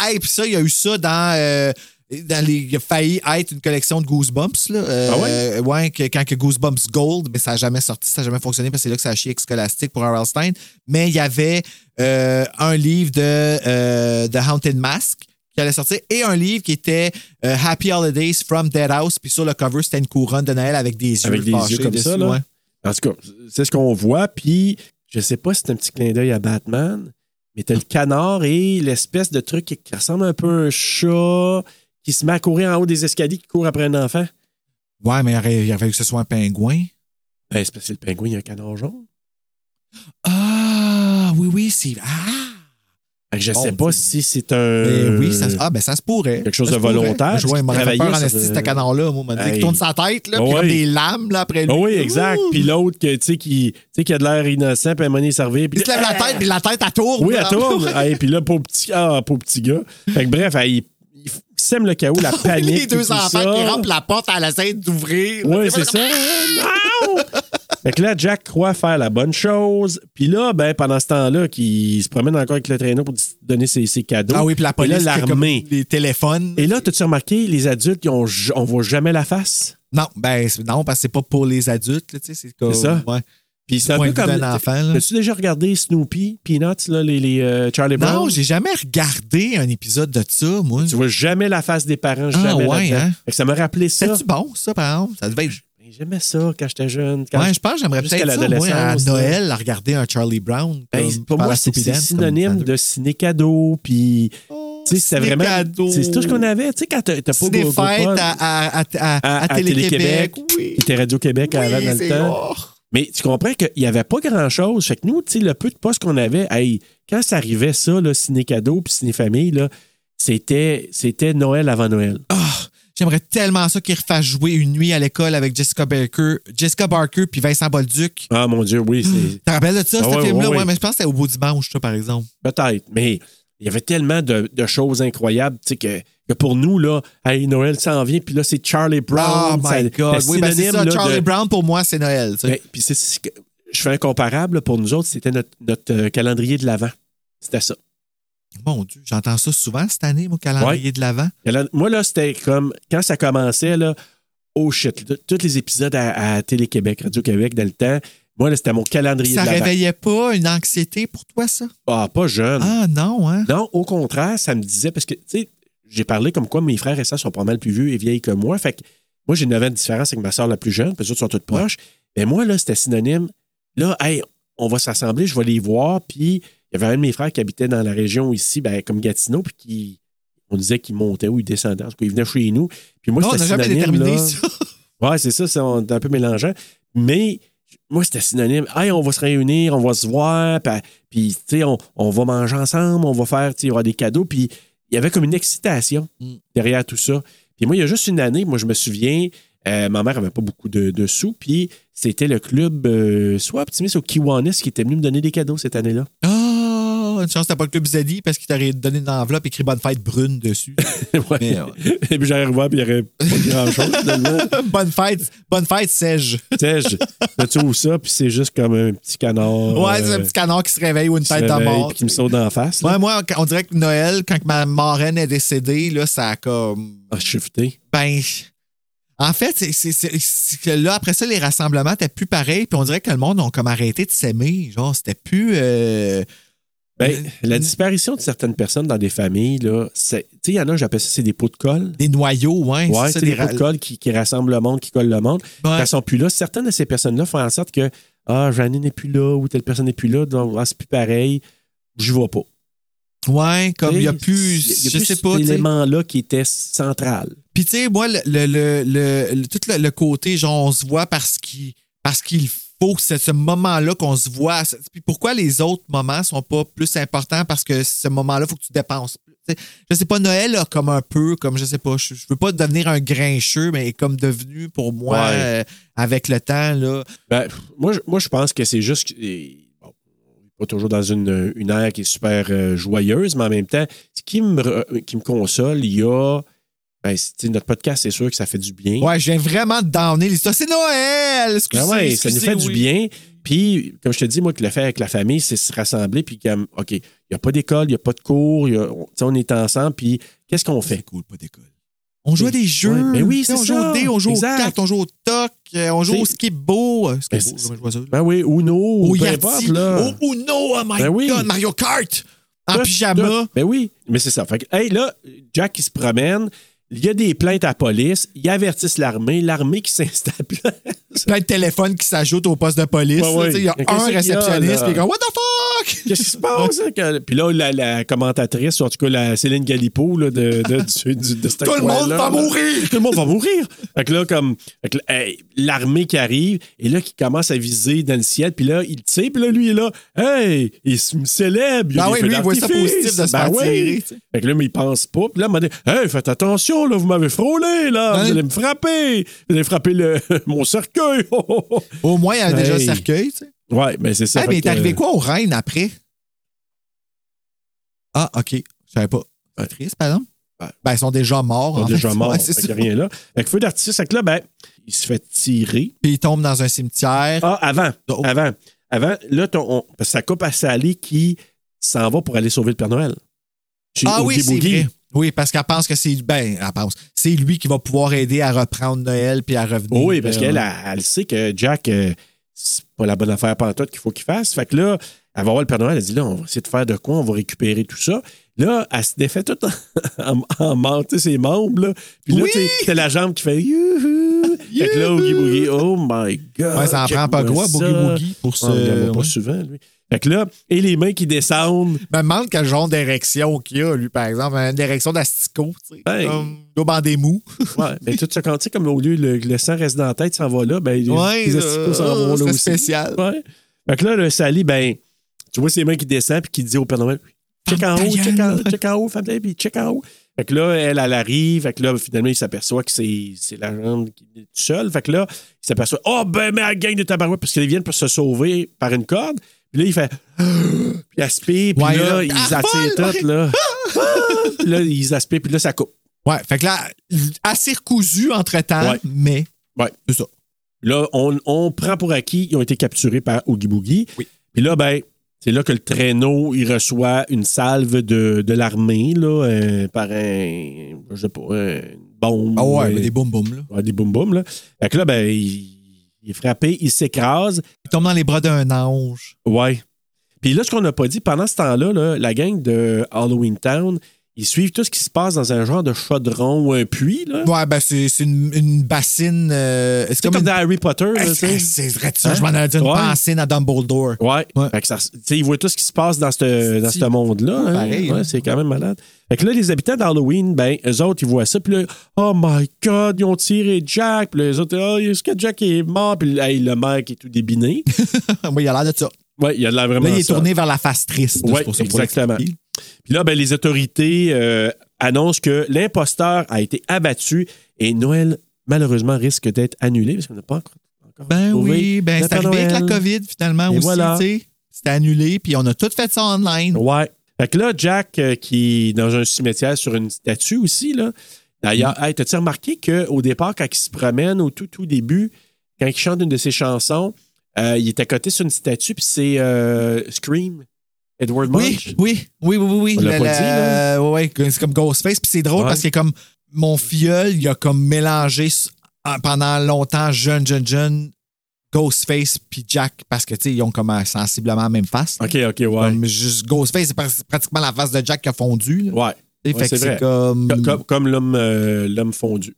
Hey, puis ça, il y a eu ça dans. euh, dans les, il a failli être une collection de Goosebumps. Là. Euh, Ah ouais? euh, ouais, que- quand que Goosebumps Gold, mais ça n'a jamais sorti, ça n'a jamais fonctionné parce que c'est là que ça a chié avec Scholastic pour R.L. Stein. Mais il y avait euh, un livre de euh, The Haunted Mask qui allait sortir et un livre qui était Happy Holidays from Dead House. Puis sur le cover, c'était une couronne de Noël avec des yeux Avec des yeux comme ça, là. ouais. En tout cas, c'est ce qu'on voit. Puis, je sais pas si c'est un petit clin d'œil à Batman, mais t'as le canard et l'espèce de truc qui ressemble un peu à un chat qui se met à courir en haut des escaliers, qui court après un enfant. Ouais, mais il aurait, il aurait fallu que ce soit un pingouin. Ben, c'est parce que le pingouin, il y a un canard jaune. Ah, oui, oui, c'est. Ah! Fait que je sais pas si c'est un. Ben oui, ça, ah, ben ça se pourrait. Quelque chose de volontaire, Je vois, il m'a fait travailler peur en esti, ce canard-là. Moi, dit qu'il tourne sa tête, là, Ah puis comme des lames, là, après lui. Ah oui, exact. Puis l'autre, que, tu sais, qui, a de l'air innocent, puis à un moment il se lève la tête, puis la tête, elle tourne. Oui, elle tourne. Et puis là, pauvre petit, ah, pauvre petit gars. Fait que bref, il sème le chaos, la panique. Les deux tout enfants qui rentrent la porte, elle essaie d'ouvrir. Oui, c'est ça. Non! Fait que là, Jack croit faire la bonne chose. Puis là, ben, pendant ce temps-là, qu'il se promène encore avec le traîneau pour donner ses, ses cadeaux. Ah oui, puis la police, l'armée. les téléphones. Et là, t'as-tu remarqué, les adultes, ils ont, on voit jamais la face? Non, ben, non, parce que c'est pas pour les adultes, tu sais, c'est comme. C'est ça? Ouais. Puis c'est un peu comme. As-tu déjà regardé Snoopy, Peanuts, là, les, les euh, Charlie Brown? Non, j'ai jamais regardé un épisode de ça, moi. Tu vois jamais la face des parents, Ah, jamais ouais, hein? Fait que ça m'a rappelé ça. C'est-tu bon, ça, par exemple? Ça devait être. Ben, J'aimais ça quand j'étais jeune. Quand Ouais, je pense que j'aimerais peut-être ça, moi, à. Noël, à regarder un Charlie Brown. Ben, comme pour par moi, c'est c'est synonyme comme- de ciné-cadeau. Puis, c'était ciné vraiment. C'est tout ce qu'on avait. Tu sais, quand t'as pas Ciné Google fête Pod, à, à, à, à, Télé-Québec. Oui. qui était Radio-Québec Oui, avant dans le c'est- temps. oh. Mais tu comprends qu'il n'y avait pas grand-chose. Fait que nous, tu sais, le peu de postes qu'on avait, hey, quand ça arrivait, ça, là, ciné-cadeau puis ciné-famille, là, c'était, c'était Noël avant Noël. Ah, J'aimerais tellement ça qu'ils refassent jouer une nuit à l'école avec Jessica Barker, Jessica Barker puis Vincent Bolduc. Ah, mon Dieu, oui, c'est. Tu te rappelles de ça, Ah ce ouais, film-là? ouais, Ouais, ouais. mais je pense que c'était au beau dimanche, ça, par exemple. Peut-être, mais il y avait tellement de, de choses incroyables, tu sais, que, que pour nous, là, hey, Noël s'en vient, puis là, c'est Charlie Oh Brown. my ça- God. Oui, ben c'est ça. là, Charlie de- Brown, pour moi, c'est Noël. Ben, puis c'est je fais un comparable, pour nous autres, c'était notre, notre euh, calendrier de l'Avent. C'était ça. Mon Dieu, j'entends ça souvent cette année, mon calendrier Ouais. de l'Avent. Moi, là, c'était comme quand ça commençait, là, oh shit, là, tous les épisodes à, à Télé-Québec, Radio-Québec dans le temps, moi, là, c'était mon calendrier Ça de réveillait pas une anxiété pour toi, ça? Ah, pas jeune. Ah non, hein? Non, au contraire, ça me disait, parce que, tu sais, j'ai parlé comme quoi mes frères et sœurs sont pas mal plus vieux et vieilles que moi. Fait que moi, j'ai 9 ans de différence avec ma soeur la plus jeune, puis les autres sont toutes proches. Mais moi, là, c'était synonyme. Là, hey, on va s'assembler, je vais les voir, puis il y avait un de mes frères qui habitait dans la région ici, ben, comme Gatineau, puis qui. On disait qu'il montait ou il descendait. En tout cas, il venait chez nous. Puis moi, c'était n'a jamais synonyme, déterminé là. ça. Ouais, c'est ça, c'est un peu mélangeant. Mais moi, c'était synonyme. Hey, on va se réunir, on va se voir, puis, tu sais, on, on va manger ensemble, on va faire, tu sais, il y aura des cadeaux. Puis il y avait comme une excitation Mm. derrière tout ça. Puis moi, il y a juste une année, moi, je me souviens, euh, ma mère avait pas beaucoup de, de sous, puis c'était le club, euh, soit Optimiste ou Kiwanis, qui était venu me donner des cadeaux cette année-là. Ah, une chance que t'as pas le club Zeddy parce qu'il t'aurait donné une enveloppe écrit Bonne fête brune dessus. Ouais. Mais, ouais. Et puis j'arrive voir, puis il n'y aurait pas grand-chose, finalement. bonne fête, bonne fête, Sège. là, tu ouvres ça, puis c'est juste comme un petit canard. Ouais, c'est euh, un petit canard qui se réveille ou une tête de mort. puis qui me saute d'en face. Ouais, moi, on dirait que Noël, quand ma marraine est décédée, là, ça a comme. Ah, shifté. Ben. En fait, c'est que là, après ça, les rassemblements étaient plus pareils, puis on dirait que le monde a comme arrêté de s'aimer. Genre, c'était plus. euh, Ben, la disparition de certaines personnes dans des familles, là, c'est- tu sais, il y en a, j'appelle ça, c'est des pots de colle. Des noyaux, ouais. Ouais, c'est des ra- pots de colle qui, qui rassemblent le monde, qui collent le monde. Ouais. Quand elles sont plus là, certaines de ces personnes-là font en sorte que Ah, Janine n'est plus là ou telle personne n'est plus là, donc ah, c'est plus pareil, je vois pas. Ouais, comme il y a plus, il y a je plus sais cet pas, sais. élément-là qui était central. Puis tu sais, moi, le, le, le, tout le, côté, genre, on se voit parce qu'il parce qu'il faut que c'est ce moment-là qu'on se voit. Puis pourquoi les autres moments sont pas plus importants? Parce que ce moment-là, il faut que tu dépenses plus. Tu sais, je sais pas, Noël, comme un peu, comme je sais pas, je, je veux pas devenir un grincheux, mais comme devenu pour moi, Ouais. euh, avec le temps, là. Ben, moi, je, moi, je pense que c'est juste. bon, on n'est pas toujours dans une, une ère qui est super euh, joyeuse, mais en même temps, ce qui me, qui me console, il y a. Ben, notre podcast, c'est sûr que ça fait du bien. Ouais, je viens vraiment de downer l'histoire. C'est Noël! Excusez, Ben ouais, ça nous fait du bien. Puis, comme je te dis, moi, que le faire avec la famille, c'est se rassembler. Puis, comme, OK, il n'y a pas d'école, il n'y a pas de cours, il y a- on, on est ensemble. Puis, qu'est-ce qu'on fait? C'est cool, pas d'école. On joue à des jeux. Ouais, ben oui, c'est on joue ça. au dé, on joue Exact. aux cartes, on joue au toc, euh, on joue au skip-bo. Euh, Ben? Ben oui, Uno, Au peu importe, là. au Uno, oh my Ben oui. God, Mario Kart, en pyjama. Ben oui, mais c'est ça. Fait que, hey, là, Jack, il se promène. Il y a des plaintes à la police. Ils avertissent l'armée. L'armée qui s'installe. Plein de téléphones qui s'ajoutent au poste de police. Ouais, là, ouais. tu sais, Il y a un réceptionniste qui est comme What the fuck? Qu'est-ce qui se passe? hein, Puis là, la, la commentatrice, ou en tout cas la Céline Galipo de, de, de cette Tout le monde va mourir! Tout le monde va mourir! Fait que là, comme l'armée qui arrive, et là, qui commence à viser dans le ciel, puis là, il tire, puis là, lui, il est là. Hey, il se célèbre! Ben a des oui, lui, il voit ça positif de se Ben faire tirer, sais. Fait que là, mais il pense pas. Puis là, il m'a dit Hey, faites attention, là, vous m'avez frôlé, là. Hein? Vous allez me frapper. Vous allez frapper le, mon cercueil. Au moins, il y a déjà le cercueil. tu sais. ouais, ben c'est ça. Hey, mais que, arrivé euh, quoi au Reine après? Ah, OK. Je savais pas. C'est triste, par exemple? Ben, ils sont déjà morts. Ils en sont déjà fait. morts. Ouais, c'est rien là. Fait que feu d'artifice, fait que là, ben, il se fait tirer. Puis il tombe dans un cimetière. Ah, avant. Oh. Avant. Avant, là, ton- on- parce que ça coupe à Sally qui s'en va pour aller sauver le Père Noël. Chez Ah oui, c'est vrai. Oui, parce qu'elle pense que c'est ben, elle pense. C'est lui qui va pouvoir aider à reprendre Noël puis à revenir. Oui, parce euh, qu'elle, elle, elle sait que Jack, euh, c'est pas la bonne affaire pantoute qu'il faut qu'il fasse. Fait que là, elle va voir le Père Noël, elle dit là, on va essayer de faire de quoi, on va récupérer tout ça. Là, elle se défait tout en, en, ses membres, là. Puis là, Oui! t'as la jambe qui fait youhou. Fait que là, Oogie Boogie, oh my God. Ouais, ça en prend pas gros, ça. Boogie Woogie, pour Ah, il y en a se. pas ouais. souvent, lui. Fait que là, et les mains qui descendent. Je me demande quel genre d'érection qu'il a, lui, par exemple. Une érection d'asticot, tu sais. Ben. Comme dos bandé mou. Ouais, mais tout ça, quand tu sais, comme au lieu, le, le sang reste dans la tête, s'en va là, ben, les- Ouais, les asticots s'en euh, vont là c'est aussi. spécial. Ouais. Fait que là, le Sally, ben, tu vois ses mains qui descendent puis qui dit au Père Noël, check en haut, check en, check en haut, femme puis check en haut. Fait que là, elle, elle arrive. Fait que là, finalement, il s'aperçoit que c'est c'est la jambe qui est tout seul. Fait que là, il s'aperçoit, oh, ben, mais elle gagne de tabarouette parce qu'ils viennent pour se sauver par une corde. Puis là, il fait, puis il aspire, puis Ouais, là, ils elle attirent tout, là. Puis là, ils aspirent, puis là, ça coupe. Ouais, fait que là, assez recousu entre-temps, Ouais. mais Ouais. c'est ça. Là, on, on prend pour acquis, ils ont été capturés par Oogie Boogie. Oui. Puis là, ben, c'est là que le traîneau, il reçoit une salve de, de l'armée, là, euh, par un, je sais pas, une bombe. Ah ouais, euh, des boum boum là. ouais, des boum boum, là. Fait que là, ben, il, il est frappé, il s'écrase. Il tombe dans les bras d'un ange. Ouais. Puis là, ce qu'on n'a pas dit, pendant ce temps-là, là, la gang de Halloween Town, ils suivent tout ce qui se passe dans un genre de chaudron ou un puits, là. Ouais, ben c'est une, une bassine. euh, c'est comme, une- dans Harry Potter. C'est vrai ça, Hein? je m'en allais dire une Ouais. bassine à Dumbledore. Ouais. Ouais. Fait que ça, ils voient tout ce qui se passe dans ce dans monde-là. hein. Pareil, hein. c'est quand même malade. Fait que là, les habitants d'Halloween, ben, eux autres, ils voient ça, puis là, oh my God, ils ont tiré Jack. Puis là, les autres, oh, est-ce que Jack est mort? Puis là, hey, le mec est tout débiné. oui, il a l'air de ça. Ouais, il a de l'air vraiment Là, il est ça. tourné vers la face triste. Pour pour exactement. Puis là, ben, les autorités euh, annoncent que l'imposteur a été abattu et Noël, malheureusement, risque d'être annulé parce qu'on n'a pas encore. Ben oui, ben c'est arrivé avec la. COVID finalement Et aussi, voilà. C'était annulé, puis on a tout fait ça online. Ouais. Fait que là, Jack, euh, qui est dans un cimetière sur une statue aussi, là. D'ailleurs, Mm. hey, t'as-tu remarqué qu'au départ, quand il se promène, au tout, tout début, quand il chante une de ses chansons, il est à côté sur une statue, puis c'est euh, Scream, Edward Oui, Munch. oui, oui, oui, oui. oui. On l'a Le- pas le- dit, là. ouais, ouais, c'est comme Ghostface. Puis c'est drôle parce que comme mon filleul, il a comme mélangé en- pendant longtemps, jeune, jeune, jeune, Ghostface puis Jack parce que, tu sais, ils ont comme euh, sensiblement la même face. OK, OK, ouais. Comme juste Ghostface, c'est pr- pratiquement la face de Jack qui a fondu. là. Ouais. C'est comme. Co- Comme, comme l'homme euh, l'homme fondu.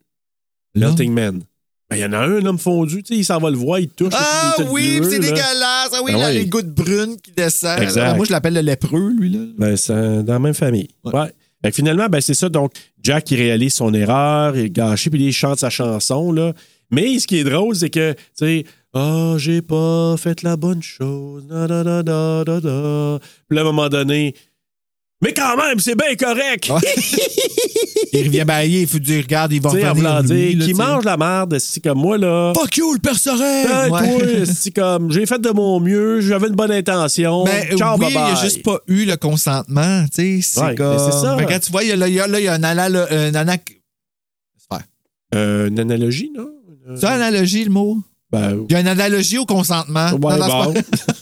Melting Man. Ben, il y en a un, un homme fondu, tu sais, il s'en va le voir, il touche. Ah il oui, c'est dégueulasse. Ah oui, Ben là, ouais. les gouttes brunes qui descendent. Exact. Moi, je l'appelle le lépreux, lui. là. Ben, c'est dans la même famille. Ouais. Ouais. Fait que finalement, ben, c'est ça. Donc, Jack, il réalise son erreur, il est gâché, puis il chante sa chanson, là. Mais ce qui est drôle, c'est que, tu sais, ah, j'ai pas fait la bonne chose, da, da, da, da, da, da. Puis là, à un moment donné, mais quand même, c'est bien correct. Il revient bailler, il faut dire, regarde, il va Tu sais, en revenir. voulant lui, dire, là, qui mange la merde, c'est comme moi, là. Fuck you, le Sorel! Hey, Ouais. c'est comme, j'ai fait de mon mieux, j'avais une bonne intention. Ben, Ciao, oui, bye il n'a bye. juste pas eu le consentement. Tu sais, c'est Ouais, comme. mais ça. Ben, quand tu vois, il y a, là, il y a, là, il y a un, anac- faire. Euh, une analogie, non? C'est une analogie, le mot? Ben, Il y a une analogie au consentement. Ouais, Non, non, c'est bon.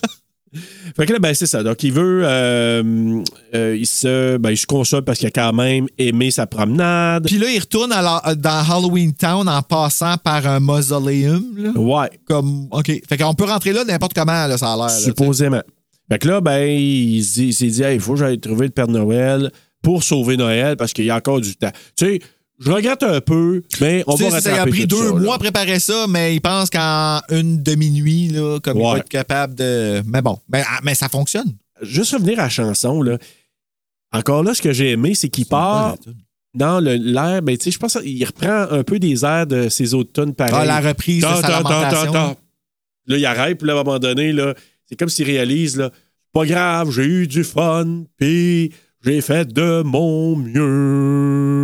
fait que là, ben, c'est ça. Donc, il veut. euh, euh, il, se, ben, il se console parce qu'il a quand même aimé sa promenade. Puis là, il retourne à la- dans Halloween Town en passant par un mausoleum. Là. ouais, Comme, OK. Fait qu'on peut rentrer là n'importe comment, là, ça a l'air. là, supposément. Fait que là, ben, il, il s'est dit, il faut que j'aille trouver le Père Noël pour sauver Noël parce qu'il y a encore du temps. Tu sais, je regrette un peu, mais on va ça, a pris deux ça, mois à préparer ça, mais il pense qu'en une demi-nuit, là, comme il va être capable de. Mais bon, mais, ah, mais ça fonctionne. Juste revenir à la chanson, là. Encore là, ce que j'ai aimé, c'est qu'il part dans l'air. Ben, tu sais, je pense qu'il reprend un peu des airs de ses autres pareil. Ah, la reprise de sa ta, ta, ta, lamentation. ta. Là, il arrête, puis là, à un moment donné, là, c'est comme s'il réalise, là, pas grave, j'ai eu du fun, puis j'ai fait de mon mieux.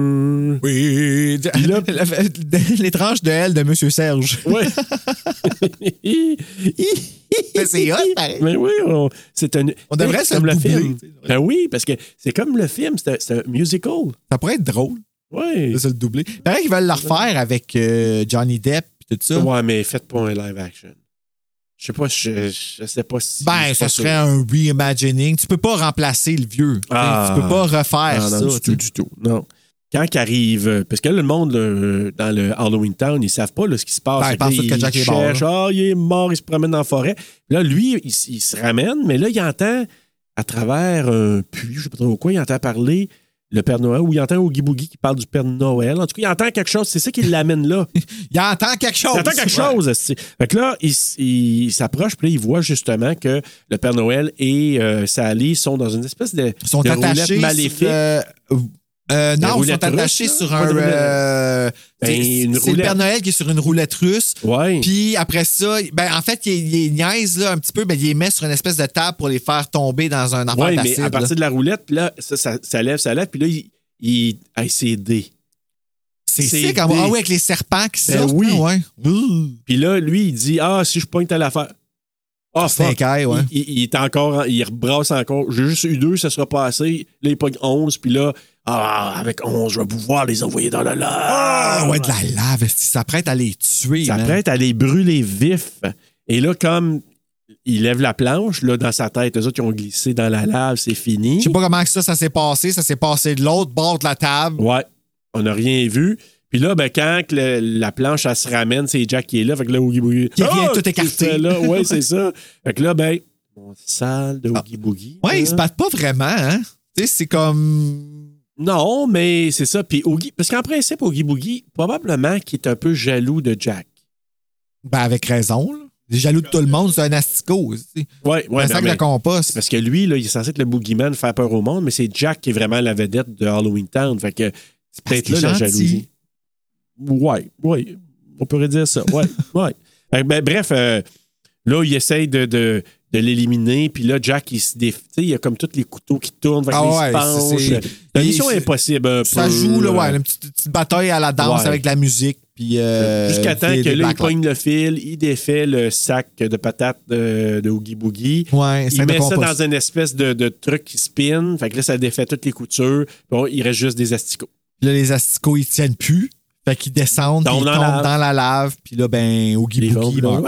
Oui. Puis là- L'étrange de elle de M. Serge. Mais c'est hot, pareil. Mais oui, on, c'est un. On devrait c'est se comme le film. Ben oui, parce que c'est comme le film, c'est un, c'est un musical. Ça pourrait être drôle Ouais. de se le doubler. Pareil qu'ils veulent le refaire avec euh, Johnny Depp et tout ça. Ouais, mais faites pas un live action. Je sais pas, je, je sais pas si. Ben, ça serait un reimagining. Tu peux pas remplacer le vieux. Ah. Tu peux pas refaire Ah, non, ça. du tout, du tout. Non. Quand il arrive, euh, parce que là, le monde là, dans le Halloween Town, ils savent pas là, ce qui se passe. Ben, ils que Jack est mort, cherchent, Ah, il est mort, il se promène dans la forêt. Puis là, lui, il, il se ramène, mais là, il entend à travers un puits, je sais pas trop quoi, il entend parler le Père Noël, ou il entend Oogie Boogie qui parle du Père Noël. En tout cas, il entend quelque chose. C'est ça qui l'amène là. Il entend quelque chose. Il entend quelque chose. Fait que là, il, il s'approche, puis là, il voit justement que le Père Noël et euh, Sally sont dans une espèce de, Ils sont de roulette maléfique. euh, euh, non, ils sont attachés russe, sur un. Euh, Ben, c'est le. Père Noël qui est sur une roulette russe. Ouais. Puis après ça, ben en fait, il, il niaise là, un petit peu, ben, il les met sur une espèce de table pour les faire tomber dans un affaire Oui, mais à là. partir de la roulette, là, ça, ça, ça lève, ça lève, puis là, il. il hey, c'est D. C'est sick, ah ouais, avec les serpents qui Ben sortent. oui. là, ouais. Puis là, lui, il dit Ah, si je pointe à l'affaire. Ah, ouais. Il, il- il est encore. en- Il rebrasse encore. J'ai juste eu deux, ça sera pas assez. Là, il pogne 11, puis là, ah, avec 11, je vais pouvoir les envoyer dans la lave. Ah, ouais, de la lave, ça prête à les tuer. Ça man. prête à les brûler vifs. Et là, comme il lève la planche, là, dans sa tête, eux autres, ils ont glissé dans la lave, c'est fini. Je sais pas comment ça, ça s'est passé. Ça s'est passé de l'autre bord de la table. Ouais, on n'a rien vu. Puis là, ben, quand le- la planche, elle se ramène, c'est Jack qui est là. Fait que là, Oogie Boogie. Qui vient Ah, tout ça, là. Ouais, c'est ça. Fait que là, ben, mon sale de Oogie Boogie. Ouais, ils se battent pas vraiment, hein. Tu sais, c'est comme. Non, mais c'est ça. Puis Oogie, parce qu'en principe, Oogie Boogie, probablement qu'il est un peu jaloux de Jack. Ben, avec raison, là. Il est jaloux de tout le monde, c'est un asticot. sais. Ouais, ouais. un sac de compost. Parce que lui, là, il est censé être le boogeyman, faire peur au monde, mais c'est Jack qui est vraiment la vedette de Halloween Town. Fait que c'est Parce peut-être là la jalousie. Ouais, ouais. On pourrait dire ça. Ouais, ouais. Que, ben, bref, euh, là, il essaye de, de, de l'éliminer, puis là, Jack, il se déf... tu sais, il y a comme tous les couteaux qui tournent, Ah ouais, se La mission est impossible un Ça peu, joue, là, ouais, une petite, petite bataille à la danse Ouais. avec la musique. Puis, euh, Jusqu'à temps des- que des là, il pogne le fil, il défait le sac de patates de, de Oogie Boogie. Ouais, il met ça dans une espèce de, de truc qui spin. Fait que là, ça défait toutes les coutures. Bon, il reste juste des asticots. Là, les asticots, ils tiennent plus. Fait qu'ils descendent, Tombent ils dans tombent la lave. dans la lave. Puis là, ben, Oogie Les Boogie. Ah,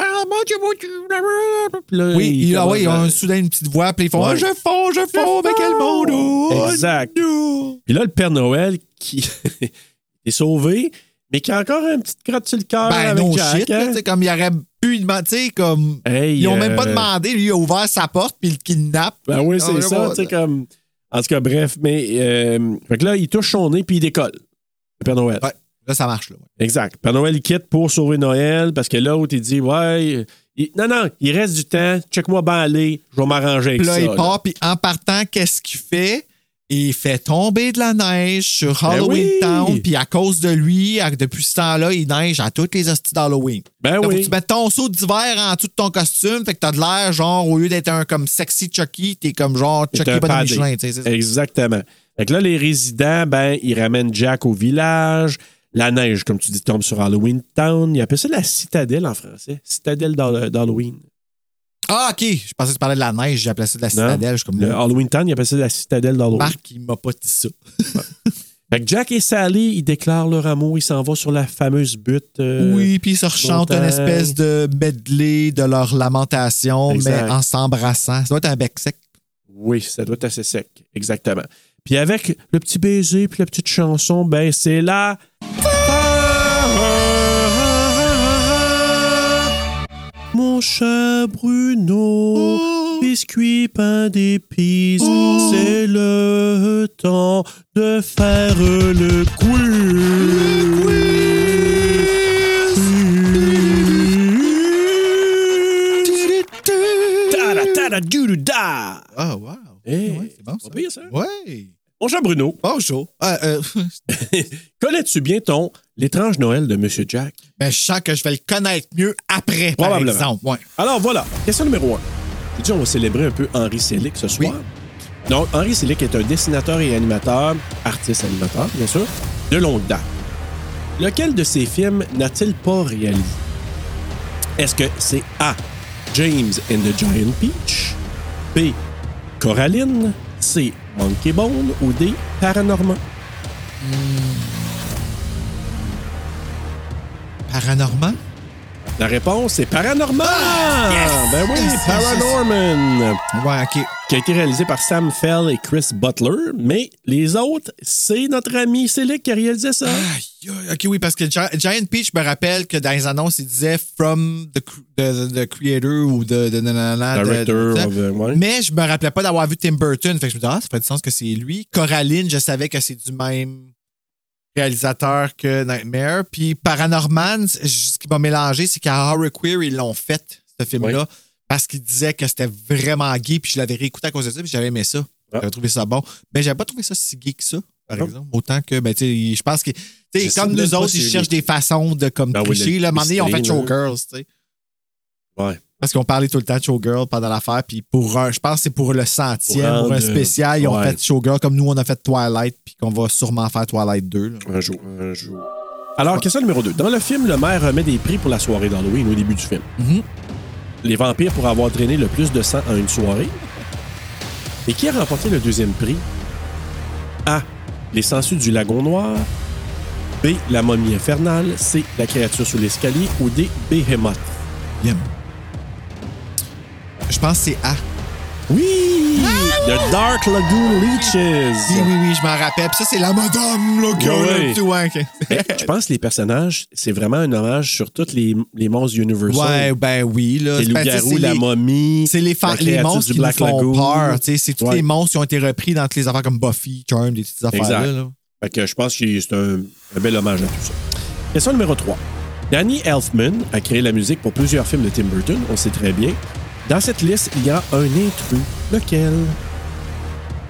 là, Oui, il il- ah ouais, ils ont soudain une petite voix, puis ils font Ouais. Ah, Je fonds, je fonds, mais quel monde oh, Exact. Puis là, le Père Noël qui est sauvé, mais qui a encore une petite crotte sur le cœur Ben, avec non Jack. shit, là, hein? sais, comme il aurait pu plus. Il demande, tu sais, comme. Hey, ils ont même pas euh, demandé. Lui, il a ouvert sa porte, puis il le kidnappe. Ben oui, c'est ça, tu sais, comme. En tout cas, bref, mais. euh, fait que là, il touche son nez puis il décolle. Le Père Noël. Ouais, là, ça marche, là. Exact. Père Noël, il quitte pour sauver Noël parce que l'autre, il dit Ouais, il- non, non, il reste du temps, check-moi bien aller, je vais m'arranger avec Puis là, ça. il là. part, puis en partant, qu'est-ce qu'il fait? Il fait tomber de la neige sur Halloween oui! Town, puis à cause de lui, depuis ce temps-là, il neige à toutes les hosties d'Halloween. Ben Là, faut que oui. tu mettes ton saut d'hiver en dessous de ton costume, fait que t'as de l'air, genre, au lieu d'être un comme sexy Chucky, t'es comme genre Chucky padé. Michelin, tu sais, c'est ça. Exactement. Fait que là, les résidents, ben, ils ramènent Jack au village. La neige, comme tu dis, tombe sur Halloween Town. Ils appellent ça la citadelle en français. Citadelle d'Hall- d'Halloween. Ah, OK. Je pensais que tu parlais de la neige, j'ai appelé ça de la citadelle. Je suis comme Le là. Halloween Town, ils appellent ça la citadelle d'Halloween. Marc, il m'a pas dit ça. Fait que Jack et Sally, ils déclarent leur amour. Ils s'en vont sur la fameuse butte. euh, oui, puis ils se rechantent une espèce de medley de leur lamentation, Exact. mais en s'embrassant. Ça doit être un bec sec. Oui, ça doit être assez sec. Exactement. Puis avec le petit baiser puis la petite chanson, ben, c'est la. Mon cher Bruno, biscuit pain d'épices, c'est le temps de faire le quiz. Ah, wow. Eh, Ouais, c'est bon, pas ça. pire, ça. Ouais. Cher Bruno, Bonjour. Ah, euh, connais-tu bien ton L'étrange Noël de Monsieur Jack? ben, je sens que je vais le connaître mieux après, par Probablement. exemple. Ouais. Alors voilà, question numéro un. Je dis, on va célébrer un peu Henri Selick ce soir. Donc, Henri Selick est un dessinateur et animateur, artiste animateur, bien sûr, de longue date. Lequel de ses films n'a-t-il pas réalisé? Est-ce que c'est A. James and the Giant Peach, B. Coraline, C. Monkey Bone ou D. Paranormal? Paranormal? La réponse est Paranormal! Ben oui, Yes. Paranorman! Ouais, OK. qui a été réalisé par Sam Fell et Chris Butler, mais les autres, c'est notre ami Selick qui a réalisé ça. Aïe, aïe, OK, oui, parce que Gi- Giant Peach me rappelle que dans les annonces, il disait from the, the, the creator ou de, de, nanana, de- Director de- de- of, euh, ouais. Mais je me rappelais pas d'avoir vu Tim Burton. Fait que je me disais, ah, ça ferait du sens que c'est lui. Coraline, je savais que c'est du même réalisateur que Nightmare. Puis Paranorman, ce qui m'a mélangé, c'est qu'à Horror Queer, ils l'ont fait, ce film-là, parce qu'ils disaient que c'était vraiment gay. Puis je l'avais réécouté à cause de ça, puis j'avais aimé ça. Ah. J'avais trouvé ça bon. Mais j'avais pas trouvé ça si gay que ça, par Ah. exemple. Autant que, ben, tu sais, je pense que, tu comme nous autres, ils cherchent des façons de comme oui, tricher. le là, à un moment donné, ils ont fait. Showgirls, tu sais. Ouais. Parce qu'on parlait tout le temps de Showgirl pendant l'affaire, puis pour un, je pense que c'est pour le centième, Pour un spécial, ils ont ouais. fait Showgirl comme nous on a fait Twilight, puis qu'on va sûrement faire Twilight 2. là. Un jour, un jour. Alors, question numéro 2. Dans le film, le maire remet des prix pour la soirée d'Halloween au début du film. Mhm. Les vampires pour avoir drainé le plus de sang en une soirée. Et qui a remporté le deuxième prix? A. Les sangsues du lagon noir. B. La momie infernale. C. La créature sous l'escalier. Ou D. Behemoth. Yum. Je pense que c'est A. Oui! The Dark Lagoon Leeches. Oui, oui, oui, je m'en rappelle. Puis ça, c'est la madame, là, qui a Ouais, le ouais. petit ouais, ok. Eh, Je pense que les personnages, c'est vraiment un hommage sur tous les, les monstres Universal. Ouais, ben oui, là. Les loups-garous, la les- momie. C'est les, les monstres du qui nous Black font Lagoon. peur. tu sais, C'est tous Ouais. les monstres qui ont été repris dans toutes les affaires comme Buffy, Charm, des petites affaires-là. Exact. là. Fait que je pense que c'est un, un bel hommage à tout ça. Question numéro 3. Danny Elfman a créé la musique pour plusieurs films de Tim Burton, on sait très bien. Dans cette liste, il y a un intrus. Lequel?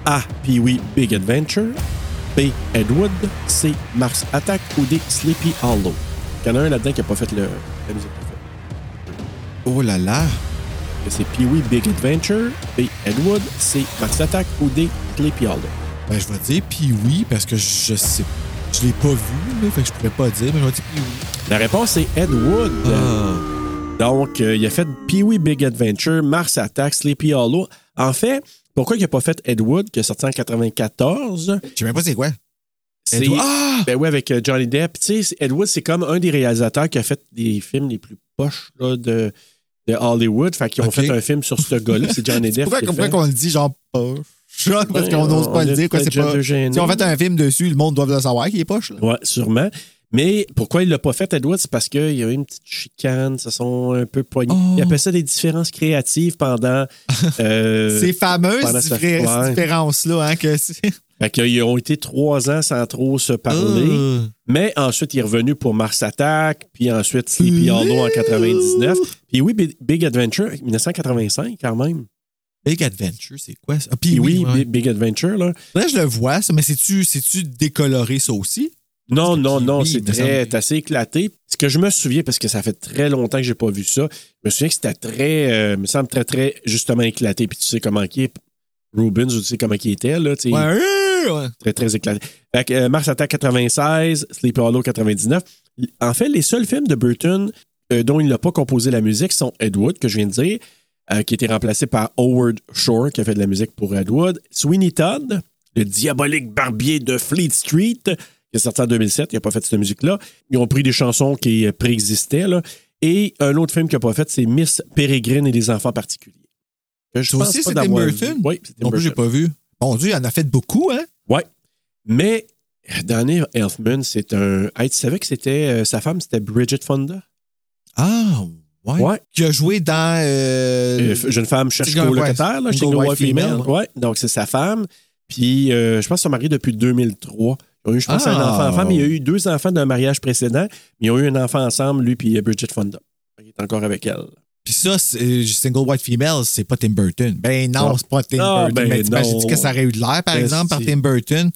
A. Pee-wee Big Adventure. B. Ed Wood. C. Mars Attack. Ou D. Sleepy Hollow. Il y en a un là-dedans qui n'a pas fait le, la musique. Oh là là. C'est Pee-wee Big Adventure. B. Ed Wood. C. Mars Attack. Ou D. Sleepy Hollow. Ben, je vais dire oui, parce que je sais. Je l'ai pas vu, là, fait que je pourrais pas dire, mais je vais dire oui. La réponse est Ed Wood. Donc, euh, il a fait Pee-wee Big Adventure, Mars Attack, Sleepy Hollow. En fait, pourquoi il n'a pas fait Ed Wood, qui est sorti en 94? Je sais même pas c'est quoi. C'est, Ah! Ben oui, avec euh, Johnny Depp. Tu sais, Ed Wood, c'est comme un des réalisateurs qui a fait des films les plus poches là, de, de Hollywood. Fait qu'ils ont fait un film sur ce gars-là. C'est Johnny Depp. Pourquoi, qu'on le dit genre poche? Parce qu'on n'ose pas le dire. Quoi, c'est pas... Si on fait un film dessus, le monde doit le savoir qu'il est poche. Là. Ouais, sûrement. Mais pourquoi il l'a pas fait, Edward? C'est parce qu'il y a eu une petite chicane, se sont un peu poignés. Oh. Il appelle ça des différences créatives pendant. euh, Ces fameuses pendant diffé- ouais. différences-là, hein, que. Fait qu'ils ont été trois ans sans trop se parler. Euh. Mais ensuite, il est revenu pour Mars Attack, puis ensuite Sleepy Hollow en 99. Puis oui, Big- Adventure, 1985 quand même. Big Adventure, c'est quoi ça? Ah, Puis oui, oui, ouais. Big, Adventure, là. Là, je le vois, ça, mais c'est-tu décoloré, ça aussi? Non, non, non, c'est très, assez éclaté. Ce que je me souviens, parce que ça fait très longtemps que j'ai pas vu ça, je me souviens que c'était très, euh, me semble très, très, justement éclaté. Puis tu sais comment qui est, Rubens, tu sais comment il était, là, tu sais, Ouais, ouais. très, très éclaté. Fait que euh, Mars Attack 96, Sleepy Hollow 99. En fait, les seuls films de Burton euh, dont il n'a pas composé la musique sont Ed Wood, que je viens de dire, qui a été remplacé par Howard Shore, qui a fait de la musique pour Ed Wood. Sweeney Todd, le diabolique barbier de Fleet Street, qui est sorti en 2007. Il n'a pas fait cette musique-là. Ils ont pris des chansons qui préexistaient. Là. Et un autre film qu'il n'a pas fait, c'est Miss Peregrine et les enfants particuliers. Que je pense aussi, c'est Tim Burton? Oui, c'est Tim Non plus, j'ai pas vu. Mon Dieu, il en a fait beaucoup, hein? Ouais. Mais Danny Elfman, c'est un. Hey, tu savais que c'était. euh, sa femme, c'était Bridget Fonda? Ah, ouais. Ouais. Qui a joué dans. euh, Euh, jeune femme cherche colocataire, là, wife. Single Single wife female. Ouais. Donc, c'est sa femme. Puis, euh, je pense qu'ils sont mariés depuis 2003. Ils ont eu, je pense, un Ah. enfant en femme. Il y a eu deux enfants d'un mariage précédent. Mais ils ont eu un enfant ensemble, lui puis Bridget Fonda. Il est encore avec elle. Puis ça, c'est- euh, Single White Female, c'est pas Tim Burton. Ben non, c'est pas Tim Ah, Burton. ben mais t'imagines que ça aurait eu de l'air, par Ben, exemple, par. Tim Burton?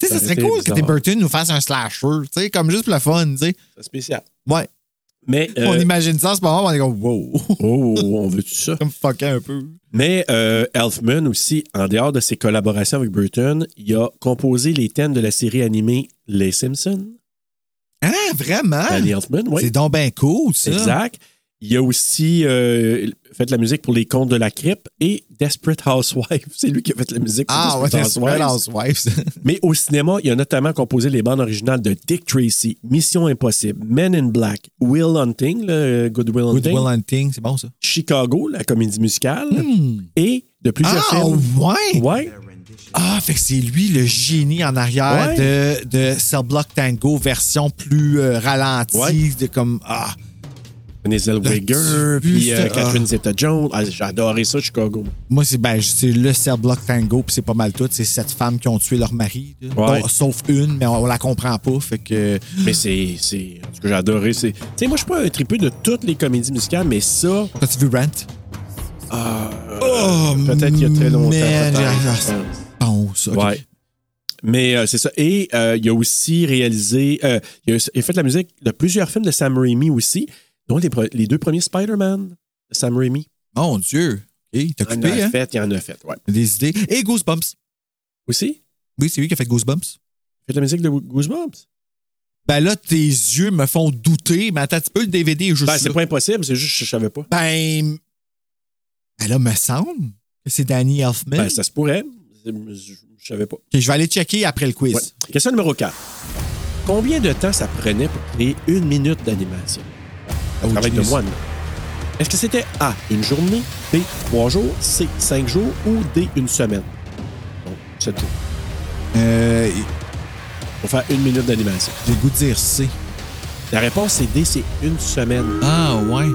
Tu sais, Ça ça serait cool que Tim. Burton nous fasse un slasher, tu sais, comme juste pour le fun, tu sais. C'est spécial. Ouais. Mais, euh, On imagine ça en ce moment, on est comme, wow, oh, on veut tout ça? comme fucké un peu. Mais euh, Elfman aussi, en dehors de ses collaborations avec Burton, il a composé les thèmes de la série animée Les Simpsons. Ah, vraiment? Danny Elfman, oui. C'est donc bien cool, ça. Exact. Il a aussi euh, fait la musique pour Les Contes de la Crypte et Desperate Housewives. C'est lui qui a fait la musique pour Ah, Desperate Housewives. Housewives. Mais au cinéma, il a notamment composé les bandes originales de Dick Tracy, Mission Impossible, Men in Black, Will Hunting, le Good Will Good Hunting, Will Hunting, c'est bon, ça. Chicago, la comédie musicale, et de plusieurs Ah, films. ouais? Ouais. Ah, fait que c'est lui le génie en arrière Ouais. de, de Cell Block Tango, version plus euh, ralentie, Ouais. de comme. Ah, Renée Zellweger, puis euh, ah. Catherine Zeta-Jones. Ah, J'ai adoré ça, Chicago. moi, c'est ben, c'est le Cell Block Tango, puis c'est pas mal tout. C'est sept femmes qui ont tué leur mari. là. Ouais. Bon, sauf une, mais on, on la comprend pas. Fait que. Mais c'est. Ce que j'ai adoré, c'est. Tu sais, moi, je suis pas un tripeux de toutes les comédies musicales, mais ça, As-tu vu Rent? oh, peut-être qu'il y a très longtemps. je pense. Bon, ça. ok. Ouais. Mais euh, c'est ça. Et euh, il a aussi réalisé. euh, il, a, il a fait de la musique de plusieurs films de Sam Raimi aussi, dont les, deux premiers Spider-Man de Sam Raimi. Mon Dieu. Il t'a Il en a hein? fait, il en a fait, ouais. Des idées. Et Goosebumps. Aussi, Oui, c'est lui qui a fait Goosebumps. il fait de la musique de Goosebumps? Ben là, tes yeux me font douter, mais attends un petit peu, le DVD est juste Ben, c'est pas impossible, c'est juste que je savais pas. Ben, ben là, me semble que c'est Danny Elfman. Ben, ça se pourrait. Je, je savais pas. Je vais aller checker après le quiz. Ouais. Question numéro 4. Combien de temps ça prenait pour créer une minute d'animation? Oh, Travail de moine. Est-ce que c'était A, une journée, B, trois jours, C, cinq jours ou D, une semaine? Donc, sept jours. Euh, Pour faire une minute d'animation. J'ai le goût de dire C. La réponse, c'est D, c'est une semaine. Ah, ouais.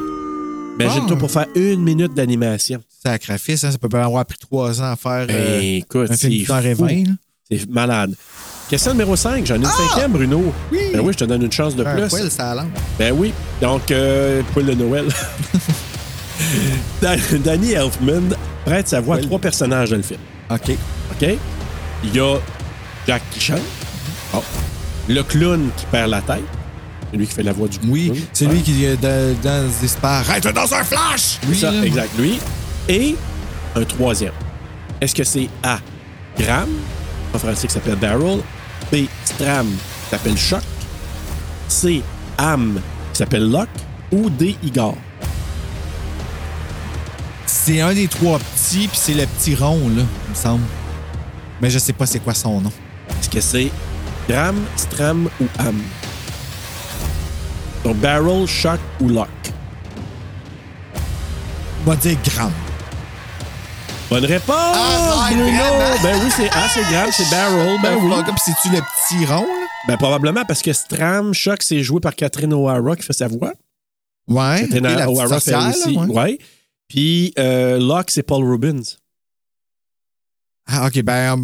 Imagine-toi Ah. pour faire une minute d'animation. Sacrifice, hein, ça peut avoir pris trois ans à faire euh, Ben, écoute, un film c'est d'une heure et fou. vingt. là. C'est malade. Question numéro 5. J'en ai une cinquième, Bruno. Oui. Ben oui, je te donne une chance de Un plus. poil, ça. Ben oui. Donc, euh, poil de Noël. Dan- Danny Elfman prête sa voix à trois personnages dans le film. OK. OK? Il y a Jack qui chante. Oh. Le clown qui perd la tête. C'est lui qui fait la voix du Oui, clown. c'est lui qui est dans. Arrête dans un flash! Lui, ça, exact. Lui. Et un troisième. Est-ce que c'est A. Graham, en français qui s'appelle Daryl. B. Stram, qui s'appelle Choc. C. Am, qui s'appelle Locke. Ou D. Igor. C'est un des trois petits, puis c'est le petit rond, là, il me semble. Mais je sais pas c'est quoi son nom. Est-ce que c'est Graham, Stram ou Am? Donc, Barrel, Shock ou Locke? On va dire Gram. Bonne réponse, Ah, Bruno! Ben oui, c'est A, c'est Graham, c'est Barrel. Ben oui. Comme c'est-tu le petit rond, là? Ben, probablement parce que Stram Shock, c'est joué par Catherine O'Hara qui fait sa voix. Ouais. Catherine la O'Hara fait aussi. là, ouais. ouais. Puis euh, Locke, c'est Paul Rubens. Ah, ok, ben,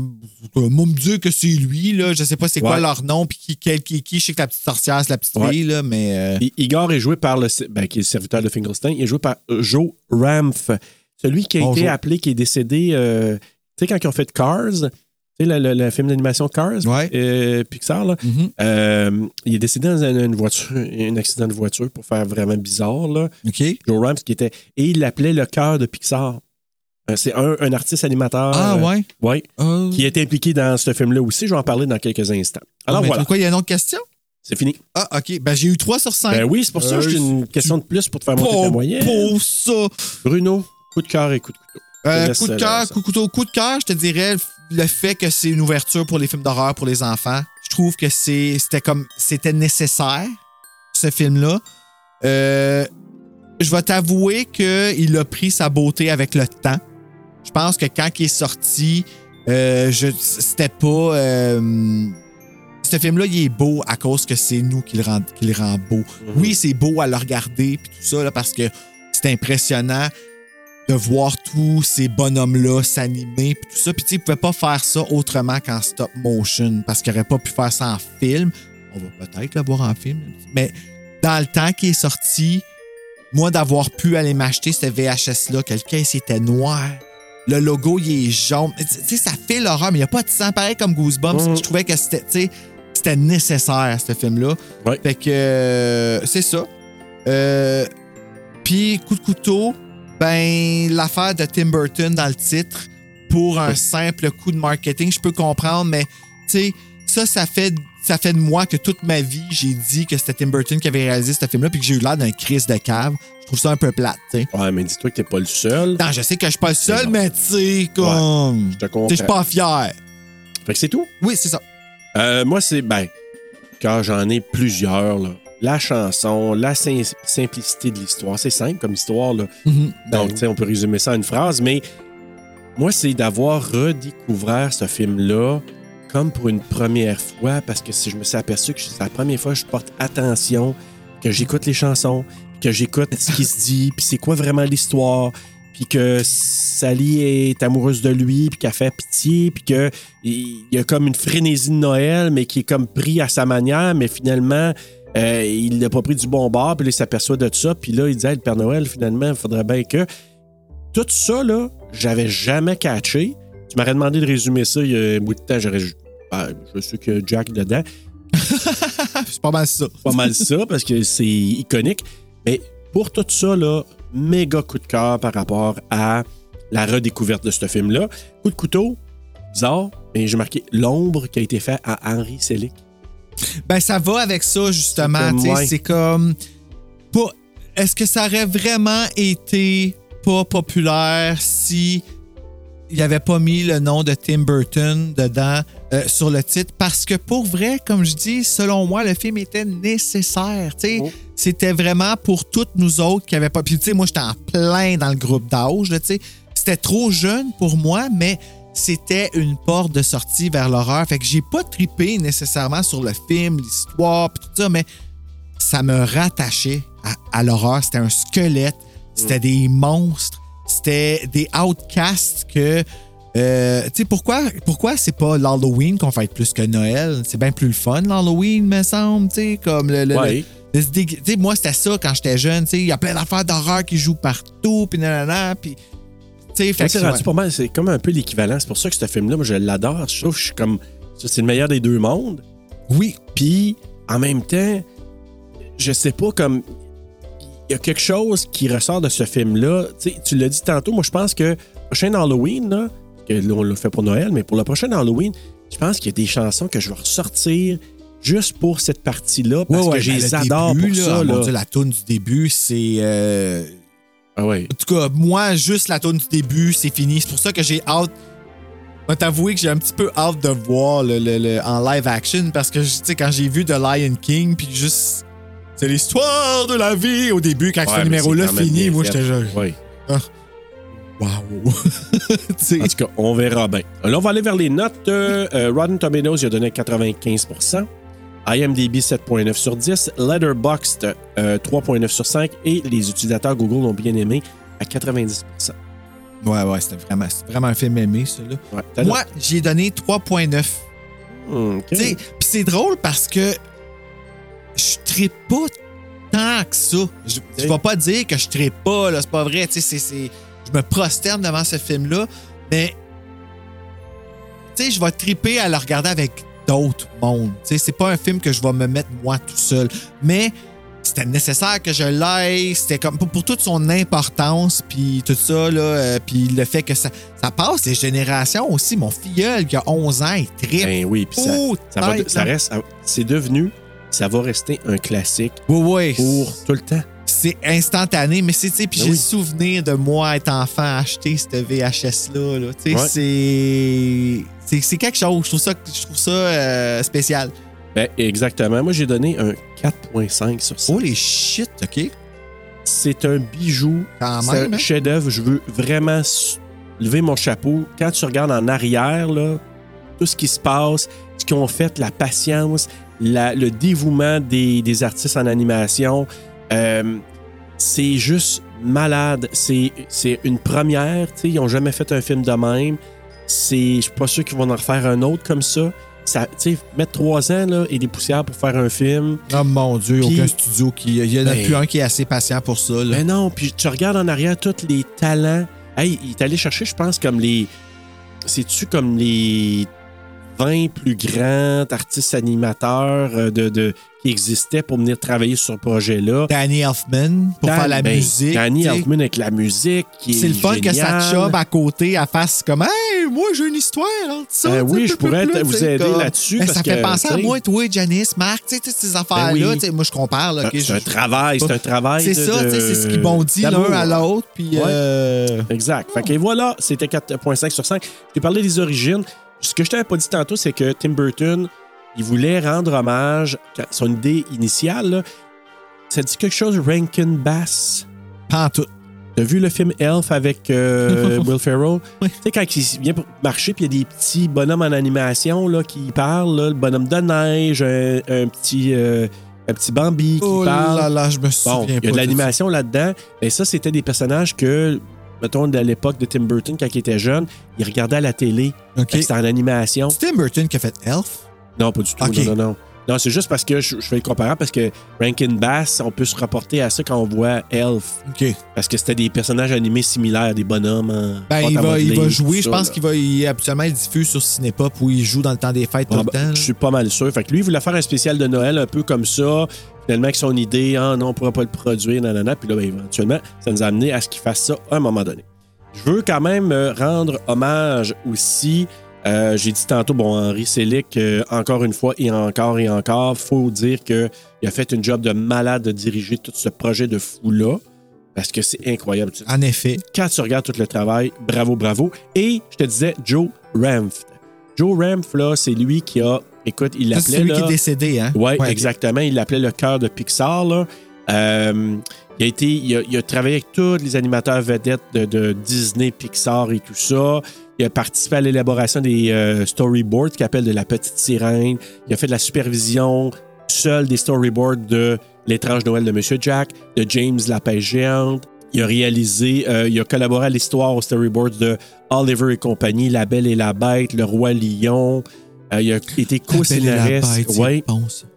euh, moi, me dire que c'est lui, là. Je sais pas c'est quoi Ouais. leur nom, puis qui, quel, qui, qui. Je sais que la petite sorcière, c'est la petite Ouais. fille, là, mais. euh, Igor est joué par le, ben, qui est le serviteur de Finkelstein, il est joué par euh, Joe Ramf, celui qui a Bonjour. été appelé, qui est décédé, euh, tu sais, quand ils ont fait Cars, tu sais, le, le- le film d'animation Cars, Ouais. euh, Pixar, là, mhm. euh, il est décédé dans un, une voiture, un accident de voiture pour faire vraiment bizarre, là. OK. Joe Ramf, qui était, et il l'appelait le cœur de Pixar. Euh, C'est un, un artiste animateur. Ah, ouais. ouais, Ah. qui est impliqué dans ce film-là aussi. Je vais en parler dans quelques instants. Alors Mais voilà, Pourquoi il y a une autre question? c'est fini. Ah, OK. Ben, j'ai eu 3 sur 5. Ben oui, c'est pour ça que j'ai une question de plus pour te faire monter ta moyenne. pour ça. Bruno, coup de cœur et coup de couteau. Euh, coup de cœur, coup de couteau, coup de cœur, je te dirais le fait que c'est une ouverture pour les films d'horreur pour les enfants. Je trouve que c'est c'était comme c'était nécessaire ce film-là. Euh, je vais t'avouer qu'il a pris sa beauté avec le temps. Je pense que quand il est sorti, euh, c'était pas euh, ce film-là, il est beau à cause que c'est nous qui le rend, qui le rend beau. Oui, c'est beau à le regarder puis tout ça là, parce que c'est impressionnant de voir tous ces bonhommes-là s'animer puis tout ça. Puis tu sais, ils pouvaient pas faire ça autrement qu'en stop motion parce qu'ils n'auraient pas pu faire ça en film. On va peut-être le voir en film. Mais dans le temps qui est sorti, moi, d'avoir pu aller m'acheter ce VHS-là, que le caisse était noir, le logo, il est jaune. Tu sais, ça fait l'horreur, mais il n'y a pas de sang pareil comme Goosebumps. Mhm. Je trouvais que c'était, tu sais, c'était nécessaire, ce film-là. Ouais. Fait que euh, c'est ça. Euh, Puis, coup de couteau, ben, l'affaire de Tim Burton dans le titre, pour un simple coup de marketing, je peux comprendre, mais tu sais, ça, ça fait, ça fait de moi que toute ma vie, j'ai dit que c'était Tim Burton qui avait réalisé ce film-là, puis que j'ai eu l'air d'un Chris de cave. Je trouve ça un peu plate, tu sais. Ouais, mais dis-toi que t'es pas le seul. Non, je sais que je suis pas le seul, mais tu sais, comme. Je te comprends. je suis pas fier. Fait que c'est tout? Oui, c'est ça. Euh, moi, c'est, ben, car j'en ai plusieurs, là. La chanson, la sim- simplicité de l'histoire. C'est simple comme histoire, là. Donc, tu sais, on peut résumer ça en une phrase, mais moi, c'est d'avoir redécouvert ce film-là comme pour une première fois, parce que si je me suis aperçu que c'est la première fois que je porte attention, que j'écoute les chansons, que j'écoute ce qui se dit, puis c'est quoi vraiment l'histoire, puis que Sally est amoureuse de lui, puis qu'elle fait pitié, puis que il y a comme une frénésie de Noël, mais qui est comme pris à sa manière, mais finalement, euh, il n'a pas pris du bon bord, puis là, il s'aperçoit de ça, puis là, il dit Hey, le Père Noël, finalement, il faudrait bien que. Tout ça, là, j'avais jamais catché. Tu m'aurais demandé de résumer ça il y a un bout de temps, j'aurais. ben, je sais qu'il y a Jack dedans. c'est pas mal ça. Pas mal ça, parce que c'est iconique. Mais pour tout ça, là, méga coup de cœur par rapport à la redécouverte de ce film-là. Coup de couteau, bizarre, mais j'ai marqué l'ombre qui a été faite à Henri Selick. Ben, ça va avec ça, justement. C'est comme, ouais. Est-ce que ça aurait vraiment été pas populaire si il avait pas mis le nom de Tim Burton dedans euh, sur le titre? Parce que pour vrai, comme je dis, selon moi, le film était nécessaire. Oh. C'était vraiment pour toutes nous autres qui n'avaient pas. Puis, tu sais, moi, j'étais en plein dans le groupe d'âge. C'était trop jeune pour moi, mais c'était une porte de sortie vers l'horreur. Fait que j'ai pas tripé nécessairement sur le film, l'histoire, puis tout ça, mais ça me rattachait à, à l'horreur. C'était un squelette, c'était des monstres, c'était des outcasts que. euh, tu sais, pourquoi, pourquoi c'est pas l'Halloween qu'on fête plus que Noël? C'est bien plus le fun, l'Halloween, me semble, tu sais, comme le. le- Ouais. le- le- moi, c'était ça quand j'étais jeune, tu sais, il y a plein d'affaires d'horreur qui jouent partout, puis nanana, puis. Fait c'est ouais. pas mal, c'est comme un peu l'équivalent. C'est pour ça que ce film-là, moi, je l'adore. Je trouve que je suis comme. C'est le meilleur des deux mondes. Oui, Puis, en même temps, je sais pas, comme. Il y a quelque chose qui ressort de ce film-là. Tu l'as dit tantôt, moi, je pense que le prochain Halloween, là, que là, on l'a fait pour Noël, mais pour le prochain Halloween, je pense qu'il y a des chansons que je vais ressortir juste pour cette partie-là, parce Ouais, ouais, que je ben, les le adore début, pour là, ça. là. Dieu, la toune du début, c'est. euh, Ah ouais. En tout cas, moi, juste la toune du début, c'est fini. C'est pour ça que j'ai hâte. Je vais t'avouer que j'ai un petit peu hâte de voir le, le- le- en live action parce que, tu sais, quand j'ai vu The Lion King, puis juste. C'est l'histoire de la vie au début, quand Ouais, ce numéro-là finit. Moi, j'étais genre. Waouh! Tu sais, En tout cas, on verra bien. Là, on va aller vers les notes. Euh, euh, Rotten Tomatoes, il a donné 95 IMDb 7.9 sur 10, Letterboxd euh, 3.9 sur 5 et les utilisateurs Google l'ont bien aimé à 90% Ouais, ouais, c'était vraiment, vraiment un film aimé, ça. Là. Ouais, t'as Moi, j'ai donné 3.9. Hmm, ok. Tu sais, Puis c'est drôle parce que je tripe pas tant que ça. Je, je vais pas dire que je tripe pas, là, c'est pas vrai. Tu sais, c'est- c'est- je me prosterne devant ce film-là, mais tu sais, je vais triper à le regarder avec d'autres mondes. C'est pas un film que je vais me mettre moi tout seul, mais c'était nécessaire que je l'aille. C'était comme pour, pour toute son importance, puis tout ça, là, euh, puis le fait que ça, ça passe les générations aussi. Mon filleul qui a 11 ans, il tripe. Ben oui, puis ça, ça, va- ça là. reste, c'est devenu, ça va rester un classique Oui, oui. pour tout le temps. C'est instantané, mais c'est, tu sais, puis Ben j'ai oui. le souvenir de moi, être enfant, acheter cette VHS-là. Là. Tu sais, Ouais. c'est, c'est, quelque chose. Je trouve ça, je trouve ça euh, spécial. Ben, exactement. Moi, j'ai donné un 4.5 sur 5. Holy shit, OK? C'est un bijou. C'est un hein? chef-d'œuvre. Je veux vraiment lever mon chapeau. Quand tu regardes en arrière, là, tout ce qui se passe, ce qu'ils ont fait, la patience, la- le dévouement des, des artistes en animation, euh, c'est juste malade. C'est une première. Ils n'ont jamais fait un film de même. C'est- Je suis pas sûr qu'ils vont en refaire un autre comme ça. ça tu sais, mettre trois ans là, et des poussières pour faire un film. Oh mon Dieu, Puis- aucun studio qui. Il y en a Ben- plus un qui est assez patient pour ça. Là. Mais non, puis tu regardes en arrière tous les talents. Hey, il est allé chercher, je pense, comme les. C'est-tu comme les 20 plus grands artistes animateurs euh, de, de- qui existaient pour venir travailler sur ce projet-là? Danny Elfman pour Dan- faire la ben, musique. Danny. Elfman avec la musique. qui C'est est le fun que sa job à côté, elle fasse comme Hey, moi j'ai une histoire ça. Ben oui, je pourrais vous aider là-dessus Ben, parce ça fait penser à moi, toi, Janice, Marc, tu sais, toutes ces affaires-là. Ben oui. sais, Moi je compare. Là, ok, C'est un travail, c'est un travail. C'est ça, c'est ce qui bondit l'un à l'autre. Puis, Ouais. euh, Exact. Fait que voilà, c'était 4.5 sur 5. Je t'ai parlé des origines. Ce que je t'avais pas dit tantôt, c'est que Tim Burton, il voulait rendre hommage, son idée initiale, là, ça dit quelque chose, Rankin Bass? pas en tout. T'as vu le film Elf avec euh, Will Ferrell? Tu sais, quand il vient pour marcher, puis il y a des petits bonhommes en animation là, qui parlent, là, le bonhomme de neige, un, un petit, euh, un petit Bambi qui Oh parle. là là, je me souviens Bon, il y a de l'animation là-dedans. Mais ça, c'était des personnages que, mettons, à l'époque de Tim Burton, quand il était jeune, il regardait à la télé. C'était en animation. C'est Tim Burton qui a fait Elf? Non, pas du tout. Non, non, non. Non, c'est juste parce que je, je fais le comparable parce que Rankin Bass, on peut se rapporter à ça quand on voit Elf. OK. Parce que c'était des personnages animés similaires, des bonhommes. en Ben, il va, il va jouer, je pense qu'il va, il, habituellement, il diffuse sur Cinépop où il joue dans le temps des fêtes tout Ah, le ben, temps. je suis pas mal sûr. Fait que lui, il voulait faire un spécial de Noël un peu comme ça. Finalement, avec son idée, ah non, on pourra pas le produire, nanana. Puis là, ben, éventuellement, ça nous a amené à ce qu'il fasse ça à un moment donné. Je veux quand même euh, rendre hommage aussi. Euh, J'ai dit tantôt, bon, Henri Selick, euh, encore une fois et encore et encore, faut dire qu'il a fait une job de malade de diriger tout ce projet de fou-là. Parce que c'est incroyable. En effet. quand tu regardes tout le travail, bravo, bravo. Et je te disais, Joe Ramft. Joe Ramft, là, c'est lui qui a. Écoute, il l'appelait. C'est celui là- qui est décédé, hein? Ouais, Ouais, exactement. Il l'appelait le cœur de Pixar. Là. Euh, il, a été, il, a, il a travaillé avec tous les animateurs vedettes de, de Disney, Pixar et tout ça. Il a participé à l'élaboration des euh, storyboards qu'il appelle de la petite sirène. Il a fait de la supervision seul des storyboards de L'étrange Noël de Monsieur Jack, de James la pêche géante. Il a réalisé, euh, il a collaboré à l'histoire aux storyboards de Oliver et compagnie, La Belle et la Bête, Le Roi Lion. Euh, il a été co-scénariste. Ouais.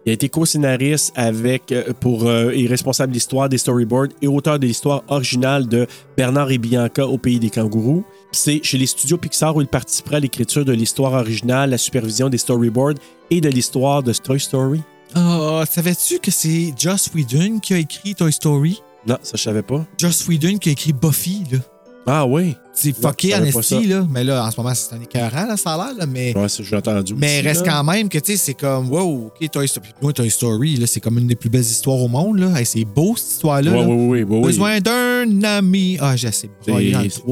Il a été co-scénariste avec euh, pour euh, et responsable de l'histoire des storyboards et auteur de l'histoire originale de Bernard et Bianca au pays des kangourous. C'est chez les studios Pixar où il participera à l'écriture de l'histoire originale, la supervision des storyboards et de l'histoire de Toy Story. Ah, savais-tu que c'est Joss Whedon qui a écrit Toy Story? Non, ça je savais pas. Joss Whedon qui a écrit Buffy, là. Ah oui. C'est fucké en esti, là. Mais là, en ce moment, c'est un écœurant, là, ça a l'air, là. Mais, Ouais, j'ai entendu. mais aussi, reste là. quand même que, tu sais, c'est comme, wow, OK, Toy Story. Moi, Toy Story, là, c'est comme une des plus belles histoires au monde, là. Hey, c'est beau, cette histoire-là. Ouais, là. ouais, ouais, ouais. Besoin d'un ami. Ah, j'ai assez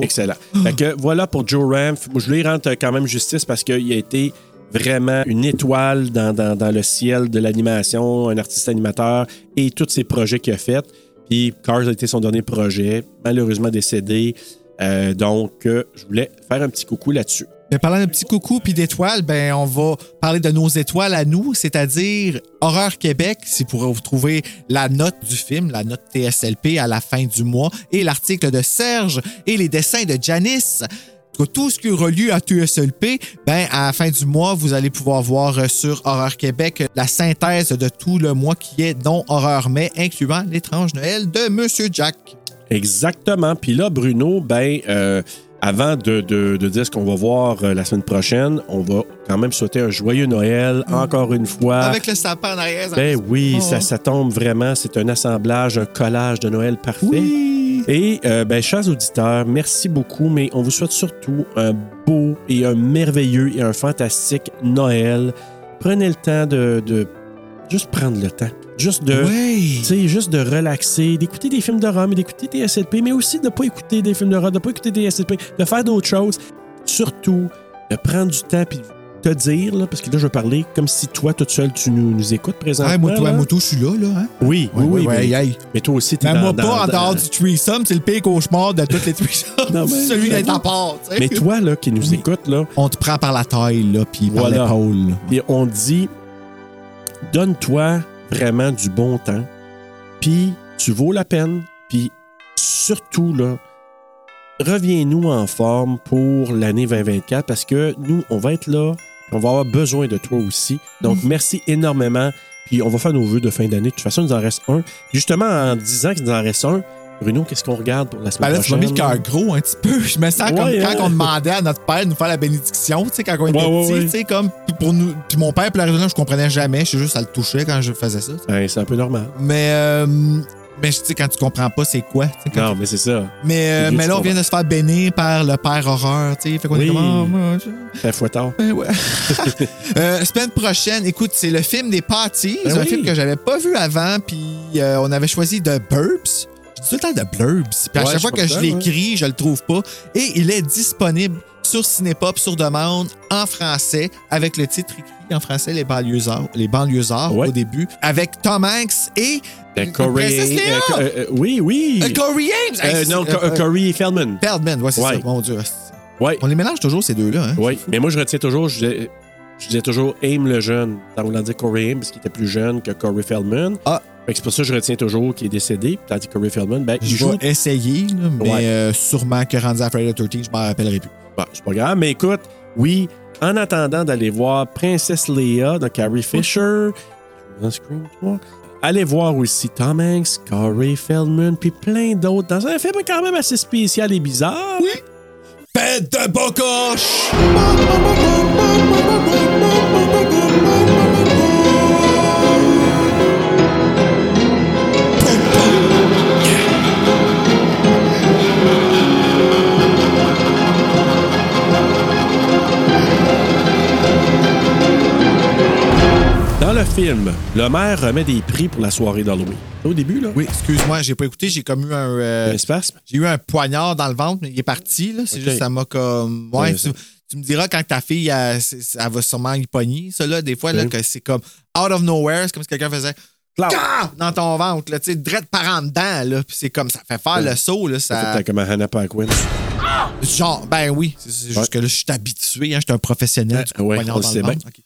excellent. Fait que voilà pour Joe Ramf. Je lui rends quand même justice parce qu'il a été vraiment une étoile dans, dans- dans le ciel de l'animation, un artiste animateur et tous ses projets qu'il a fait. Puis Cars a été son dernier projet, malheureusement décédé. Euh, donc, euh, je voulais faire un petit coucou là-dessus. Mais parlant de petits coucou puis d'étoiles, ben on va parler de nos étoiles à nous, c'est-à-dire Horreur Québec, si vous trouver la note du film, la note TSLP à la fin du mois, et l'article de Serge et les dessins de Janice. Tout ce qui est relié à TSLP, ben à la fin du mois, vous allez pouvoir voir euh, sur Horreur Québec la synthèse de tout le mois qui est dont Horreur Mai, incluant l'étrange Noël de Monsieur Jack. Exactement. Puis là, Bruno, ben, euh, avant de, de- de dire ce qu'on va voir euh, la semaine prochaine, on va quand même souhaiter un joyeux Noël, encore une fois. Avec le sapin en arrière. Ben oui, Oh. ça, ça tombe vraiment. C'est un assemblage, un collage de Noël parfait. Oui. Et, euh, ben, chers auditeurs, merci beaucoup, mais on vous souhaite surtout un beau et un merveilleux et un fantastique Noël. Prenez le temps de, de juste prendre le temps. Juste de, Oui. tu sais, juste de relaxer, d'écouter des films d'horreur, mais d'écouter des SLP, mais aussi de ne pas écouter des films d'horreur, de ne pas écouter des SLP, de faire d'autres choses. Surtout, de prendre du temps puis te dire, là, parce que là, je vais parler comme si toi, toute seule, tu nous, nous écoutes présentement. Ouais, moi, toi, moi, je suis là, là. Hein? Oui, oui, oui. ouais, mais, toi aussi, t'es Mais dans, moi, dans- pas en dans- dehors du threesome, c'est le pire cauchemar de toutes les threesomes. Non, mais- Celui d'être part, sais. Mais toi, là, qui nous Oui. écoute, là, On te prend par la taille, là, puis par Voilà. l'épaule. là. et on dit, donne-toi vraiment du bon temps, puis tu vaux la peine, puis surtout, là, reviens-nous en forme pour l'année 2024 parce que nous, on va être là, on va avoir besoin de toi aussi. Donc, merci énormément. Puis, on va faire nos vœux de fin d'année. De toute façon, il nous en reste un. Justement, en disant qu'il nous en reste un, Bruno, qu'est-ce qu'on regarde pour la Ben semaine là, tu m'as prochaine? mis le cœur gros un petit peu. Je me sens comme quand hein? on demandait à notre père de nous faire la bénédiction, tu sais, quand on était Ouais, petit, tu sais, comme pour nous. Puis mon père, raison, je comprenais jamais. Je sais juste, ça le touchait quand je faisais ça. Ben, c'est un peu normal. Mais, euh, mais tu sais, quand tu comprends pas, c'est quoi. Non, mais c'est ça. Mais, euh, mais là, on vient de se faire bénir par le père horreur, tu sais. Fait qu'on est Oui. comme, oh, je- tard. Ben ouais. Euh, semaine prochaine, écoute, c'est le film des Patties, Ben un oui. film que j'avais pas vu avant, puis euh, on avait choisi The Burbs. Je dis tout le temps The Blurbs. Puis à Ouais, chaque je fois que je l'écris, je le trouve pas. Et il est disponible sur Cinépop sur demande en français avec le titre écrit en français Les banlieusards, les banlieusards Ouais. au début avec Tom Hanks et Ben, Corey- princesse Léa. euh, euh, euh, oui, oui. Euh, Corey Ames? Euh, non, euh, Corey Feldman. Feldman, ouais, c'est Ouais. ça. Mon Dieu. Oui, On les mélange toujours, ces deux-là. Hein? oui. Mais moi, je retiens toujours, je disais, je disais toujours Aim le jeune. Dans voulant dire Corey Aim, parce qu'il était plus jeune que Corey Feldman. Ah. C'est pour ça que je retiens toujours qu'il est décédé. Tandis que Corey Feldman, ben, il Je joue. vais essayer, là, mais Ouais. euh, sûrement que rendu à Friday the 13, je m'en rappellerai plus. Bon, c'est pas grave, mais écoute, oui, en attendant d'aller voir Princesse Leia de Carrie Fisher, dans Scream 3, allez voir aussi Tom Hanks, Corey Feldman, puis plein d'autres, dans un film quand même assez spécial et bizarre. Oui. Fête de bocoche! Film, le maire remet des prix pour la soirée d'Halloween. Au début, là. Oui, excuse-moi, j'ai pas écouté, j'ai comme eu un. euh, Un spasme. j'ai eu un poignard dans le ventre, mais il est parti, là. C'est juste, ça m'a comme. Ouais, tu, tu me diras quand ta fille, elle, va sûrement y pogner, ça, là, des fois, là, que c'est comme out of nowhere, c'est comme si quelqu'un faisait. Ah! Dans ton ventre, là, tu sais, direct par en dedans, là. Puis c'est comme ça fait faire le saut, là. Ça... Fait comme Hannah Paquin. Genre, ben oui. C'est c'est juste que là, je suis habitué, hein, je suis un professionnel du Ouais, poignard on le sait. Ok.